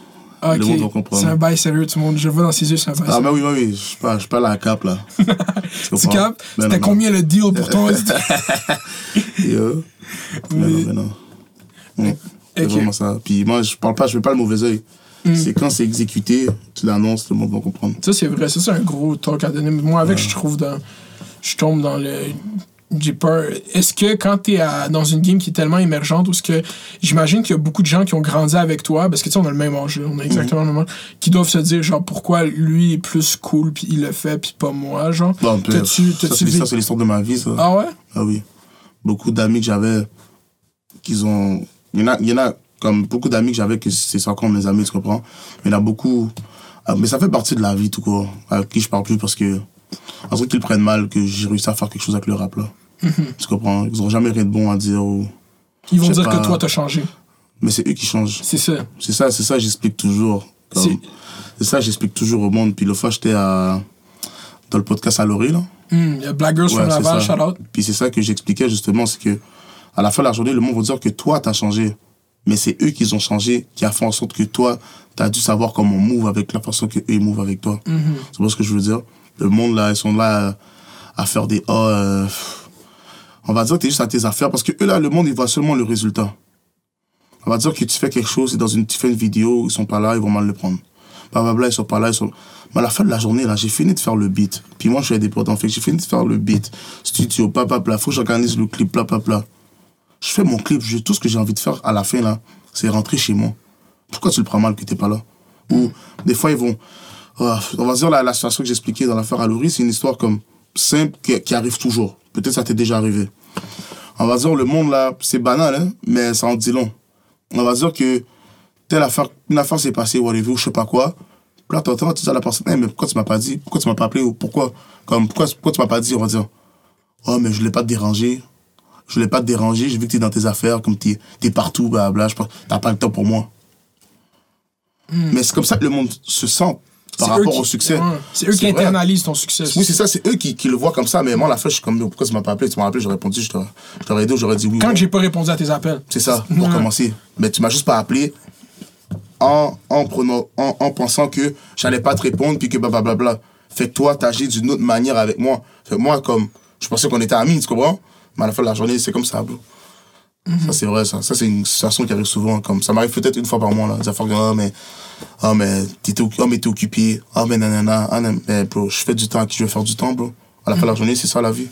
Ah, le monde va comprendre. C'est un bail sérieux, tout le monde. Je vois dans ses yeux, c'est un bail Ah, mais oui, oui, oui. Je suis pas, je suis pas à la cape là. Tu capes? Ben C'était combien le deal pour toi? Yo. Mais non, mais non. Ouais, C'est Ok. vraiment ça. Puis moi, je parle pas, je fais pas le mauvais oeil. Mm. C'est quand c'est exécuté, tu l'annonces, le monde va comprendre. Ça, c'est vrai. Ça, c'est un gros talk à donner. Moi, avec, je trouve dans. Je tombe dans le. J'ai peur. Est-ce que quand t'es à- dans une game qui est tellement émergente, ou est-ce que j'imagine qu'il y a beaucoup de gens qui ont grandi avec toi, parce que tu sais, on a le même là, on a exactement le même qui doivent se dire, genre, pourquoi lui est plus cool, puis il le fait, puis pas moi, genre? Peu- T'as-tu- ça, t'as-tu c'est vécu- ça, c'est l'histoire de ma vie, ça. Ah ouais? Ah oui. Beaucoup d'amis que j'avais, qu'ils ont. Il y en a, il y en a comme beaucoup d'amis que j'avais, que c'est encore mes amis, tu comprends? Mais il y en a beaucoup. ah, Mais ça fait partie de la vie, tout court. Avec qui je parle plus parce que. Un truc qu'ils prennent mal que j'ai réussi à faire quelque chose avec le rap, là. Tu comprends? Ils n'ont jamais rien de bon à dire. Ou... Ils vont dire pas. que toi, t'as changé. Mais c'est eux qui changent. C'est ça. C'est ça, c'est ça, j'explique toujours. C'est- ça, j'explique toujours au monde. Puis le fois, j'étais à. Dans le podcast à Laurie, là. Hmm, il y a Black Girls from Ouais, c'est Laval, shout out. Puis c'est ça que j'expliquais justement, c'est que à la fin de la journée, le monde va dire que toi, t'as changé. Mais c'est eux qui ont changé, qui a fait en sorte que toi, t'as dû savoir comment move avec la façon que eux ils move avec toi. C'est pas ce que je veux dire. Le monde, là, ils sont là à, faire des ah, euh, on va dire que t'es juste à tes affaires parce que eux, là, le monde, ils voient seulement le résultat. On va dire que tu fais quelque chose et dans une, tu fais une vidéo, ils sont pas là, ils vont mal le prendre. Blablabla, ils sont pas là, ils sont. Mais à la fin de la journée, là, j'ai fini de faire le beat. Puis moi, je suis indépendant. Fait j'ai pris de faire le beat. Studio, papapla, faut que j'organise le clip, papapla. Je fais mon clip, je- tout ce que j'ai envie de faire à la fin, là, c'est rentrer chez moi. Pourquoi tu le prends mal que t'es pas là? Ou des fois, ils vont. Ah, on va dire la, la situation que j'expliquais dans l'affaire à Laurie, c'est une histoire comme simple qui, qui arrive toujours. Peut-être ça t'est déjà arrivé. On va dire le monde là, c'est banal, hein, mais ça en dit long. On va dire que telle affaire, une affaire s'est passée, whatever, ou je sais pas quoi. Puis là, t'entends, tu dis à la personne, Hey, mais pourquoi tu m'as pas dit? Pourquoi tu m'as pas appelé? Ou pourquoi? Comme, pourquoi, pourquoi tu m'as pas dit On va dire, oh, mais je voulais pas te déranger. Je voulais pas te déranger, j'ai vu que t'es dans tes affaires, comme t'es es partout, blablabla, t'as pas le temps pour moi. Mais c'est comme ça que le monde se sent par rapport qui- au succès. ouais. C'est eux qui vrai. internalisent ton succès. Oui, c'est ça, c'est eux qui, qui le voient comme ça, mais moi, la fin, je suis comme, pourquoi tu m'as pas appelé? Tu m'as appelé, j'aurais répondu, je t'aurais aidé, j'aurais dit oui. Quand bon. j'ai pas répondu à tes appels. C'est ça, pour Ouais. commencer. Mais tu m'as juste pas appelé en, en, prenant, en, en pensant que j'allais pas te répondre, puis que blablabla. Fait que toi, t'agis d'une autre manière avec moi. Fait que moi, comme, je pensais qu'on était amis, tu comprends? Mais à la fin de la journée, c'est comme ça, bro. Ça, c'est vrai, ça. Ça, c'est une situation qui arrive souvent. Comme, ça m'arrive peut-être une fois par mois, là. Des affaires que, ah, mais, ah, mais, ah, mais t'es occupé. Ah, mais nanana. Ah, mais, bro, je fais du temps à qui je veux faire du temps, bro. À la fin de la journée, c'est ça, la vie.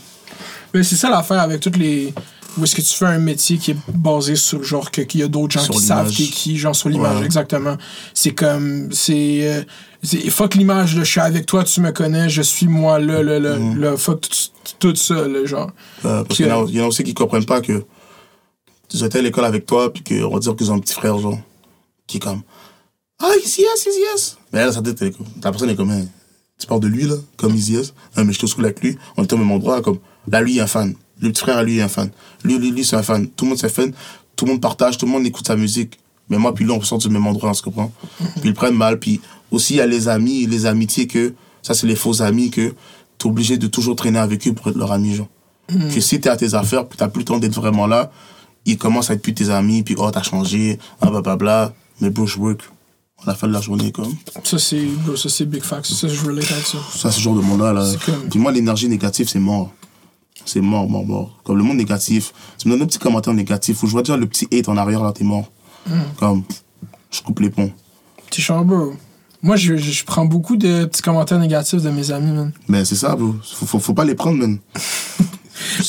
Mais c'est ça l'affaire avec toutes les, Ou est-ce que tu fais un métier qui est basé sur genre qu'il y a d'autres gens Sur qui savent qui qui, genre sur l'image, Ouais. exactement. C'est comme. C'est. euh, fuck l'image, je suis avec toi, tu me connais, je suis moi, là, là, Mhm. là, fuck tout, tout ça, là, genre. Euh, parce qu'il y, en a- il y en a aussi qui comprennent pas que ils étaient à l'école avec toi, puis qu'on va dire qu'ils ont un petit frère, genre, qui est comme Ah, yes, Easy yes. Mais là, sa tête, est la personne est comme Hein, Tu parles de lui, là, comme Easy yes. Ah, mais je te school avec lui, on était au même endroit, comme là, lui, il est un fan. Le petit frère, lui, il est un fan. Lui, lui, lui, c'est un fan. Tout le monde c'est fan. Tout le monde partage, tout le monde écoute sa musique. Mais moi, puis là, on sort du même endroit, on se comprend. Puis ils prennent mal. Puis aussi, il y a les amis, les amitiés que, ça, c'est les faux amis que t'es obligé de toujours traîner avec eux pour être leur ami, genre que si t'es à tes affaires, puis t'as plus le temps d'être vraiment là, ils commencent à être plus tes amis, puis oh, t'as changé, ah, blablabla. Mais bro, je work. On a fait de la journée, comme. Ça, c'est. bro, Ça, c'est big facts. Ça, je relate avec ça. Ça, c'est ce genre de monde-là. Là. Comme- Puis moi, l'énergie négative, c'est mort. C'est mort, mort, mort. Comme le monde négatif, tu me donnes un petit commentaire négatif, ou je vois déjà le petit hate en arrière, là, t'es mort. Comme, je coupe les ponts. Petit chambre. Moi, je, je, prends beaucoup de petits commentaires négatifs de mes amis, man. Mais c'est ça, bro. Faut, faut, faut pas les prendre, man.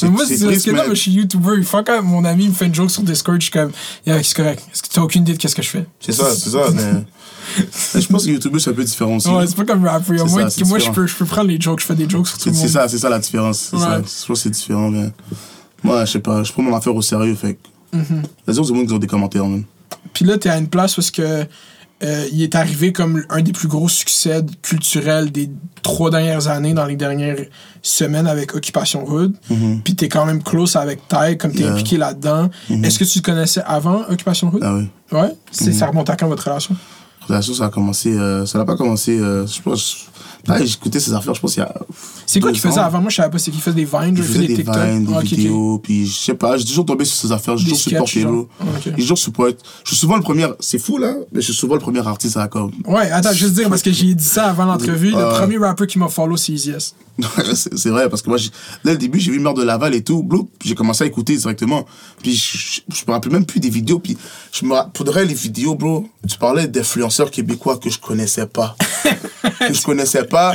Mais moi, c'est parce que man. moi, je suis YouTuber. Une fois quand mon ami me fait une joke sur Discord, je suis comme, yeah, c'est correct. Est-ce que t'as aucune idée de qu'est-ce que je fais? C'est ça, c'est ça, mais. mais je pense que YouTube, c'est un peu différent aussi. Ouais, c'est pas comme rapper. C'est Moi, ça, c'est moi je, peux, je peux prendre les jokes, je fais des jokes sur tout C'est le monde. c'est ça, c'est ça la différence. C'est Ouais. ça. Je trouve que c'est différent, mais. Moi, je sais pas, je prends mon affaire au sérieux, fait que. Mm-hmm. Autres, du monde qui ont des commentaires, man. Puis là, t'es à une place parce que euh, il est arrivé comme un des plus gros succès culturels des trois dernières années, dans les dernières semaines avec Occupation Rude. Puis t'es quand même close avec Ty, comme t'es. Yeah. Impliqué là-dedans. Est-ce que tu le connaissais avant Occupation Rude? Ah oui. Ouais? C'est, Ça remonte à quand votre relation? La chose, ça a commencé. euh, ça n'a pas commencé. euh, je pense. Là, écouté ses affaires, je pense, il y a. C'est quoi qu'il faisait avant? Moi, je savais pas. C'est qu'il faisait des vines, Il faisait des TikTok. vines, des Ah, vidéos, puis je sais pas, j'ai toujours tombé sur ses affaires, j'ai toujours supporté, ok. J'ai toujours supporté. Je suis souvent le premier. C'est fou, là, mais je suis souvent le premier artiste à la com. Ouais, attends, juste dire, parce que j'ai dit ça avant l'entrevue. Le premier rapper qui m'a follow, c'est Easy c'est vrai, parce que moi, dès le début, j'ai vu Mère de Laval et tout, j'ai commencé à écouter directement. Puis je, je, je me rappelle même plus des vidéos, puis je me pour de vrai, les vidéos, bro, tu parlais d'influenceurs québécois que je connaissais pas. que je connaissais pas.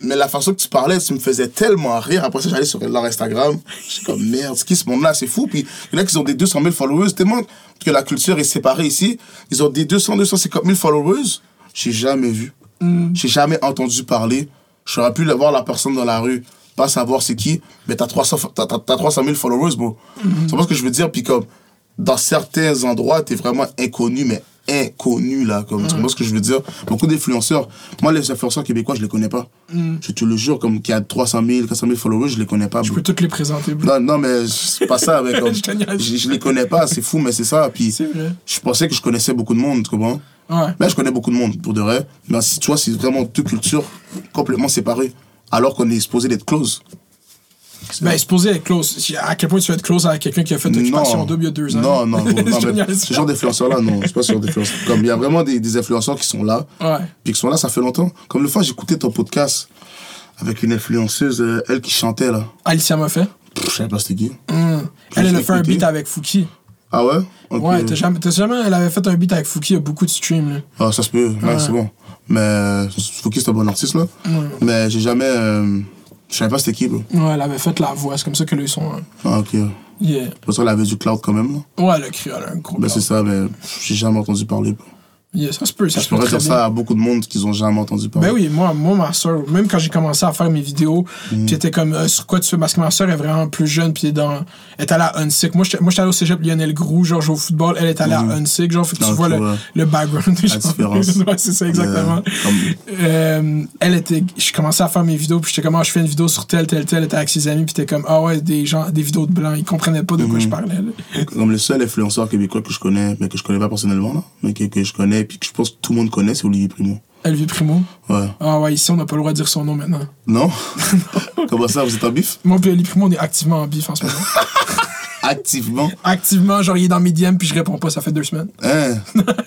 Mais la façon que tu parlais, tu me faisais tellement rire. Après ça, j'allais sur leur Instagram. J'étais comme, merde, qui ce monde-là? C'est fou. Puis il y en a qui ont des 200 000 followers. Tellement que la culture est séparée ici. Ils ont des 200, 250 000 followers. J'ai jamais vu. J'ai jamais entendu parler. J'aurais pu le voir la personne dans la rue, pas savoir c'est qui, mais t'as 300, fo- t'as, t'as- t'as 300 000 followers, bro. C'est pas ce que je veux dire. Puis comme, dans certains endroits, t'es vraiment inconnu, mais inconnu, là. Comme, Tu vois ce que je veux dire? Beaucoup d'influenceurs. Moi, les influenceurs québécois, je les connais pas. Je te le jure, comme, qui a 300 000, 400 000 followers, je les connais pas, Je peux toutes les présenter, bro. Non, non, mais c'est pas ça, mais comme, Je je, je les connais pas, c'est fou, mais c'est ça. Puis, vrai. je pensais que je connaissais beaucoup de monde, tu comprends? Ouais. Mais je connais beaucoup de monde, pour de vrai. Mais si tu vois, c'est vraiment deux cultures complètement séparées. Alors qu'on est supposé d'être close. Ben, supposé être close. À quel point tu vas être close avec quelqu'un qui a fait Occupation Double il y a deux ans? Non, non, non, mais ce genre d'influenceurs-là, non, c'est pas ce genre d'influenceurs. Comme il y a vraiment des, des influenceurs qui sont là, Ouais. puis qui sont là, ça fait longtemps. Comme le fois, j'écoutais ton podcast avec une influenceuse, euh, elle qui chantait là. Alicia m'a fait. Je savais pas c'était qui. Hmm. Elle, elle a fait un beat avec Fouki. Ah ouais? Ouais, t'as jamais, jamais, elle avait fait un beat avec Fouki, il y a beaucoup de streams, là. Ah, ça se peut, ouais, c'est bon. Mais euh, Fouki, c'est un bon artiste là. Mais j'ai jamais. euh, je savais pas c'était qui, bro. Ouais, elle avait fait la voix, c'est comme ça que ils sont. hein. Ah, ok. Yeah. Pour ça, elle avait du cloud quand même, là. Ouais, elle a crié, elle a un gros. Ben, c'est ça, mais j'ai jamais entendu parler. bro. Yeah, ça se peut, ça Je pourrais dire bien. ça à beaucoup de monde qu'ils ont jamais entendu parler. Ben oui, moi, moi ma soeur, même quand j'ai commencé à faire mes vidéos, Mm. puis était comme, euh, sur quoi tu fais? Parce que ma soeur est vraiment plus jeune, puis elle est dans, elle est allée à Unsick. Moi, j'étais j'étais allé au cégep Lionel Grou, genre, je joue au football. Elle est allée à Unsick, genre, fait que tu Mm. Ok, vois le, le background. différence. ouais, c'est ça, exactement. Euh, comme- Euh, elle était, je commençais à faire mes vidéos, puis j'étais comme, ah, je fais une vidéo sur tel, tel, tel, elle était avec ses amis, puis t'es comme, ah ouais, des gens, des vidéos de blancs, ils comprenaient pas de quoi je parlais, là. Comme le seul influenceur québécois que je connais, mais que je connais pas personnellement, là, mais que, que je connais, puis que je pense que tout le monde connaît, c'est Olivier Primo. Elvie Primo. Ouais. Ah ouais, ici, on n'a pas le droit de dire son nom maintenant. Non? Comment ça, vous êtes en bif? Moi, puis Elvie Primo, on est activement en bif en ce moment. Activement? Activement, genre, il est dans mes DM, puis je réponds pas, ça fait deux semaines. Hein?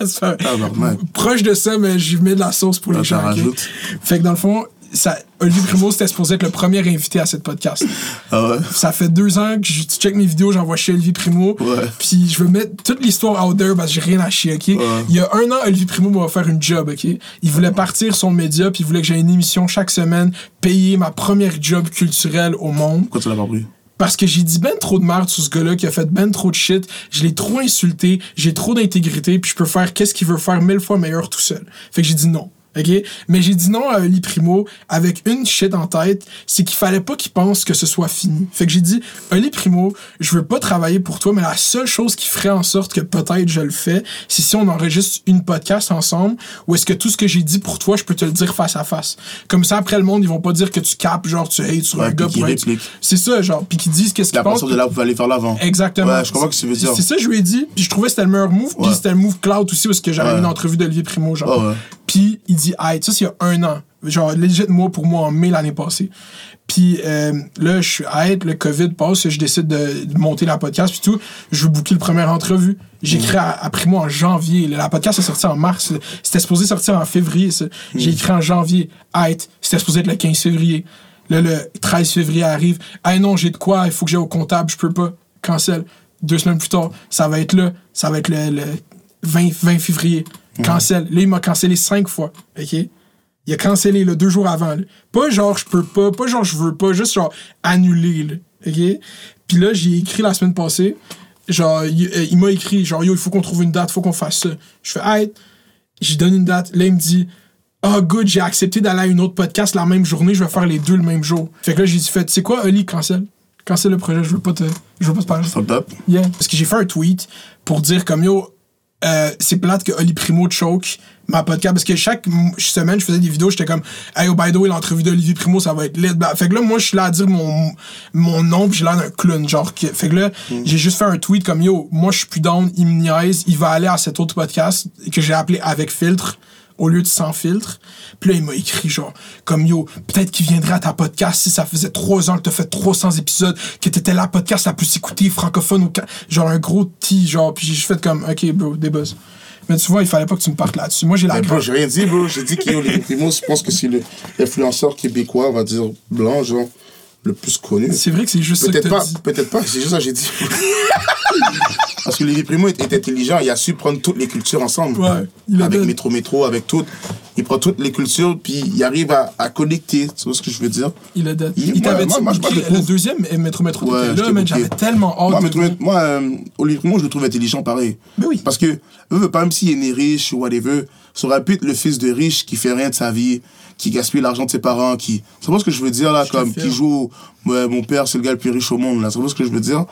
Ça fait- Tabarnak. Proche de ça, mais j'y mets de la sauce pour Ah, les gens. Fait que dans le fond, ça, Olivier Primo, c'était supposé être le premier invité à cette podcast. Ah ouais Ça fait deux ans que je tu check mes vidéos, j'envoie chez Olivier Primo. Ouais. Puis je veux mettre toute l'histoire out there parce que j'ai rien à chier, ok? Il y a un an, Olivier Primo m'a offert une job, ok? Il voulait partir son média, puis il voulait que j'aie une émission chaque semaine, payer ma première job culturelle au monde. Pourquoi tu l'as pas pris? Parce que j'ai dit ben trop de merde sur ce gars-là qui a fait ben trop de shit. Je l'ai trop insulté. J'ai trop d'intégrité. Puis je peux faire qu'est-ce qu'il veut faire mille fois meilleur tout seul. Fait que j'ai dit non. OK? Mais j'ai dit non à Oli Primo avec une shit en tête, c'est qu'il fallait pas qu'il pense que ce soit fini. Fait que j'ai dit, Oli Primo, je veux pas travailler pour toi, mais la seule chose qui ferait en sorte que peut-être je le fais, c'est si on enregistre une podcast ensemble, ou est-ce que tout ce que j'ai dit pour toi, je peux te le dire face à face. Comme ça, après le monde, ils vont pas dire que tu capes, genre tu hates sur Ouais, un gars pour. C'est ça, genre, puis qu'ils disent qu'est-ce qu'ils pensent. de là, vous pouvez aller faire l'avant. Exactement. Ouais, je comprends que tu veux dire. C'est ça, je lui ai dit. Puis je trouvais que c'était le meilleur move. Puis c'était le move cloud aussi, parce que j'avais Ouais. une entrevue d'Olivier Primo, genre. Puis il dit, hey, ça, c'est il y a un an. Genre, legit, moi, pour moi, en mai l'année passée. Puis euh, là, je suis, hey, le COVID passe, je décide de, monter la podcast, puis tout. Je veux booker le première entrevue. J'écris après moi en janvier. La podcast est sortie en mars. C'était supposé sortir en février, ça. J'ai écrit en janvier. Hey, c'était supposé être le 15 février. Là, le 13 février arrive. Hey, non, j'ai de quoi, il faut que j'aille au comptable, je peux pas. Cancel. Deux semaines plus tard, ça va être là. Ça va être le, le 20, 20 février. Cancel. Là, il m'a cancellé cinq fois. OK? Il a cancellé deux jours avant. là. Pas genre je peux pas, pas genre je veux pas, juste genre annulé. Là, OK? Puis là, j'ai écrit la semaine passée. Genre, il, euh, il m'a écrit, genre, yo, il faut qu'on trouve une date, faut qu'on fasse ça. Je fais, hey, j'ai donné une date. Là, il me dit, oh, good, j'ai accepté d'aller à une autre podcast la même journée, je vais faire les deux le même jour. Fait que là, j'ai dit, fait, tu sais quoi, Oli, cancel? Cancel le projet, je veux pas te, je veux pas te parler. Up. Yeah. Parce que j'ai fait un tweet pour dire comme yo, euh, c'est plate que Oli Primo choke ma podcast. Parce que chaque semaine, je faisais des vidéos, j'étais comme, hey, oh, by the way, l'entrevue d'Olivier Primo, ça va être lit. Fait que là, moi, je suis là à dire mon, mon nom, puis j'ai l'air d'un clown. Genre, fait que là, j'ai juste fait un tweet comme yo, moi, je suis plus down, il me niaise, il va aller à cet autre podcast que j'ai appelé Avec filtre au lieu de sans filtre. Puis là, il m'a écrit genre, comme yo, peut-être qu'il viendrait à ta podcast si ça faisait trois ans que t'as fait 300 épisodes, que t'étais la podcast la plus écoutée francophone, Ca- genre un gros T, genre, puis j'ai fait comme, ok, bro, des buzz. Mais tu vois, il fallait pas que tu me partes là-dessus. Moi, j'ai la Mais bro, j'ai rien dit, bro. J'ai dit qu'Olivier Primo, je pense que c'est l'influenceur québécois, on va dire, blanc, genre, le plus connu. C'est vrai que c'est juste ça que Peut-être pas, peut-être pas, c'est juste ça que j'ai dit. Parce que Olivier Primo est, est intelligent, il a su prendre toutes les cultures ensemble. Ouais, il a avec. Métro Métro, avec tout. Il prend toutes les cultures, puis il arrive à, à connecter, tu vois ce que je veux dire? Il a dead. Il- Il t'avait moi- dit le deuxième euh, Métro Métro. Ouais, là, booké. j'avais tellement hâte. Moi, Métro moi euh, Olivier Primo, je le trouve intelligent pareil. Mais oui. Parce que, eux, veut pas, même s'il est né riche ou whatever, ça aurait pu être le fils de riche qui fait rien de sa vie, qui gaspille l'argent de ses parents, qui. C'est pas ce que je veux dire, là, Je comme, qui joue au- ouais, mon père, c'est le gars le plus riche au monde, là. C'est pas ce que je veux dire?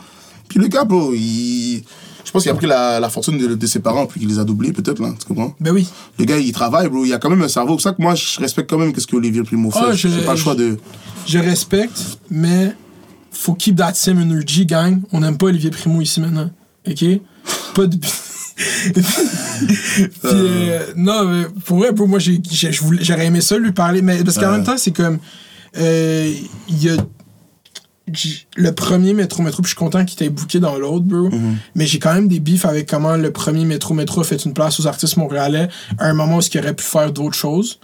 Puis le gars, bro, il. Je pense qu'il a pris la, la fortune de, de ses parents, puis qu'il les a doublés, peut-être, là. Tu comprends? Ben oui. Le gars, il travaille, bro. Il a quand même un cerveau. C'est pour ça que moi, je respecte quand même ce que Olivier Primo fait. J'ai je- pas le choix de. Je respecte, mais faut keep that same energy, gang. On n'aime pas Olivier Primo ici maintenant. OK? Pas de. Puis, euh, non, mais pour vrai, pour moi, j'aurais aimé ça lui parler, mais parce qu'en Ouais. même temps, c'est comme. euh, Il y a. Le premier métro métro, puis je suis content qu'il t'ait booké dans l'autre, bro. Mais j'ai quand même des bifs avec comment le premier métro métro a fait une place aux artistes montréalais à un moment où il aurait pu faire d'autres choses.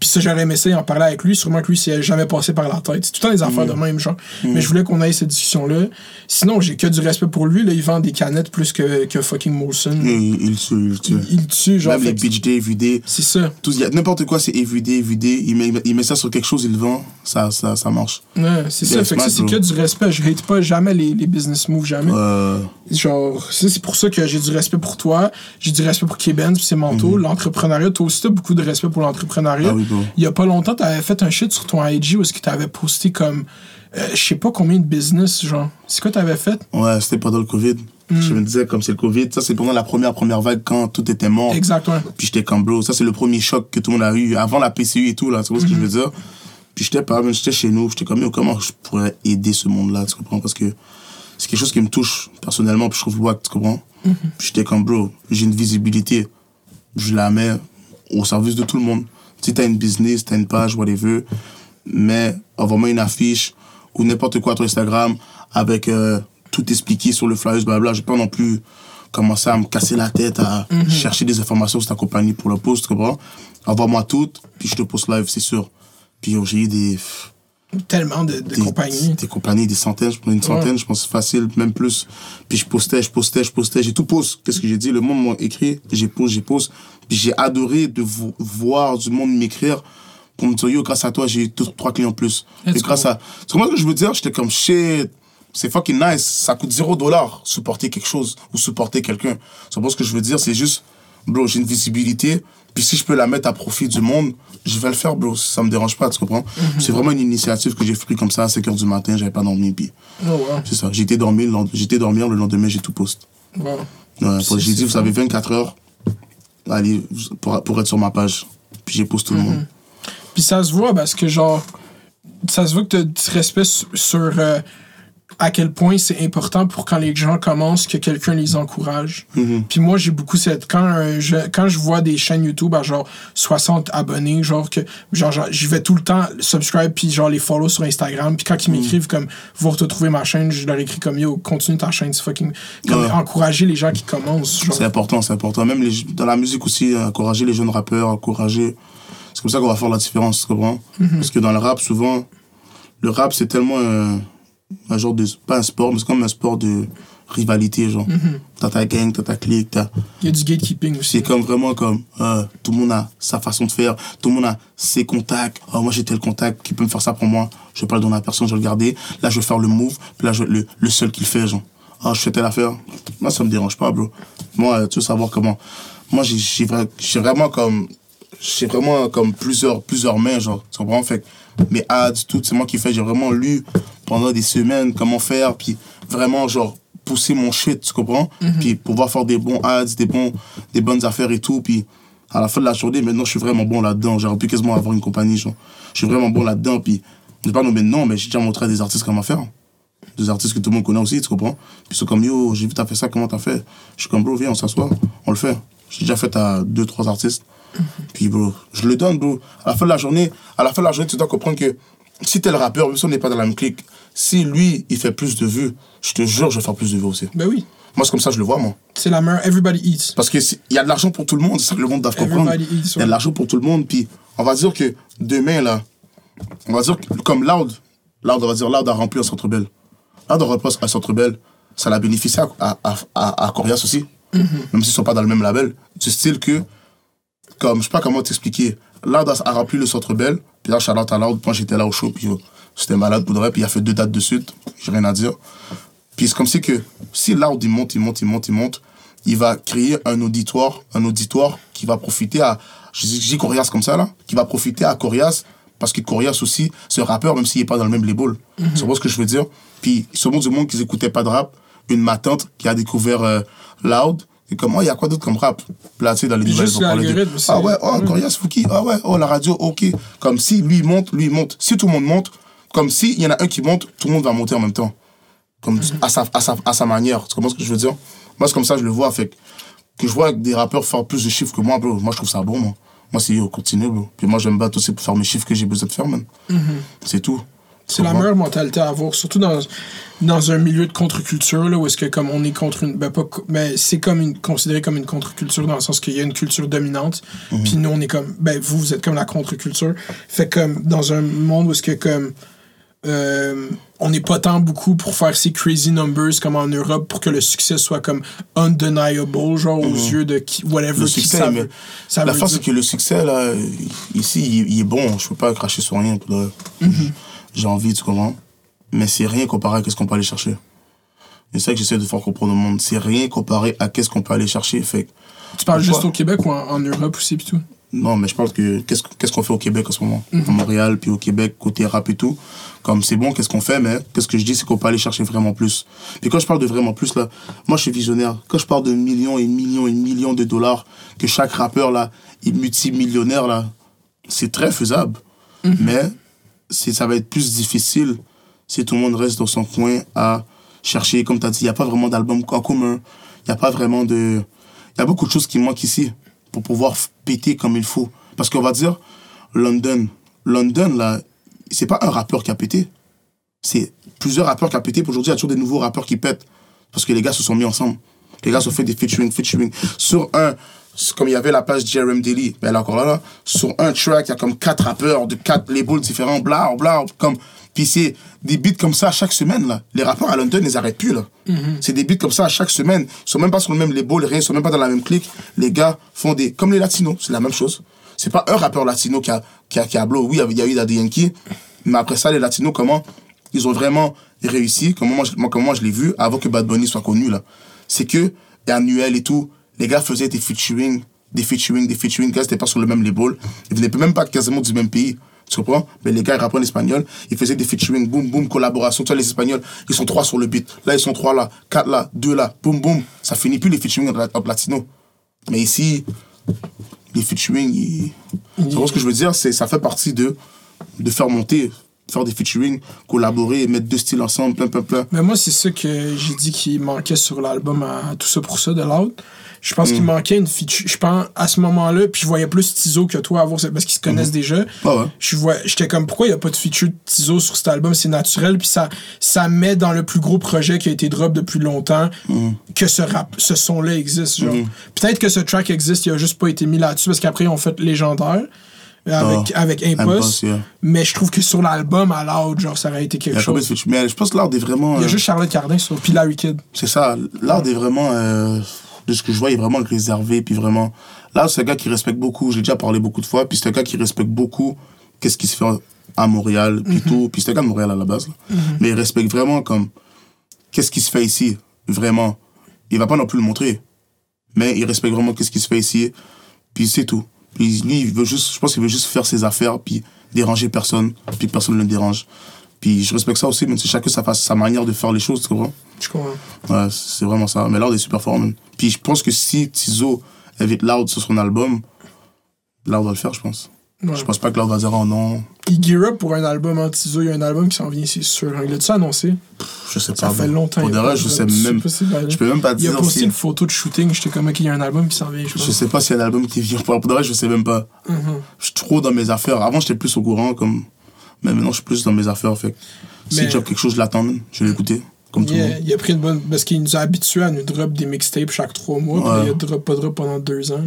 Puis ça, j'aurais aimé ça en parler avec lui. Sûrement que lui, c'est jamais passé par la tête. C'est tout le temps des affaires de même, genre. Mais je voulais qu'on aille cette discussion-là. Sinon, j'ai que du respect pour lui. Là, il vend des canettes plus que, que fucking Molson. Il, il tue, il tue. Il tue, genre. Même les beach day, everyday. C'est ça. Tout, y a- n'importe quoi, c'est everyday, everyday. Il met, il met ça sur quelque chose, il le vend. Ça, ça, ça marche. Ouais, c'est ça. Fait que ça, c'est que du respect. Je hate pas jamais les, les business moves, jamais. Euh, Genre, c'est pour ça que j'ai du respect pour toi. J'ai du respect pour Keben, puis ses manteaux. L'entrepreneuriat, toi aussi, t'as beaucoup de respect pour l'entrepreneuriat. Ah oui, Il y a pas longtemps, t'avais fait un shit sur ton IG où est-ce que t'avais posté comme, euh, je sais pas combien de business, genre. C'est quoi t'avais fait? ouais, c'était pendant le Covid. Hmm. Je me disais, comme c'est le Covid, ça, c'est pendant la première, première vague quand tout était mort. Exactement. Puis j'étais comme, bro, ça, c'est le premier choc que tout le monde a eu avant la PCU et tout, là. Tu vois ce que je veux dire? Puis j'étais pas, j'étais chez nous. J'étais comme, comment je pourrais aider ce monde-là, tu comprends? Parce que c'est quelque chose qui me touche personnellement, puis je trouve wack, tu comprends? Puis j'étais comme, bro, j'ai une visibilité. Je la mets au service de tout le monde. Si t'as une business, t'as une page, whatever, mais envoie-moi une affiche ou n'importe quoi sur Instagram avec euh, tout expliqué sur le flyers, blabla. Je vais pas non plus commencer à me casser la tête à chercher des informations sur ta compagnie pour le post, tu comprends? Envoie-moi tout, puis je te poste live, c'est sûr. Puis yo, j'ai eu des, Tellement de, de des, compagnies. des compagnies, des centaines, je pense une centaine, je pense facile, même plus. Puis je postais, je postais, je postais, j'ai tout poste. Qu'est-ce que j'ai dit? Le monde m'a écrit, j'ai posté, j'ai posté. Puis j'ai adoré de vo- voir du monde m'écrire pour me dire, yo, grâce à toi, j'ai eu deux, trois clients en plus. Et grâce go. à. Tu comprends ce que je veux dire? J'étais comme shit. c'est fucking nice. Ça coûte 0 dollar supporter quelque chose ou supporter quelqu'un. C'est pas ce que je veux dire, c'est juste, bro, j'ai une visibilité. Puis si je peux la mettre à profit du monde, je vais le faire, bro. Ça me dérange pas, tu comprends? C'est vraiment une initiative que j'ai pris comme ça à 5 h du matin, j'avais pas dormi. Puis Oh, wow. c'est ça. Dormir, j'étais dormir le lendemain, j'ai tout post. Wow. Ouais, j'ai dit, vous avez 24 heures, allez, pour, pour être sur ma page. Puis j'ai posté tout le monde. Puis ça se voit parce que, genre, ça se voit que t'as du respect sur, sur, euh, à quel point c'est important pour quand les gens commencent que quelqu'un les encourage. Puis moi, j'ai beaucoup cette. Quand, un je, quand je vois des chaînes YouTube à genre 60 abonnés, genre que. Genre, j'y vais tout le temps subscribe, puis genre les follow sur Instagram. Puis quand ils m'écrivent comme vous retrouver ma chaîne, je leur écris comme yo, continue ta chaîne, c'est fucking. Comme Ouais. encourager les gens qui commencent. C'est important, c'est important. Même les, dans la musique aussi, encourager les jeunes rappeurs, encourager. C'est comme ça qu'on va faire la différence, tu comprends? Parce que dans le rap, souvent, le rap, c'est tellement un, un genre de. Pas un sport, mais c'est comme un sport de rivalité, genre. T'as ta gang, t'as ta clique, t'as. Il y a du gatekeeping aussi. C'est comme vraiment comme. euh, tout le monde a sa façon de faire, tout le monde a ses contacts. Oh, moi, j'ai tel contact qui peut me faire ça pour moi. Je vais pas le donner à personne, je vais le garder. Là, je vais faire le move, puis là, je, le, le seul qui le fait, genre. Ah, je fais telle affaire. Moi, ça me dérange pas, bro. Moi, euh, tu veux savoir comment. Moi, j'ai- j'ai vra- j'ai vraiment comme. J'ai vraiment comme plusieurs, plusieurs mains, genre. Tu comprends? Fait mes ads, tout, c'est moi qui fais. J'ai vraiment lu pendant des semaines comment faire, puis vraiment, genre, pousser mon shit, tu comprends? Puis pouvoir faire des bons ads, des, bons, des bonnes affaires et tout, puis à la fin de la journée, maintenant, je suis vraiment bon là-dedans. J'aurais pu quasiment avoir une compagnie, genre. Je suis vraiment bon là-dedans, puis je vais pas nommer de nom, mais j'ai déjà montré à des artistes comment faire. Des artistes que tout le monde connaît aussi, tu comprends? Puis ils sont comme, yo, j'ai vu t'as fait ça, comment t'as fait? Je suis comme, bro, viens, on s'assoit, on le fait. J'ai déjà fait à deux, trois artistes. Puis, bro, je le donne, bro. À la fin de la journée, à la fin de la journée, tu dois comprendre que si t'es le rappeur, même si on n'est pas dans la même clique, si lui, il fait plus de vues, je te jure, je vais faire plus de vues aussi. Ben oui. Moi, c'est comme ça je le vois, moi. C'est la meilleure. Everybody eats. Parce qu'il y a de l'argent pour tout le monde, c'est ça que le monde doit comprendre. Il y a de l'argent pour tout le monde, puis on va dire que demain, là, on va dire que, comme Loud, Loud, on va dire Loud a rempli un centre belle. Loud a rempli un centre belle, ça l'a bénéficié à, à, à, à Corias aussi, même s'ils sont pas dans le même label. Du style que, comme, je sais pas comment t'expliquer, Loud a, rempli le centre belle, puis là, Charlotte à Loud, moi j'étais là au show, puis yo, c'était malade pour de vrai, puis il a fait deux dates de suite, j'ai rien à dire. Puis c'est comme si que, si Loud il monte, il monte, il monte, il monte, il va créer un auditoire, un auditoire qui va profiter à, je dis, Corias comme ça là, qui va profiter à Corias, parce que Corias aussi, c'est un rappeur, même s'il n'est pas dans le même label. Tu vois ce que je veux dire? Puis, ce monde du monde qui n'écoutait pas de rap, une ma tante qui a découvert euh, Loud, et comme, oh, il y a quoi d'autre comme rap? Sais, dans les nouvelles, Ah ouais, oh, Corias, Fouki, ah ouais, oh, la radio, ok. Comme si lui monte, lui monte. Si tout le monde monte, comme si il y en a un qui monte, tout le monde va monter en même temps. Comme à, sa, à, sa, à sa manière. Tu comprends ce que je veux dire? Moi, c'est comme ça que je le vois. Fait que, je vois des rappeurs faire plus de chiffres que moi, bro. Moi, je trouve ça bon, moi. Moi, c'est yo, continue, bro. Puis moi, j'aime battre aussi pour faire mes chiffres que j'ai besoin de faire, man. C'est tout. C'est la meilleure mentalité à avoir, surtout dans, dans un milieu de contre-culture, là, où est-ce que comme on est contre une... Ben, pas, ben, c'est comme une, considéré comme une contre-culture dans le sens qu'il y a une culture dominante, Mhm. puis nous, on est comme... Ben, vous, vous êtes comme la contre-culture. Fait comme dans un monde où est-ce que comme... euh, on n'est pas tant beaucoup pour faire ces crazy numbers comme en Europe pour que le succès soit comme undeniable, genre aux yeux de qui, whatever Mhm. Le qui succès, ça veut- ça la veut force, dire. c'est que le succès, là, ici, il, il est bon. Je peux pas cracher sur rien. pour Mhm. J'ai envie, tu comprends? Mais c'est rien comparé à ce qu'on peut aller chercher. C'est ça que j'essaie de faire comprendre au monde. C'est rien comparé à qu'est-ce qu'on peut aller chercher. Fait Tu parles juste au Québec ou en, Europe aussi, tout? Non, mais je pense que qu'est-ce qu'on fait au Québec en ce moment? À Montréal, puis au Québec, côté rap et tout. Comme c'est bon, qu'est-ce qu'on fait, mais qu'est-ce que je dis, c'est qu'on peut aller chercher vraiment plus. Puis quand je parle de vraiment plus, là, moi je suis visionnaire. Quand je parle de millions et millions et millions de dollars, que chaque rappeur, là, est multimillionnaire, là, c'est très faisable. Mais c'est, ça va être plus difficile si tout le monde reste dans son coin à chercher. Comme tu as dit, il n'y a pas vraiment d'album en commun. Il n'y a pas vraiment de. Il y a beaucoup de choses qui manquent ici pour pouvoir péter comme il faut. Parce qu'on va dire, London. London, là, c'est pas un rappeur qui a pété. C'est plusieurs rappeurs qui a pété. Aujourd'hui, il y a toujours des nouveaux rappeurs qui pètent. Parce que les gars se sont mis ensemble. Les gars se fait des featuring, featuring. Sur un, comme il y avait la page Jerem Daily, ben est encore là, là. Sur un track, il y a comme quatre rappeurs de quatre labels différents, bla, bla, comme. Puis c'est des beats comme ça chaque semaine, là. Les rappeurs à London, ils arrêtent plus, là. C'est des beats comme ça chaque semaine. Ils sont même pas sur le même label, rien, ils sont même pas dans la même clique. Les gars font des. Comme les latinos, c'est la même chose. C'est pas un rappeur latino qui a, qui a, qui a blow. Oui, il y a eu Daddy Yankee. Mais après ça, les latinos, comment Ils ont vraiment réussi, comment moi, comment moi je l'ai vu, avant que Bad Bunny soit connu, là, c'est que, annuel et tout, les gars faisaient des featuring, des featuring, des featuring, les gars, c'était pas sur le même label. Ils venaient même pas quasiment du même pays. Tu comprends? Mais les gars, ils rappaient en espagnol, ils faisaient des featuring, boum, boum, collaboration. Tu vois, les Espagnols, ils sont trois sur le beat. Là, ils sont trois là, quatre là, deux là, boum, boum. Ça finit plus les featuring entre latino. Mais ici, les featuring, ils... Tu vois ce que je veux dire? C'est, ça fait partie de, de faire monter, faire des featuring, collaborer, mettre deux styles ensemble, plein, plein, plein. Mais moi, c'est ça que j'ai dit qui manquait sur l'album à Tout ça pour ça de l'autre. Je pense Mm. qu'il manquait une feature. Je pense à ce moment-là, puis je voyais plus Tizo que toi avoir parce qu'ils se connaissent déjà. Ah ouais. Je vois, j'étais comme pourquoi il n'y a pas de feature de Tizo sur cet album, c'est naturel, puis ça, ça met dans le plus gros projet qui a été drop depuis longtemps Mm. que ce rap, ce son-là existe. Genre. Peut-être que ce track existe, il a juste pas été mis là-dessus parce qu'après ils ont fait légendaire. euh, Avec, Ah, avec Impost, Impost, yeah. mais je trouve que sur l'album à l'autre, genre, ça aurait été quelque de chose. Mais je pense que l'art est vraiment. Il y a euh, juste Charlotte Cardin sur puis Larry Kidd. C'est ça, l'art est vraiment, euh, de ce que je vois, il est vraiment réservé, puis vraiment, là, c'est un gars qui respecte beaucoup, j'ai déjà parlé beaucoup de fois, puis c'est un gars qui respecte beaucoup qu'est-ce qui se fait à Montréal, puis tout, puis c'est un gars de Montréal à la base, là. mais il respecte vraiment comme, qu'est-ce qui se fait ici, vraiment. Il va pas non plus le montrer, mais il respecte vraiment qu'est-ce qui se fait ici, puis c'est tout. Puis lui, il veut juste, je pense qu'il veut juste faire ses affaires, puis déranger personne, puis que personne ne le dérange. Puis je respecte ça aussi, même si chacun sa, fa- sa manière de faire les choses, tu comprends? Je comprends. Ouais, c'est vraiment ça. Mais Loud est super fort, man. Puis je pense que si Tizo invite Loud sur son album, Loud va le faire, je pense. Ouais. Je pense pas que Loud va dire oh non. Il gear up pour un album en Tizo. Il y a un album qui s'en vient, c'est sûr. Il a-tu annoncé? Je sais Ça pas. fait man. longtemps. Pour de vrai, je sais même. Je peux même pas Il a dire posté si. une photo de shooting. J'étais comme, ok, il y a un album qui s'en vient. Je Je sais pas s'il y a un album qui vient. Pour de vrai, je sais même pas. Mhm. Je suis trop dans mes affaires. Avant, j'étais plus au courant, comme. Mais maintenant, je suis plus dans mes affaires. Fait si drop quelque chose, je l'attends. Je vais l'écouter. Comme tout le Il a, monde. il a pris une bonne. Parce qu'il nous a habitués à nous drop des mixtapes chaque trois mois. Ouais. là, il a drop, pas drop pendant deux ans.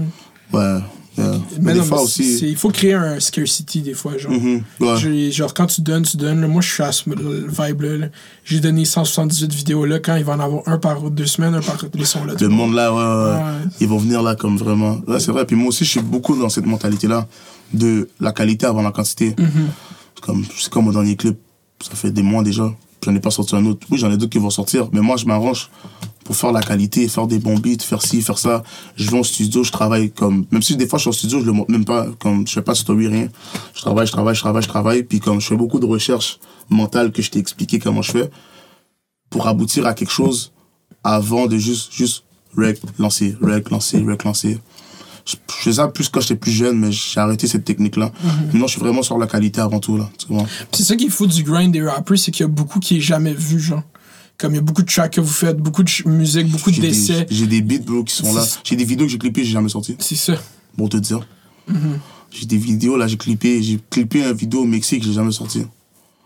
Ouais. yeah. Mais, Mais des non, fois mais aussi. Il faut créer un scarcity des fois. Genre, Mhm, ouais. J'ai- genre quand tu donnes, tu donnes. là, moi, je suis à ce le vibe-là. là. J'ai donné 178 vidéos là. Quand il va en avoir un par deux semaines, un par les sons là. Le monde là, ouais, ouais, ouais. Ouais. Ils vont venir là comme vraiment. Ouais, c'est vrai. Puis moi aussi, je suis beaucoup dans cette mentalité-là de la qualité avant la quantité. Comme, c'est comme mon dernier clip. Ça fait des mois déjà. J'en ai pas sorti un autre. Oui, j'en ai d'autres qui vont sortir. Mais moi, je m'arrange pour faire la qualité, faire des bons beats, faire ci, faire ça. Je vais au studio, je travaille comme. Même si des fois, je suis au studio, je le montre même pas. Comme, je fais pas de story, rien. Je travaille, je travaille, je travaille, je travaille. Puis comme je fais beaucoup de recherches mentales que je t'ai expliqué comment je fais pour aboutir à quelque chose avant de juste, juste rec, lancer, rec, lancer, rec, lancer. Je, faisais ça plus quand j'étais plus jeune, mais j'ai arrêté cette technique-là. Maintenant, je suis vraiment sur la qualité avant tout, là. Tu c'est ça qui est fou du grind des rappers, c'est qu'il y a beaucoup qui est jamais vu, genre. Comme il y a beaucoup de tracks que vous faites, beaucoup de musique, beaucoup de J'ai des- décès. J'ai des beats, bro, qui sont là. J'ai des vidéos que j'ai clippées, j'ai jamais sorti. C'est ça. Pour te dire. Mm-hmm. J'ai des vidéos, là, j'ai clippé. J'ai clippé une vidéo au Mexique, j'ai jamais sorti.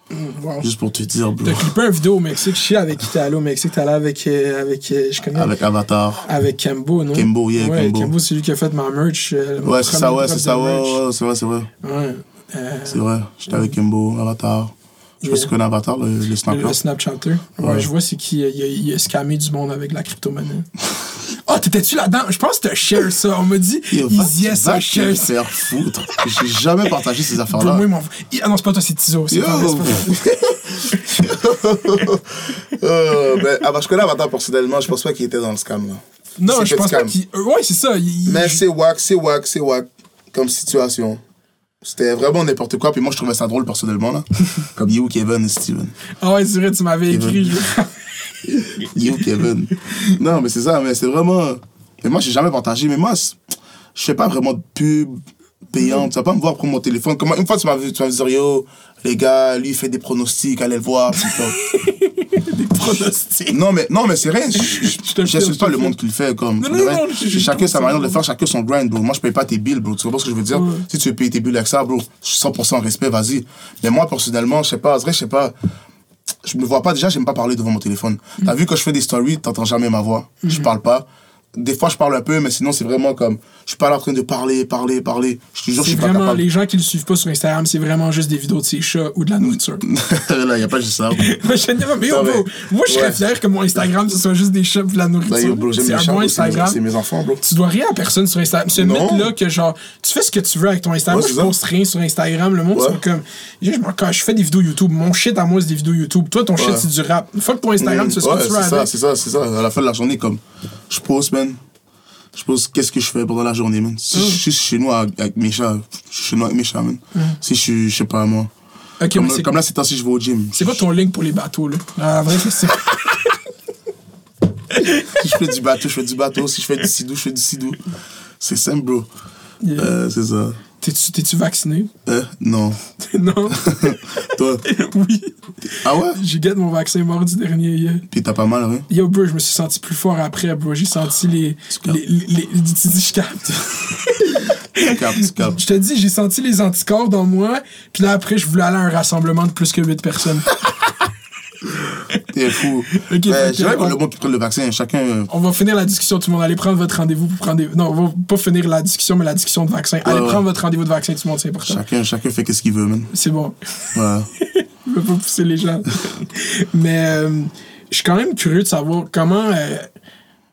Wow. Juste pour te dire, bro. T'as clippé une vidéo au Mexique. Je sais avec qui t'es allé au Mexique. T'es allé avec. euh, avec euh, je connais. Avec Avatar. Avec Kembo, non? Kembo, yeah, ouais, Kembo. c'est lui qui a fait ma merch. euh, Ouais, c'est ça, ouais, c'est ça, ouais, c'est vrai, c'est vrai. Ouais. Euh, C'est vrai. J'étais avec Kimbo, Avatar. Je sais pas connais Avatar, le, le le, snapper. le Snapchatter. Ouais, Ouais. je vois c'est qui. Il a, il a scammé du monde avec la crypto-monnaie. oh, t'étais-tu là-dedans? Je pense que t'as share ça. On m'a dit, ils ça, share ça. faire foutre. J'ai jamais partagé ces Pour affaires-là. moi, ils m'ont- il- Ah non, c'est pas toi, c'est Tizo. C'est pas. Euh, ben, ah je connais Avatar personnellement, je pense pas qu'il était dans le scam là. Non, je pense pas qu'il. euh, Ouais, c'est ça. il- il- Mais c'est wack, c'est wack, c'est wack comme situation. C'était vraiment n'importe quoi, puis moi je trouvais ça drôle personnellement là. Comme You, Kevin et Steven. Ah ouais, c'est vrai, tu m'avais écrit. You, Kevin. Non, mais c'est ça, mais c'est vraiment. Mais moi j'ai jamais partagé, mais moi je fais pas vraiment de pub payante. Tu vas pas me voir pour mon téléphone. Comment, une fois tu m'as vu, tu m'as dit yo, les gars, lui il fait des pronostics, allez le voir. puis comme- Pronostic. Non, mais, non, mais c'est rien. Je- Je te Je le fais, je n'insulte te pas le monde qui le fait. Comme, Non, non, non, chacun sa manière de faire, chacun son grind, bro. Moi, je paye pas tes bills, bro. Tu comprends ce que je veux dire? Ouais. Si tu veux payer tes bills avec ça, bro, 100% respect, vas-y. Mais moi, personnellement, je sais pas, vrai, je sais pas. Je me vois pas, déjà, j'aime pas parler devant mon téléphone. T'as vu, quand je fais des stories, t'entends jamais ma voix. Je parle pas. Des fois, je parle un peu, mais sinon, c'est vraiment comme. Je suis pas là en train de parler, parler, parler. Je te jure, je C'est suis pas vraiment, capable. les gens qui le suivent pas sur Instagram, c'est vraiment juste des vidéos de ses chats ou de la nourriture. là, y a pas juste ça. Moi, je dis, mais yo, Non, bro, moi, je serais Ouais. fier que mon Instagram, ce soit juste des chats et de la Bah, nourriture. c'est un bon c'est mes- Instagram. c'est mes enfants, bro. Tu dois rien à personne sur Instagram. Ce mythe-là que genre, tu fais ce que tu veux avec ton Instagram. Ouais, Moi, je c'est poste rien sur Instagram. Le monde, Ouais. sont comme, je, cache, je fais des vidéos YouTube. Mon shit à moi, c'est des vidéos YouTube. Toi, ton shit, c'est du rap. Fuck ton Instagram, Mm, tu fais ce que tu veux c'est ça, c'est ça, c'est ça. À la fin de la journée, comme, je pose, Je pose qu'est-ce que je fais pendant la journée, man? Si Mm. je suis chez nous avec, mes chats, je suis chez nous avec mes chats, man. Si je suis, je sais pas, moi. Ok, Comme, comme là, c'est temps si je vais au gym. c'est quoi ton link pour les bateaux, là? La vraie question. Si je fais du bateau, je fais du bateau. Si je fais du sidou, je fais du sidou. C'est simple, bro. Yeah. Euh, c'est ça. T'es-tu vacciné? Euh, non. non? Toi? oui. Ah ouais? J'ai gagné mon vaccin mardi dernier. yeah. Puis t'as pas mal, hein? Yo, bro, je me suis senti plus fort après, bro. J'ai senti les. captes. les, les, les- tu dis, je capte. Je te dis, j'ai senti les anticorps dans moi. Puis là, après, je voulais aller à un rassemblement de plus que 8 personnes. T'es fou. Mais je le monde qui prend le vaccin, chacun. euh, On va finir la discussion, tout le monde. Allez prendre votre rendez-vous pour prendre des. Non, on va pas finir la discussion, mais la discussion de vaccin. Allez ouais. prendre votre rendez-vous de vaccin, tout le monde, c'est important. Chacun, chacun fait qu'est-ce qu'il veut, man. C'est bon. Ouais. Je veux pas pousser les gens. mais euh, je suis quand même curieux de savoir comment. euh,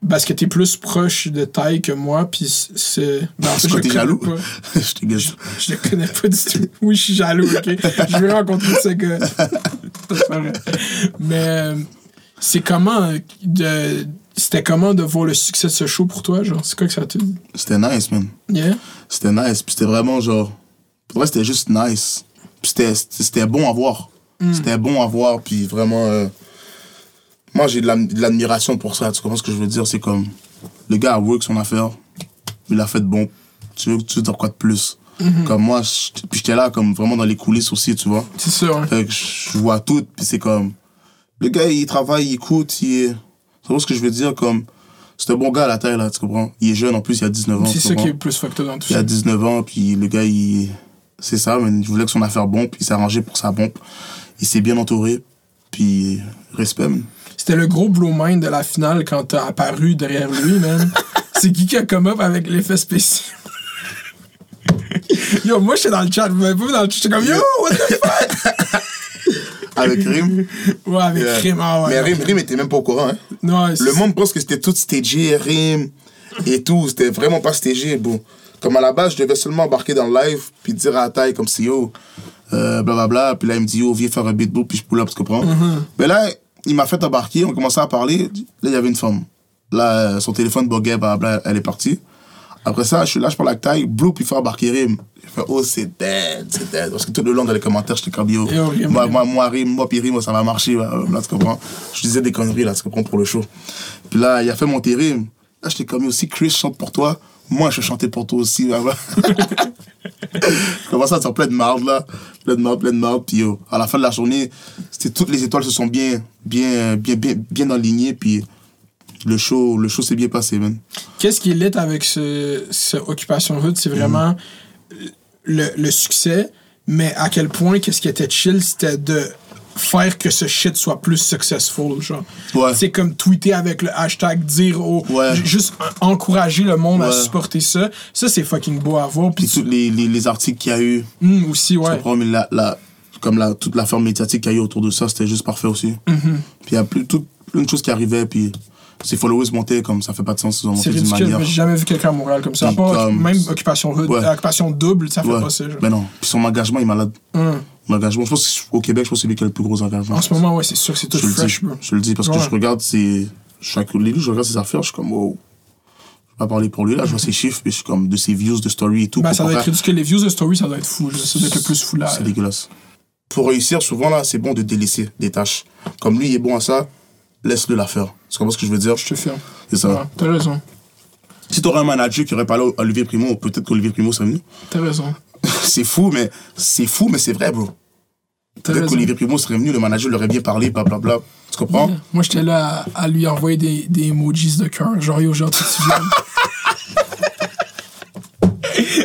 parce que t'es plus proche de taille que moi, puis c'est. Ben, en fait, Est-ce je t'es jaloux? pas. Je te gage. Je le connais pas du tout. Oui, je suis jaloux, ok? Je veux rencontrer ce gars. Mais euh, c'est comment de. C'était comment de voir le succès de ce show pour toi, genre? C'est quoi que ça t'a dit? C'était nice, man. Yeah? C'était nice. Puis c'était vraiment genre. Pour vrai, c'était juste nice. Puis c'était- bon à voir. C'était bon à voir. Puis vraiment. euh, Moi, j'ai de l'admiration pour ça. Tu comprends ce que je veux dire? C'est comme. Le gars a work son affaire. Il a fait de bon. Tu veux, tu veux dire quoi de plus? Comme moi, je- puis j'étais là, comme vraiment dans les coulisses aussi, tu vois. C'est hein? Fait que je vois tout, puis c'est comme. Le gars, il travaille, il écoute, il est. Tu vois ce que je veux dire? Comme. C'est un bon gars à la taille, là, tu comprends? Il est jeune en plus, il a 19 ans. C'est ça qui est plus fucked up dans tout Il ça. a 19 ans, puis le gars, il. C'est ça, mais il voulait que son affaire bombe, puis il s'est arrangé pour sa bombe. Il s'est bien entouré, puis respect, man. C'était le gros blow mind de la finale quand t'as apparu derrière lui, man. C'est qui qui a come up avec l'effet spécial? Yo, moi, j'étais dans le chat, vous m'avez pas vu dans le chat, j'étais comme, yo, what the fuck? Avec Rim. Ouais, avec euh, Rim, ah ouais. Mais Rim, Rim était même pas au courant, hein. Non, Le monde pense que c'était tout stagé, Rim et tout. C'était vraiment pas stagé, bon. Comme à la base, je devais seulement embarquer dans le live, puis dire à taille comme si yo, euh, blablabla. Puis là, il me dit yo, viens faire un beatbook, puis je pull up, tu comprends? Mais là, il m'a fait embarquer, on commençait à parler. Là, il y avait une femme. Là, euh, son téléphone buguait, blablabla, elle est partie. Après ça, je suis là, je parle avec taille, Blue, puis il fait embarquer Rim. Je fais, oh, c'est dead, c'est dead. Parce que tout le long dans les commentaires, yo. Yo, Rim, moi, moi, moi, Rim, moi, puis Rim, ça va marcher, là, là, tu comprends? Je disais des conneries, là, tu comprends, pour le show. Puis là, il a fait monter Rim. Là, j'étais comme, yo, si Chris chante pour toi, moi, je chanter pour toi aussi, là, là. Je commençais à faire plein de marde, là? Plein de marde, plein de marde. Puis, yo, à la fin de la journée, c'était toutes les étoiles se sont bien, bien, bien, bien, bien alignées. Puis, le show, le show s'est bien passé, man. Qu'est-ce qui est lit avec ce, ce Occupation Hood, c'est vraiment le, le succès, mais à quel point, qu'est-ce qui était chill, c'était de faire que ce shit soit plus successful, genre. Ouais. C'est comme tweeter avec le hashtag, dire au... Ouais. Juste en- encourager le monde à supporter ça. Ça, c'est fucking beau à voir. Puis tous les, les, les articles qu'il y a eu, Hum, aussi, ouais. Tu comprends, mais la, la, comme la, toute la forme médiatique qu'il y a eu autour de ça, c'était juste parfait aussi. Mm-hmm. Puis il y a plus, plein de choses qui arrivaient, puis ses followers montaient, comme ça fait pas de sens, ils ont monté d'une manière. mais j'ai jamais vu quelqu'un à Montréal comme ça. Part comme- même Occupation Ouais. euh, Occupation Double, ça fait Ouais. pas ça. Ben non. Puis son engagement est malade. Hum. L'engagement, je pense qu'au Québec, je pense que c'est lui qui a le plus gros engagement. En ce moment, ouais, c'est sûr que c'est tout je, le dis, je le dis parce Ouais. que je regarde ses. Chaque je regarde ses affaires, je suis comme, wow. Je vais pas parler pour lui, là, je vois ses chiffres, puis je suis comme, de ses views, de story et tout. Ben, ça doit être ridicule. Les views de story, ça doit être fou. Ça doit être le plus fou là. C'est dégueulasse. Pour réussir, souvent, là, c'est bon de délaisser des tâches. Comme lui, il est bon à ça, laisse-le la faire. Tu comprends ce que je veux dire? Je te ferme. C'est ça. Ouais, T'as raison. Si t'aurais un manager qui aurait parlé à Olivier Primo, peut-être qu'Olivier Primo serait venu. T'as raison. c'est fou, mais c'est fou, mais c'est vrai, bro. Peut-être qu'Olivier Primo serait venu, le manager l'aurait bien parlé, blablabla. Tu comprends? Moi, j'étais là à, à lui envoyer des, des emojis de cœur. Genre, yo, genre, tu te souviens.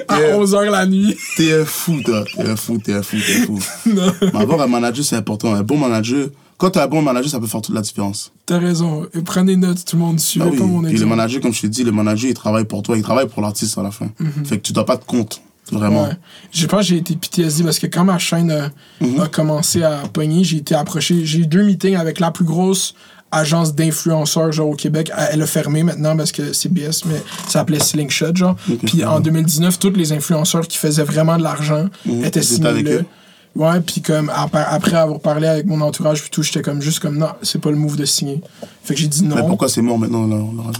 à Yeah. 11h la nuit. T'es un fou, toi. T'es un fou, t'es un fou, t'es un fou. Mais avoir un manager, c'est important. Un bon manager, quand t'as un bon manager, ça peut faire toute la différence. T'as raison. Et prenez notes, tout le monde. Suivez Ah oui. pas mon Puis le exemple. manager, comme je te dis, le manager, il travaille pour toi, il travaille pour l'artiste à la fin. Fait que tu dois pas te compte, vraiment. Mhm. Ouais. Je pense que j'ai été PTSD parce que quand ma chaîne euh, Mhm. a commencé à pogner, j'ai été approché. J'ai eu deux meetings avec la plus grosse agence d'influenceurs genre au Québec. Elle a fermé maintenant parce que c'est BS, mais ça s'appelait Slingshot genre. Puis en 2019, tous les influenceurs qui faisaient vraiment de l'argent étaient Mhm. T'étais signés avec là. eux? Ouais, puis comme après, après avoir parlé avec mon entourage puis tout, j'étais comme juste comme non, c'est pas le move de signer. Fait que j'ai dit non. Mais pourquoi c'est mort maintenant?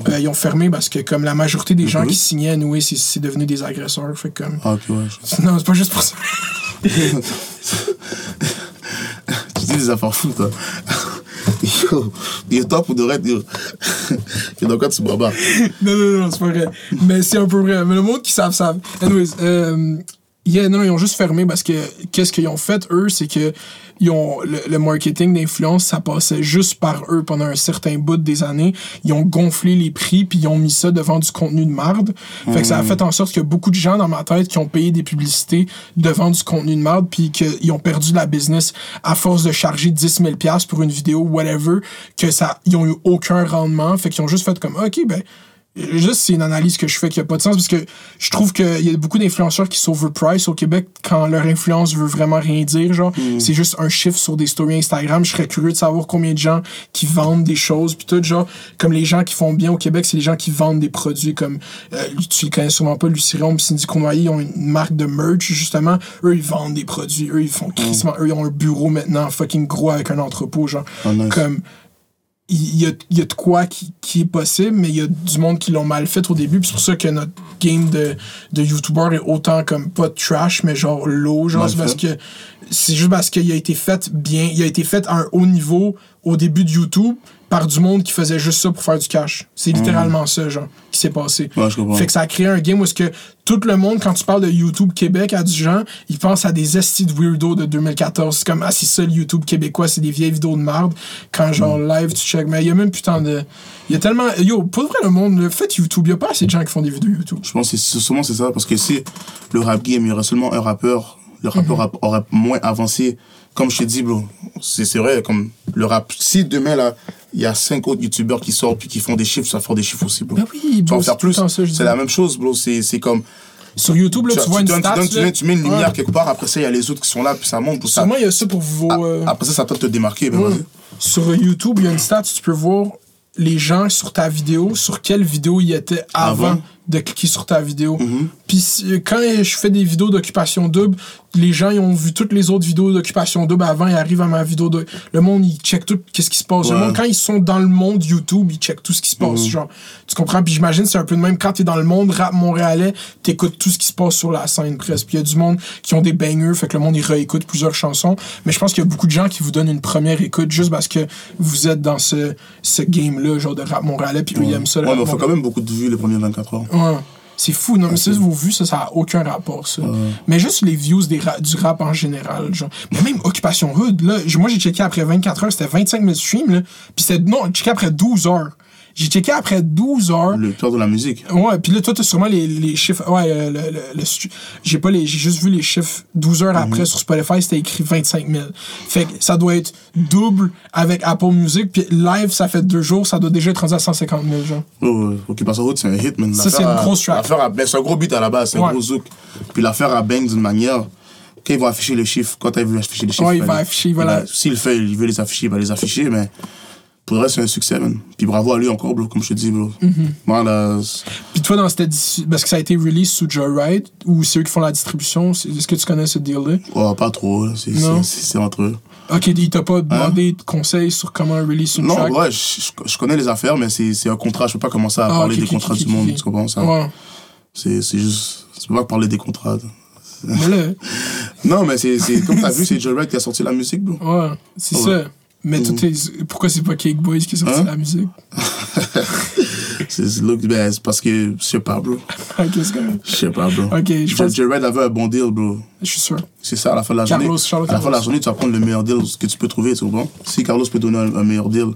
Euh, ils ont fermé parce que comme la majorité des gens Mhm. qui signaient, nous, c'est c'est devenu des agresseurs. Fait que comme Ah, ok, ouais. je- non, c'est pas juste pour ça. Tu dis des affaires fous, toi. Yo, yo, toi, pour de vrai, yo. Yo, dans quoi tu bas? non, non, non, c'est pas vrai. Mais c'est un peu vrai. Mais le monde qui savent, savent. Anyways, euh, yeah, non, ils ont juste fermé parce que qu'est-ce qu'ils ont fait, eux, c'est que ils ont le, le marketing d'influence, ça passait juste par eux pendant un certain bout des années. Ils ont gonflé les prix puis ils ont mis ça devant du contenu de marde. Fait que ça a fait en sorte que beaucoup de gens dans ma tête qui ont payé des publicités devant du contenu de marde puis qu'ils ont perdu la business à force de charger 10 000 pièces pour une vidéo, whatever, que ça, ils ont eu aucun rendement. Fait qu'ils ont juste fait comme, ok, ben, Juste, c'est une analyse que je fais qui a pas de sens parce que je trouve qu'il y a beaucoup d'influenceurs qui s'overprice au Québec quand leur influence veut vraiment rien dire. Genre, c'est juste un chiffre sur des stories Instagram. Je serais curieux de savoir combien de gens qui vendent des choses. Puis tout, genre, comme les gens qui font bien au Québec, c'est les gens qui vendent des produits comme, euh, tu le connais sûrement pas, Luciron puis Cindy Cournoyer, ils ont une marque de merch, justement. Eux, ils vendent des produits. Eux, ils font crissement. Eux, ils ont un bureau maintenant fucking gros avec un entrepôt, genre. Oh, nice. Comme, il y a, il y a de quoi qui, qui est possible, mais il y a du monde qui l'ont mal fait au début. C'est pour ça que notre game de, de YouTuber est autant comme pas trash, mais genre low. Genre, c'est parce que c'est juste parce qu'il a été fait bien. Il a été fait à un haut niveau au début de YouTube par du monde qui faisait juste ça pour faire du cash. C'est littéralement ça, genre, qui s'est passé. Ouais, je comprends. Fait que ça a créé un game où est-ce que tout le monde, quand tu parles de YouTube Québec à du gens, ils pensent à des estis de weirdo de 2014. C'est comme, ah, c'est ça le YouTube québécois, c'est des vieilles vidéos de merde. Quand genre live, tu check. Mais il y a même putain de. Il y a tellement. Yo, pour vrai, le monde, le fait YouTube, il y a pas assez de gens qui font des vidéos YouTube. Je pense que c'est sûrement c'est ça, parce que si le rap game, il y aurait seulement un rappeur, le rappeur rap- aurait moins avancé. Comme je t'ai dit, bro, c'est vrai, comme le rap. Si demain, là, il y a cinq autres youtubeurs qui sortent puis qui font des chiffres, ça va faire des chiffres aussi, bro. Ben oui, tu bro, en faire plus. dis. C'est la même chose, bro. C'est comme. Sur YouTube, là, tu, vois une donnes- stat. donnes- tu là. mets, tu mets une lumière Ouais. quelque part, après ça, il y a les autres qui sont là, puis ça monte. Sûrement, il y a ça pour vos. euh, après ça, ça peut te démarquer. Ben, Ouais. vas-y. Sur YouTube, il y a une stat, tu peux voir les gens sur ta vidéo, sur quelle vidéo ils étaient avant, Avant. De cliquer sur ta vidéo. Mhm. Puis quand je fais des vidéos d'occupation double, les gens ils ont vu toutes les autres vidéos d'occupation double avant, ils arrivent à ma vidéo de le monde il check tout qu'est-ce qui se passe. Le Ouais. monde quand ils sont dans le monde YouTube, ils check tout ce qui se passe, Mhm. genre. Tu comprends? Puis j'imagine c'est un peu de même quand t'es dans le monde rap montréalais, t'écoutes tout ce qui se passe sur la scène presque. Puis il y a du monde qui ont des bangers, fait que le monde il réécoute plusieurs chansons, mais je pense qu'il y a beaucoup de gens qui vous donnent une première écoute juste parce que vous êtes dans ce ce game là genre de rap montréalais puis eux, ils aiment ça. Ouais, mais on fait quand même beaucoup de vues les premiers 24 heures. Ouais. C'est fou, non, mais ça, vos vues, ça, ça a aucun rapport, ça. Mais juste les views des ra- du rap en général, genre. Mais même Occupation Hood, là, moi, j'ai checké après 24 heures, c'était 25 000 streams, là. Puis c'était, non, j'ai checké après 12 heures. J'ai checké après 12 heures. Le peur de la musique. Ouais, puis là, toi, t'as sûrement les, les chiffres. Ouais, euh, le, le, j'ai pas les. J'ai juste vu les chiffres 12 heures après sur Spotify, c'était écrit 25 000. Fait que ça doit être double avec Apple Music, puis live, ça fait deux jours, ça doit déjà être rendu à 150 000, genre. Oh, ouais. Occupation Route, c'est un hit, man. Ça, c'est une grosse track. ben, c'est un gros beat à la base, c'est un gros zouk. Puis l'affaire a bang d'une manière. Quand ils vont afficher les chiffres, quand ils veulent afficher les chiffres. Ouais, il va afficher, voilà. S'il fait, il veut les afficher, il va les afficher, mais pour le reste, c'est un succès, man. Puis bravo à lui encore, bro, comme je te dis, bro. Mm-hmm. Moi, là, Puis toi, dans cette édition, parce que ça a été release sous Joyride, ou c'est eux qui font la distribution, c'est- est-ce que tu connais ce deal-là? oh, pas trop. C'est- Non? c'est c'est entre eux. Ok, il t'a pas demandé de conseils sur comment release une Non, track? ouais, je, je- connais les affaires, mais c'est c'est un contrat. Je peux pas commencer à Ah, parler des contrats du monde, tu comprends ça? Ouais. C'est c'est juste. Je peux pas parler des contrats. Mais là, Non, mais c'est c'est- comme t'as vu, c'est Joe Wright qui a sorti la musique, bro. ouais, c'est Ouais. ça. Mais tout est- pourquoi c'est pas Cake Boys qui a sorti Hein? la musique? C'est look, ben, parce que, je sais pas, bro. Ok, c'est correct. Je sais pas, bro. Ok, je pense- Wright avait un bon deal, bro. Je suis sûr. C'est ça, à la fin de la Carlos, journée. Charles à la fin de la journée, tu vas prendre le meilleur deal que tu peux trouver, tu comprends? Si Carlos peut donner un, un meilleur deal,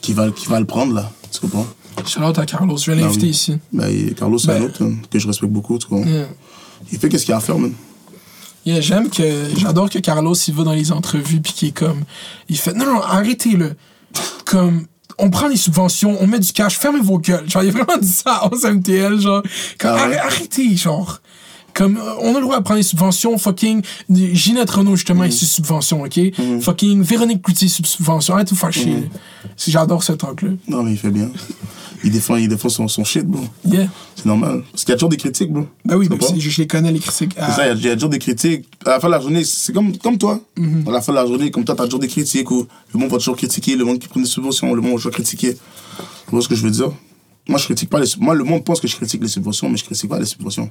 qui va, qui va le prendre, là, tu comprends? Shout-out à Carlos, je vais Ah l'inviter oui. ici. Ben, Carlos, c'est Ben- un autre hein, que je respecte beaucoup, tu comprends? Yeah. Il fait qu'est-ce qu'il a à faire, man. Yeah, j'aime que. J'adore que Carlos, il va dans les entrevues, puis qu'il est comme. Il fait Non, non, arrêtez-le. Comme. On prend les subventions, on met du cash, fermez vos gueules. Genre, il a vraiment dit ça aux MTL, genre. Comme, Ah ouais? arrêtez, genre. Comme, euh, on a le droit de prendre les subventions, fucking. Ginette Renault, justement, est sous subvention, ok? Fucking Véronique Cloutier, sous subvention. Arrête de vous faire là. C'est- J'adore ce talk-là. Non, mais il fait bien. Il défend, il défend son, son shit, bro. Yeah. C'est normal. Parce qu'il y a toujours des critiques, bro. Ben oui, comprends? c'est- je, je les connais, les critiques. C'est ça, il y a- il y, a toujours des critiques. À la fin de la journée, c'est comme, comme toi. Mhm. À la fin de la journée, comme toi, t'as toujours des critiques où le monde va toujours critiquer, le monde qui prend des subventions, le monde va toujours critiquer. Tu vois ce que je veux dire? Moi, je critique pas les Moi, le monde pense que je critique les subventions, mais je critique pas les subventions.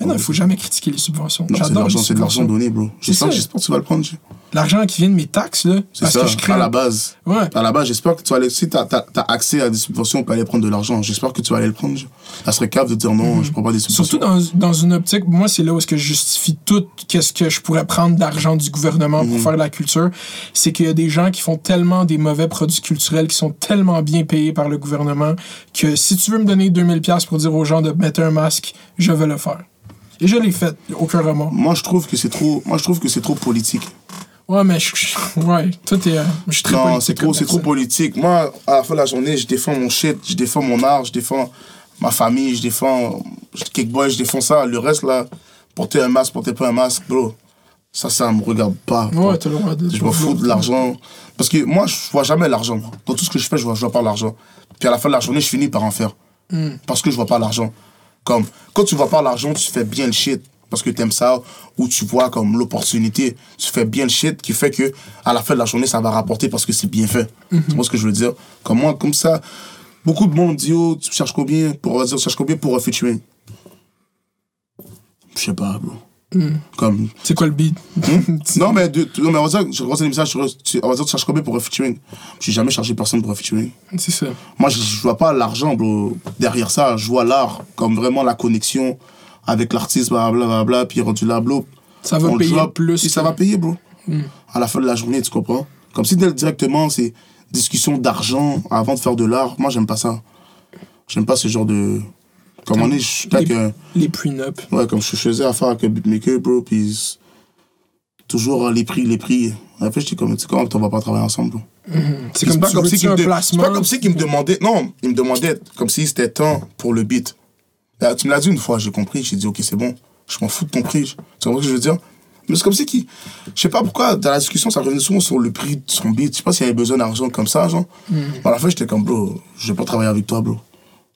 Mais non, il faut jamais critiquer les subventions. Non, c'est l'argent, c'est de l'argent donné, bro. J'espère que tu vas le prendre. L'argent qui vient de mes taxes, là, C'est ça, que je crée. à la base. Ouais. À la base, j'espère que tu vas aller. Si t'as as, accès à des subventions, on peut aller prendre de l'argent. J'espère que tu vas aller le prendre. Ça serait cave de dire non, je prends pas des subventions. Mhm. Surtout dans, dans une optique, moi, c'est là où est-ce que je justifie tout qu'est-ce que je pourrais prendre d'argent du gouvernement Mhm. pour faire de la culture. C'est qu'il y a des gens qui font tellement des mauvais produits culturels qui sont tellement bien payés par le gouvernement que si tu veux me donner 2000$ piastres pour dire aux gens de mettre un masque, je vais le faire. Et je l'ai fait, aucun remords. Moi, je trouve que c'est trop. Moi, je trouve que c'est trop politique. Ouais, mais je, je- ouais, tout est. euh, Je suis très Non, c'est trop, comme c'est trop politique. Moi, à la fin de la journée, je défends mon shit, je défends mon art, je défends ma famille, je défends Kickboy, je défends ça. Le reste, là, porter un masque, porter pas un masque, bro, ça, ça me regarde pas. Ouais, t'as le droit de. Je m'en fous de l'argent. Parce que moi, je vois jamais l'argent. Dans tout ce que je fais, je vois, je vois pas l'argent. Puis à la fin de la journée, je finis par en faire. Parce que je vois pas l'argent. Comme, quand tu vois pas l'argent, tu fais bien le shit. Parce que t'aimes ça, ou tu vois comme l'opportunité, tu fais bien le shit qui fait que à la fin de la journée, ça va rapporter parce que c'est bien fait. Tu vois ce que je veux dire? Comme moi, comme ça, beaucoup de monde dit, oh, tu cherches combien pour, dire, tu cherches combien pour featuring? Je sais pas, bro. Comme, C'est quoi le beat? non, mais, de, non, mais on va dire, je reçois des messages, sur- tu- on va dire, tu cherches combien pour un featuring J'ai jamais chargé personne pour un featuring. C'est ça. Moi, je, je vois pas l'argent, bro, derrière ça. Je vois l'art comme vraiment la connexion avec l'artiste, blablabla, bla, bla, puis rendu là, bro. Ça va on payer plus ça va payer, bro. À la fin de la journée, tu comprends? Comme si directement, c'est discussion d'argent avant de faire de l'art. Moi, j'aime pas ça. J'aime pas ce genre de. Comme on est, je suis Les, les prenup. Ouais, comme je faisais affaire avec un beatmaker, bro, puis toujours euh, les prix, les prix. Après, j'étais comme, tu sais quoi, on va pas travailler ensemble, bro. C'est comme, pas comme si me, de- pas comme si qu'il me demandait, non, il me demandait comme si c'était temps pour le beat. Là, tu me l'as dit une fois, j'ai compris, j'ai dit, ok, c'est bon, je m'en fous de ton prix. Tu vois ce que je veux dire? Mais c'est comme si qu'il, je sais pas pourquoi, dans la discussion, ça revenait souvent sur le prix de son beat. Je sais pas s'il avait besoin d'argent comme ça, genre. À la fin, j'étais comme, bro, je vais pas travailler avec toi, bro.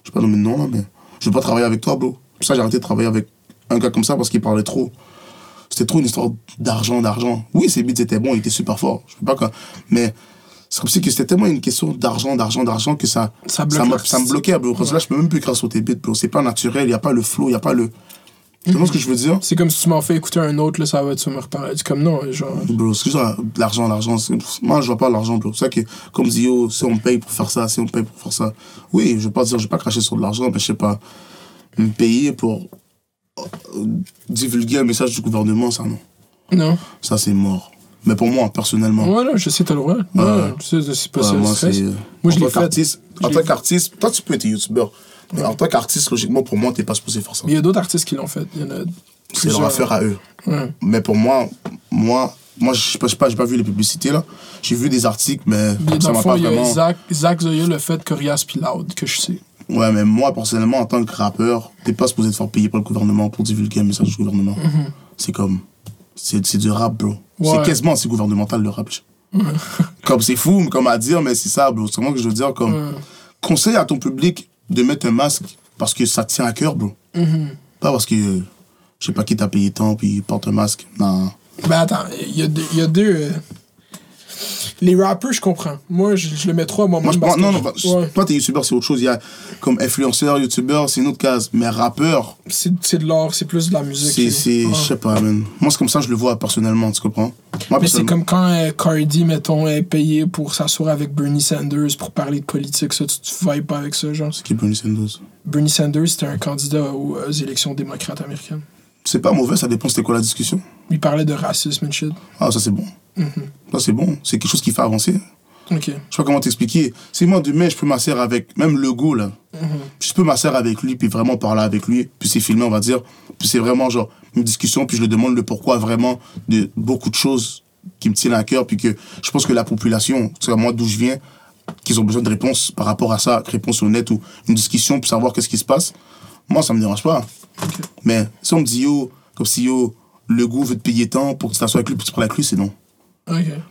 Je vais pas nommer de nom, là, mais je vais pas travailler avec toi, bro. Pour ça, j'ai arrêté de travailler avec un gars comme ça parce qu'il parlait trop. C'était trop une histoire d'argent, d'argent. Oui, ses beats étaient bons, il était super fort. Je peux pas que... Mais c'est comme si c'était tellement une question d'argent, d'argent, d'argent que ça, Ça me, bloquait, bro. Parce que là, je peux même plus écrire sur tes beats, bro. C'est pas naturel, il y a pas le flow, il y a pas le. Tu vois ce que je veux dire? C'est comme si tu m'en fais écouter un autre, là, ça va, tu me reparler. C'est comme non, genre. Bro, excuse-moi, l'argent, l'argent. c'est- Moi, je vois pas l'argent, bro. C'est ça que, comme dit, yo, si on paye pour faire ça, si on paye pour faire ça. Oui, je vais pas dire, je vais pas cracher sur de l'argent, mais je sais pas. Me payer pour euh, divulguer un message du gouvernement, ça, non. Non. Ça, c'est mort. Mais pour moi, personnellement. Ouais, non, je sais, t'as le droit. Ouais, Ouais. tu sais, c'est pas ça. moi, c'est. Je l'ai fait. qu'artiste, en tant qu'artiste, toi, tu peux être youtubeur. Mais en tant qu'artiste, logiquement, pour moi, t'es pas supposé faire ça. Mais il y a d'autres artistes qui l'ont fait. Il y en a C'est leur affaire à eux. Ouais. Mais pour moi, moi, moi, je sais pas, j'ai pas vu les publicités, là. J'ai vu des articles, mais Mais ça m'a pas il y a vraiment. Zach, Zach Zoya le fait Corias puis Loud, que je sais. Ouais, mais moi, personnellement, en tant que rappeur, t'es pas supposé te faire payer par le gouvernement pour divulguer un message du gouvernement. C'est comme. C'est c'est du rap, bro. Ouais. C'est quasiment assez gouvernemental, le rap. comme c'est fou, comme à dire, mais c'est ça, bro. C'est vraiment que je veux dire, comme. Conseille à ton public de mettre un masque parce que ça te tient à cœur, bro. Pas parce que. euh, je sais pas qui t'a payé tant, puis porte un masque. Non. Ben attends, il y a deux. il y a deux euh, Les rappers, je comprends. Moi, je, je le mets trop à moi-même. Moi, je prends, non, non, bah, ouais. toi, t'es youtubeur, c'est autre chose. Il y a comme influenceur, youtubeur, c'est une autre case. Mais rappeur, C'est c'est de l'art, c'est plus de la musique. c'est, c'est, Ouais. je sais pas, man. Moi, c'est comme ça, je le vois personnellement, tu comprends? Moi, Mais c'est comme quand euh, Cardi, mettons, est payé pour s'asseoir avec Bernie Sanders pour parler de politique. Ça, tu te vibes pas avec ça, genre? Qui est Bernie Sanders? Bernie Sanders, c'était un candidat aux, aux élections démocrates américaines. C'est pas mauvais, ça dépend c'était quoi la discussion? Il parlait de racisme et shit. Ah, ça, c'est bon. Ça, c'est bon. C'est quelque chose qui fait avancer. Ok. Je sais pas comment t'expliquer. Si moi, demain, je peux m'asseoir avec même le goût, là. Je peux m'asseoir avec lui, puis vraiment parler avec lui, puis c'est filmé, on va dire. Puis c'est vraiment genre une discussion, puis je lui demande le pourquoi vraiment de beaucoup de choses qui me tiennent à cœur, puis que je pense que la population, c'est moi d'où je viens, qu'ils ont besoin de réponses par rapport à ça, réponses honnêtes ou une discussion pour savoir qu'est-ce qui se passe. Moi, ça me dérange pas. Mais si on me dit, yo, comme si yo, le goût veut te payer tant pour que tu t'assoies avec lui, pour que tu parles avec lui, c'est non.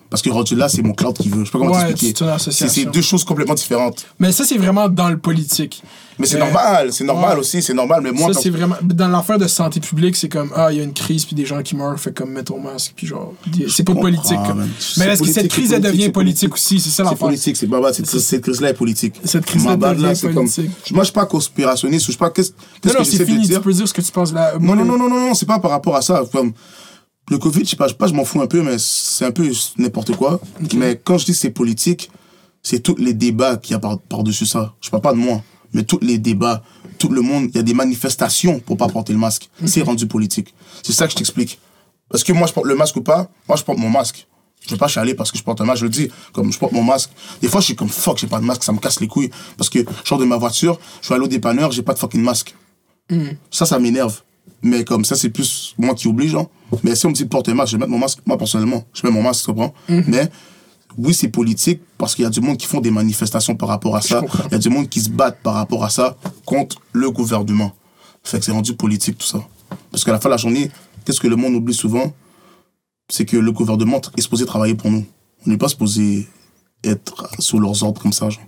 Parce que rendu là, c'est mon cloud qui veut. Je sais pas comment Ouais, t'expliquer. c'est deux choses complètement différentes. Mais ça, c'est vraiment dans le politique. Mais c'est normal, c'est normal ouais. aussi, c'est normal. Mais moi, ça, c'est vraiment. Dans l'affaire de santé publique, c'est comme, ah, il y a une crise, puis des gens qui meurent, fait comme, mets ton masque, puis genre. C'est pas politique. comme. Mais C'est est-ce que cette c'est crise, elle devient c'est politique aussi? C'est ça c'est l'affaire. politique, c'est baba, cette, crise-là est politique. Cette crise-là devient c'est politique. Moi, je suis pas conspirationniste, je sais pas qu'est-ce Non, c'est fini. Tu peux dire ce que tu penses là. Non, non, non, non, non, c'est pas par rapport à ça. Comme, le Covid, je sais pas, je m'en fous un peu, mais c'est un peu n'importe quoi. Mais quand je dis que c'est politique, c'est tous les débats qu'il y a par- par-dessus ça. Je parle pas de moi, mais tous les débats, tout le monde, il y a des manifestations pour pas porter le masque. C'est rendu politique. C'est ça que je t'explique. Parce que moi, je porte le masque ou pas, moi, je porte mon masque. Je vais pas chialer parce que je porte un masque, je le dis, comme je porte mon masque. Des fois, je suis comme fuck, j'ai pas de masque, ça me casse les couilles. Parce que je sors de ma voiture, je suis allé au dépanneur, j'ai pas de fucking masque. Ça, ça m'énerve. Mais comme ça, c'est plus moi qui oblige. Hein. Mais si on me dit de porter un masque, je vais mettre mon masque, moi personnellement, je mets mon masque, tu comprends? Mais oui, c'est politique parce qu'il y a du monde qui font des manifestations par rapport à ça. Il y a du monde qui se battent par rapport à ça contre le gouvernement. Fait que c'est rendu politique tout ça. Parce qu'à la fin de la journée, qu'est-ce que le monde oublie souvent? C'est que le gouvernement est supposé travailler pour nous. On n'est pas supposé être sous leurs ordres comme ça. Genre.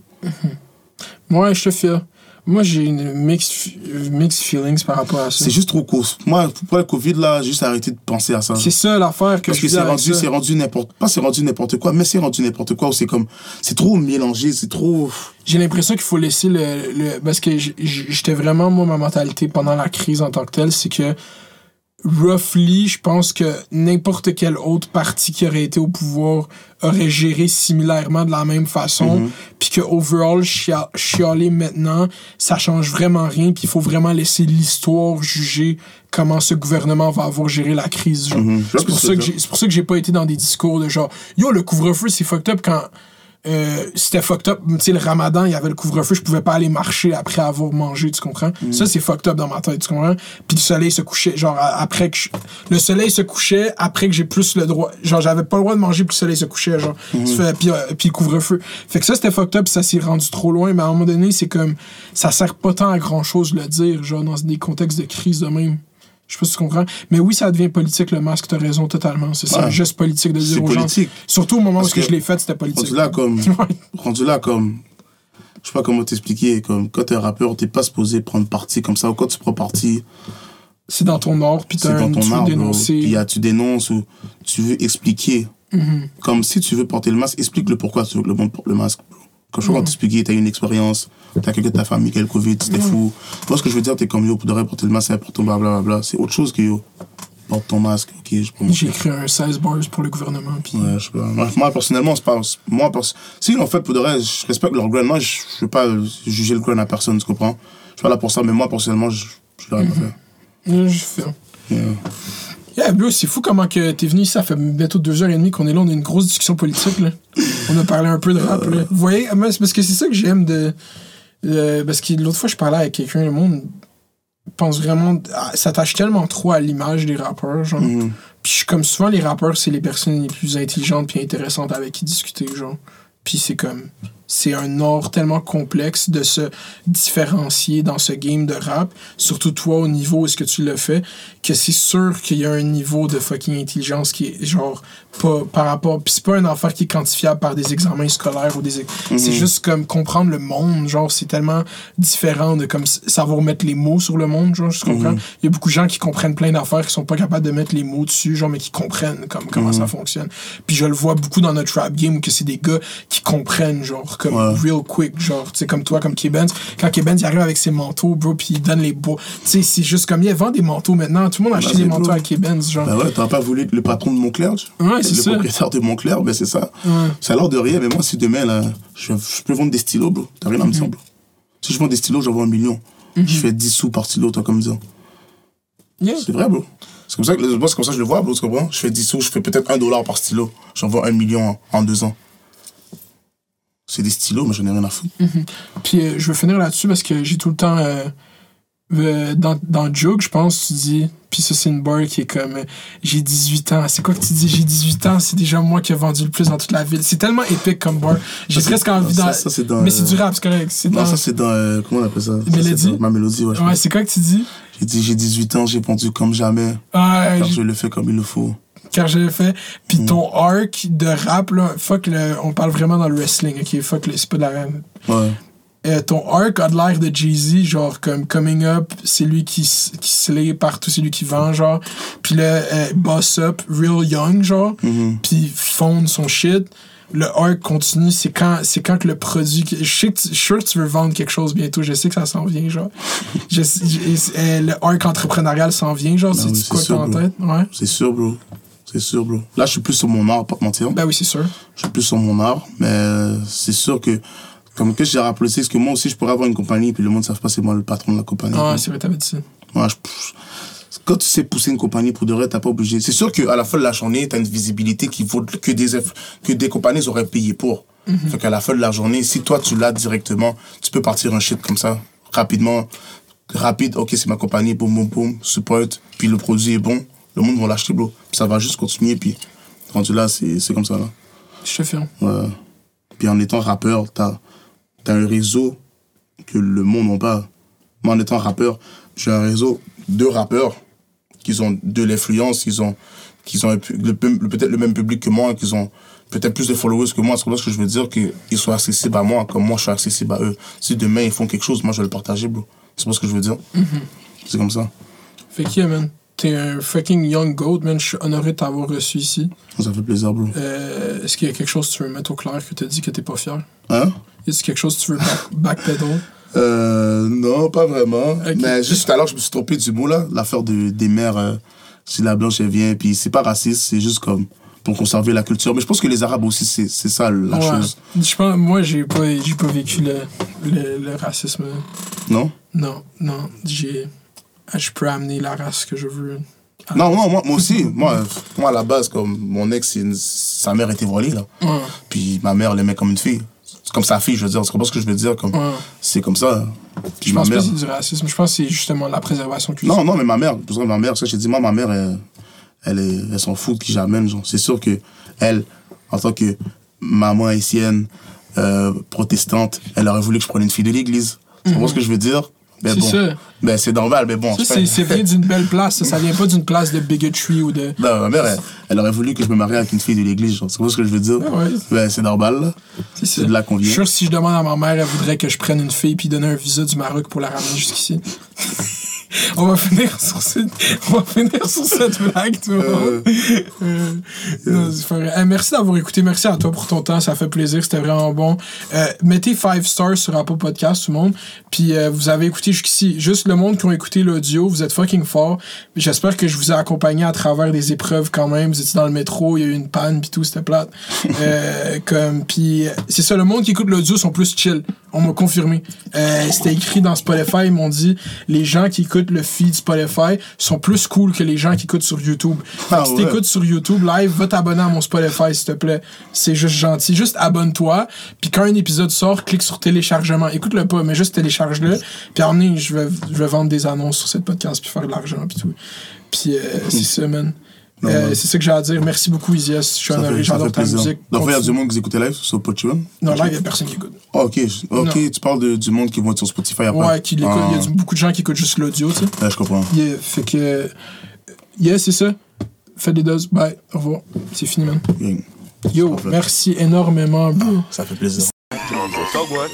Ouais, je te fais. Moi, j'ai une mixed, mixed feelings par rapport à ça. C'est juste trop court. Moi, pour le Covid, là, j'ai juste arrêté de penser à ça. C'est ça l'affaire que Parce que c'est rendu, c'est rendu n'importe, pas c'est rendu n'importe quoi, mais c'est rendu n'importe quoi où c'est comme, c'est trop mélangé, c'est trop, J'ai l'impression qu'il faut laisser le, le parce que j'étais vraiment moi ma mentalité pendant la crise en tant que telle, c'est que roughly, je pense que n'importe quel autre parti qui aurait été au pouvoir aurait géré similairement de la même façon, Mhm. puis que overall chia- chialer maintenant, ça change vraiment rien, puis il faut vraiment laisser l'histoire juger comment ce gouvernement va avoir géré la crise. Mhm. C'est pour pour ça que j'ai pas été dans des discours de genre yo le couvre-feu c'est fucked up quand euh, c'était fucked up. Tu sais, le ramadan, il y avait le couvre-feu, je pouvais pas aller marcher après avoir mangé, tu comprends? Mm. Ça, c'est fucked up dans ma tête, tu comprends? Puis le soleil se couchait, genre, après que je- Le soleil se couchait après que j'ai plus le droit. Genre, j'avais pas le droit de manger, puis le soleil se couchait, genre. Mm. Fait- puis, euh, puis le couvre-feu. Fait que ça, c'était fucked up, ça s'est rendu trop loin, mais à un moment donné, c'est comme. Ça sert pas tant à grand-chose de le dire, genre, dans des contextes de crise de même. Je sais pas si tu comprends. Mais oui, ça devient politique, le masque, t'as raison totalement. C'est Ouais. juste politique de dire aux gens. Surtout au moment Parce où que je l'ai fait, c'était politique. rendu là comme, rendu là comme, je sais pas comment t'expliquer, comme, quand t'es un rappeur, t'es pas supposé prendre parti comme ça, ou quand tu prends parti, c'est dans ton ordre, puis t'as un tu veux dénoncer. puis tu dénonces ou tu veux expliquer. Mhm. Comme si tu veux porter le masque, explique le pourquoi tu veux que le monde porte le masque. Quand je Mhm. vois t'expliquer, t'as eu une expérience, t'as quelqu'un de ta famille qui a le Covid, c'était Mhm. fou. Moi, ce que je veux dire, t'es comme yo, pour de vrai porter le masque, c'est important, blablabla. C'est autre chose que yo. Porte ton masque, ok, je peux J'ai écrit un 16 bars pour le gouvernement, puis Ouais, je sais pas. Moi, personnellement, c'est pas. Moi, pers... si, en fait, pour de vrai, je respecte leur grind. Moi, je veux pas juger le grind à personne, tu comprends? Je suis pas là pour ça, mais moi, personnellement, je, je l'aurais pas fait. Ouais, je fais. Yeah. Yeah, bro, c'est fou comment que t'es venu ici, ça fait bientôt deux heures et demie qu'on est là, on a une grosse discussion politique, là. On a parlé un peu de rap, là. Vous voyez, parce que c'est ça que j'aime de... parce que l'autre fois, je parlais avec quelqu'un, le monde pense vraiment... ah, s'attache tellement trop à l'image des rappeurs, genre. Mhm. Puis comme souvent, les rappeurs, c'est les personnes les plus intelligentes puis intéressantes avec qui discuter, genre. Puis c'est comme... C'est un art tellement complexe de se différencier dans ce game de rap, surtout toi au niveau où est-ce que tu le fais, que c'est sûr qu'il y a un niveau de fucking intelligence qui est genre pas par rapport. Puis c'est pas un affaire qui est quantifiable par des examens scolaires ou des. ex- C'est juste comme comprendre le monde, genre c'est tellement différent de comme savoir mettre les mots sur le monde, genre je comprends. Il y a beaucoup de gens qui comprennent plein d'affaires qui sont pas capables de mettre les mots dessus, genre mais qui comprennent comme comment ça fonctionne. Puis je le vois beaucoup dans notre rap game que c'est des gars qui comprennent genre comme Ouais. real quick, genre tu sais comme toi comme K-Benz. Quand K-Benz il arrive avec ses manteaux, bro, puis il donne les beaux. Tu sais c'est juste comme il vend des manteaux maintenant, tout le monde achète les c'est manteaux à K-Benz, genre. Ben ouais, t'as pas voulu le patron de Montclair, tu Ouais, Le propriétaire de Montclair, ben c'est ça. Ça a l'air de rien, mais moi, si demain, là, je, je peux vendre des stylos, bro. T'as rien à me dire, bro. Si je vends des stylos, j'en un million. Je fais 10 sous par stylo, toi, comme ça. Yeah. C'est vrai, bro. C'est comme ça que moi, c'est comme ça que je le vois, bro, tu comprends? Je fais 10 sous, je fais peut-être un dollar par stylo. J'en vends un million en, en deux ans. C'est des stylos, mais j'en ai rien à foutre. Puis euh, je veux finir là-dessus parce que j'ai tout le temps. euh, euh, dans, dans Joke, je pense, tu dis. Puis ça, c'est une bar qui est comme. euh, j'ai 18 ans. C'est quoi que tu dis J'ai 18 ans, c'est déjà moi qui ai vendu le plus dans toute la ville. C'est tellement épique comme bar. J'ai presque envie dans, Mais c'est euh, du rap, c'est correct. Non, dans- ça, c'est dans. euh, comment on appelle ça? Mélodie? dans Ma mélodie, ouais. Ouais, c'est quoi que tu dis? J'ai dit, j'ai 18 ans, j'ai pondu comme jamais. Ah, Car je le fais comme il le faut. car je l'ai fait. Puis Mm. ton arc de rap, là, fuck, le, on parle vraiment dans le wrestling, ok? Fuck, le- c'est pas de la reine. Ouais. Euh, ton arc a de l'air de Jay-Z, genre comme Coming Up, c'est lui qui, qui slay partout, c'est lui qui vend, genre. Puis le euh, Boss Up, Real Young, genre. Mhm. Puis fond son shit. Le arc continue, c'est quand, c'est quand que le produit. Je sais que tu, je suis sûr que tu veux vendre quelque chose bientôt, je sais que ça s'en vient, genre. Je euh, le arc entrepreneurial s'en vient, genre. c'est quoi c'est t'as sûr, en bro. tête? Ouais. C'est sûr, bro. C'est sûr, bro. Là, je suis plus sur mon art, pas te mentir. Ben oui, c'est sûr. Je suis plus sur mon art, mais euh, c'est sûr que, comme que j'ai rappelé, c'est que moi aussi, je pourrais avoir une compagnie, puis le monde ne savent pas c'est moi le patron de la compagnie. Ah, c'est vrai, t'avais dit ça. Moi, je- quand tu sais pousser une compagnie pour de vrai, t'as pas obligé. C'est sûr qu'à la fin de la journée, t'as une visibilité qui vaut que des, que des compagnies auraient payé pour. Fait qu'à la fin de la journée, si toi tu l'as directement, tu peux partir un shit comme ça, rapidement, rapide, ok, c'est ma compagnie, boum, boum, boum, support, puis le produit est bon, le monde va l'acheter, bro. Puis ça va juste continuer, puis rendu là, c'est c'est comme ça, là. Je te filme. Ouais. Puis en étant rappeur, t'as as un réseau que le monde n'a pas. Moi, en étant rappeur, j'ai un réseau de rappeurs qui ont de l'influence, qui ont, qui ont peut-être le même public que moi, qui ont peut-être plus de followers que moi. C'est pour ça que je veux dire qu'ils soient accessibles à moi, comme moi je suis accessible à eux. Si demain ils font quelque chose, moi je vais le partager, bro. C'est pas ce que je veux dire. C'est comme ça. Fait yeah, man? T'es un fucking young goat, man. Je suis honoré de t'avoir reçu ici. Ça fait plaisir, bro. Euh, Est-ce qu'il y a quelque chose que tu veux mettre au clair que t'as dit que t'es pas fier? Hein? Y a-t-il quelque chose que tu veux back, backpedal? Euh, non, pas vraiment. Mais juste tout à l'heure, je me suis trompé du mot, là. L'affaire de, des mères, euh, si la blanche, elle vient, puis c'est pas raciste, c'est juste comme pour conserver la culture. Mais je pense que les Arabes aussi, c'est ça la Ouais. chose. Je pense, moi, j'ai pas, pas vécu le, le, le racisme. Non? Non, non. J'ai. Je peux amener la race que je veux. à- Non, moi, moi, moi aussi. moi, moi, à la base, comme mon ex, une- sa mère était volée, là. Ouais. Puis ma mère l'aimait comme une fille. C'est comme sa fille, je veux dire. C'est pas ce que je veux dire? Comme, Ouais. C'est comme ça. Puis Je ma pense pas mère. que c'est du racisme. Je pense que c'est justement la préservation culturelle. Non, non, mais ma mère, pour ça, ma mère, ça, j'ai dit, moi, ma mère, elle, elle, s'en fout de qui j'amène, genre. C'est sûr que elle, en tant que maman haïtienne, euh, protestante, elle aurait voulu que je prenne une fille de l'église. Tu comprends ce que je veux dire? Ben C'est bon. ça. Ben, c'est normal, mais bon. Ça, c'est vient d'une belle place. Ça, ça vient pas d'une place de bigotry ou de. Non, ma mère, elle, elle aurait voulu que je me marie avec une fille de l'église. Tu comprends ce que je veux dire? Ah ouais. Ben, c'est normal, là. C'est de là qu'on Je suis sûr que si je demande à ma mère, elle voudrait que je prenne une fille puis donner un visa du Maroc pour la ramener jusqu'ici. On va finir sur cette, on va finir sur cette blague, tout le monde. Euh, vrai. Eh, merci d'avoir écouté. Merci à toi pour ton temps. Ça fait plaisir. C'était vraiment bon. Euh, mettez 5 stars sur Apple Podcast, tout le monde. Puis euh, vous avez écouté jusqu'ici. Juste le monde qui ont écouté l'audio, vous êtes fucking fort. J'espère que je vous ai accompagné à travers des épreuves quand même. Vous étiez dans le métro, il y a eu une panne, puis tout, c'était plate. Euh, comme, puis euh, c'est ça, le monde qui écoute l'audio sont plus chill. On m'a confirmé. Euh, c'était écrit dans Spotify, ils m'ont dit les gens qui écoutent le feed Spotify sont plus cool que les gens qui écoutent sur YouTube. Fait que Ah si ouais. t'écoutes sur YouTube live, va t'abonner à mon Spotify, s'il te plaît. C'est juste gentil. Juste abonne-toi. Puis quand un épisode sort, clique sur téléchargement. Écoute-le pas, mais juste télécharge-le. Puis donné, je vais, je vais vendre des annonces sur cette podcast, puis faire de l'argent, puis tout. Puis euh, c'est ça, man. Euh, c'est ça que j'ai à dire. Merci beaucoup, Izias. Je suis honoré. J'adore ta plaisir. musique. Donc, il y a du monde qui écoute live sur Patreon? Non, là, il y a personne qui écoute. Ah, ok, ok, tu parles de, du monde qui vont être sur Spotify après. Ouais, qui l'écoute. Il y a Ah, du- beaucoup de gens qui écoutent juste l'audio, tu sais. ouais, je comprends. Yeah, fait que. euh, Yeah, c'est ça. Faites des doses. Bye. Au revoir. C'est fini, man. Yo, merci énormément, bro. Ça fait plaisir. Togwall.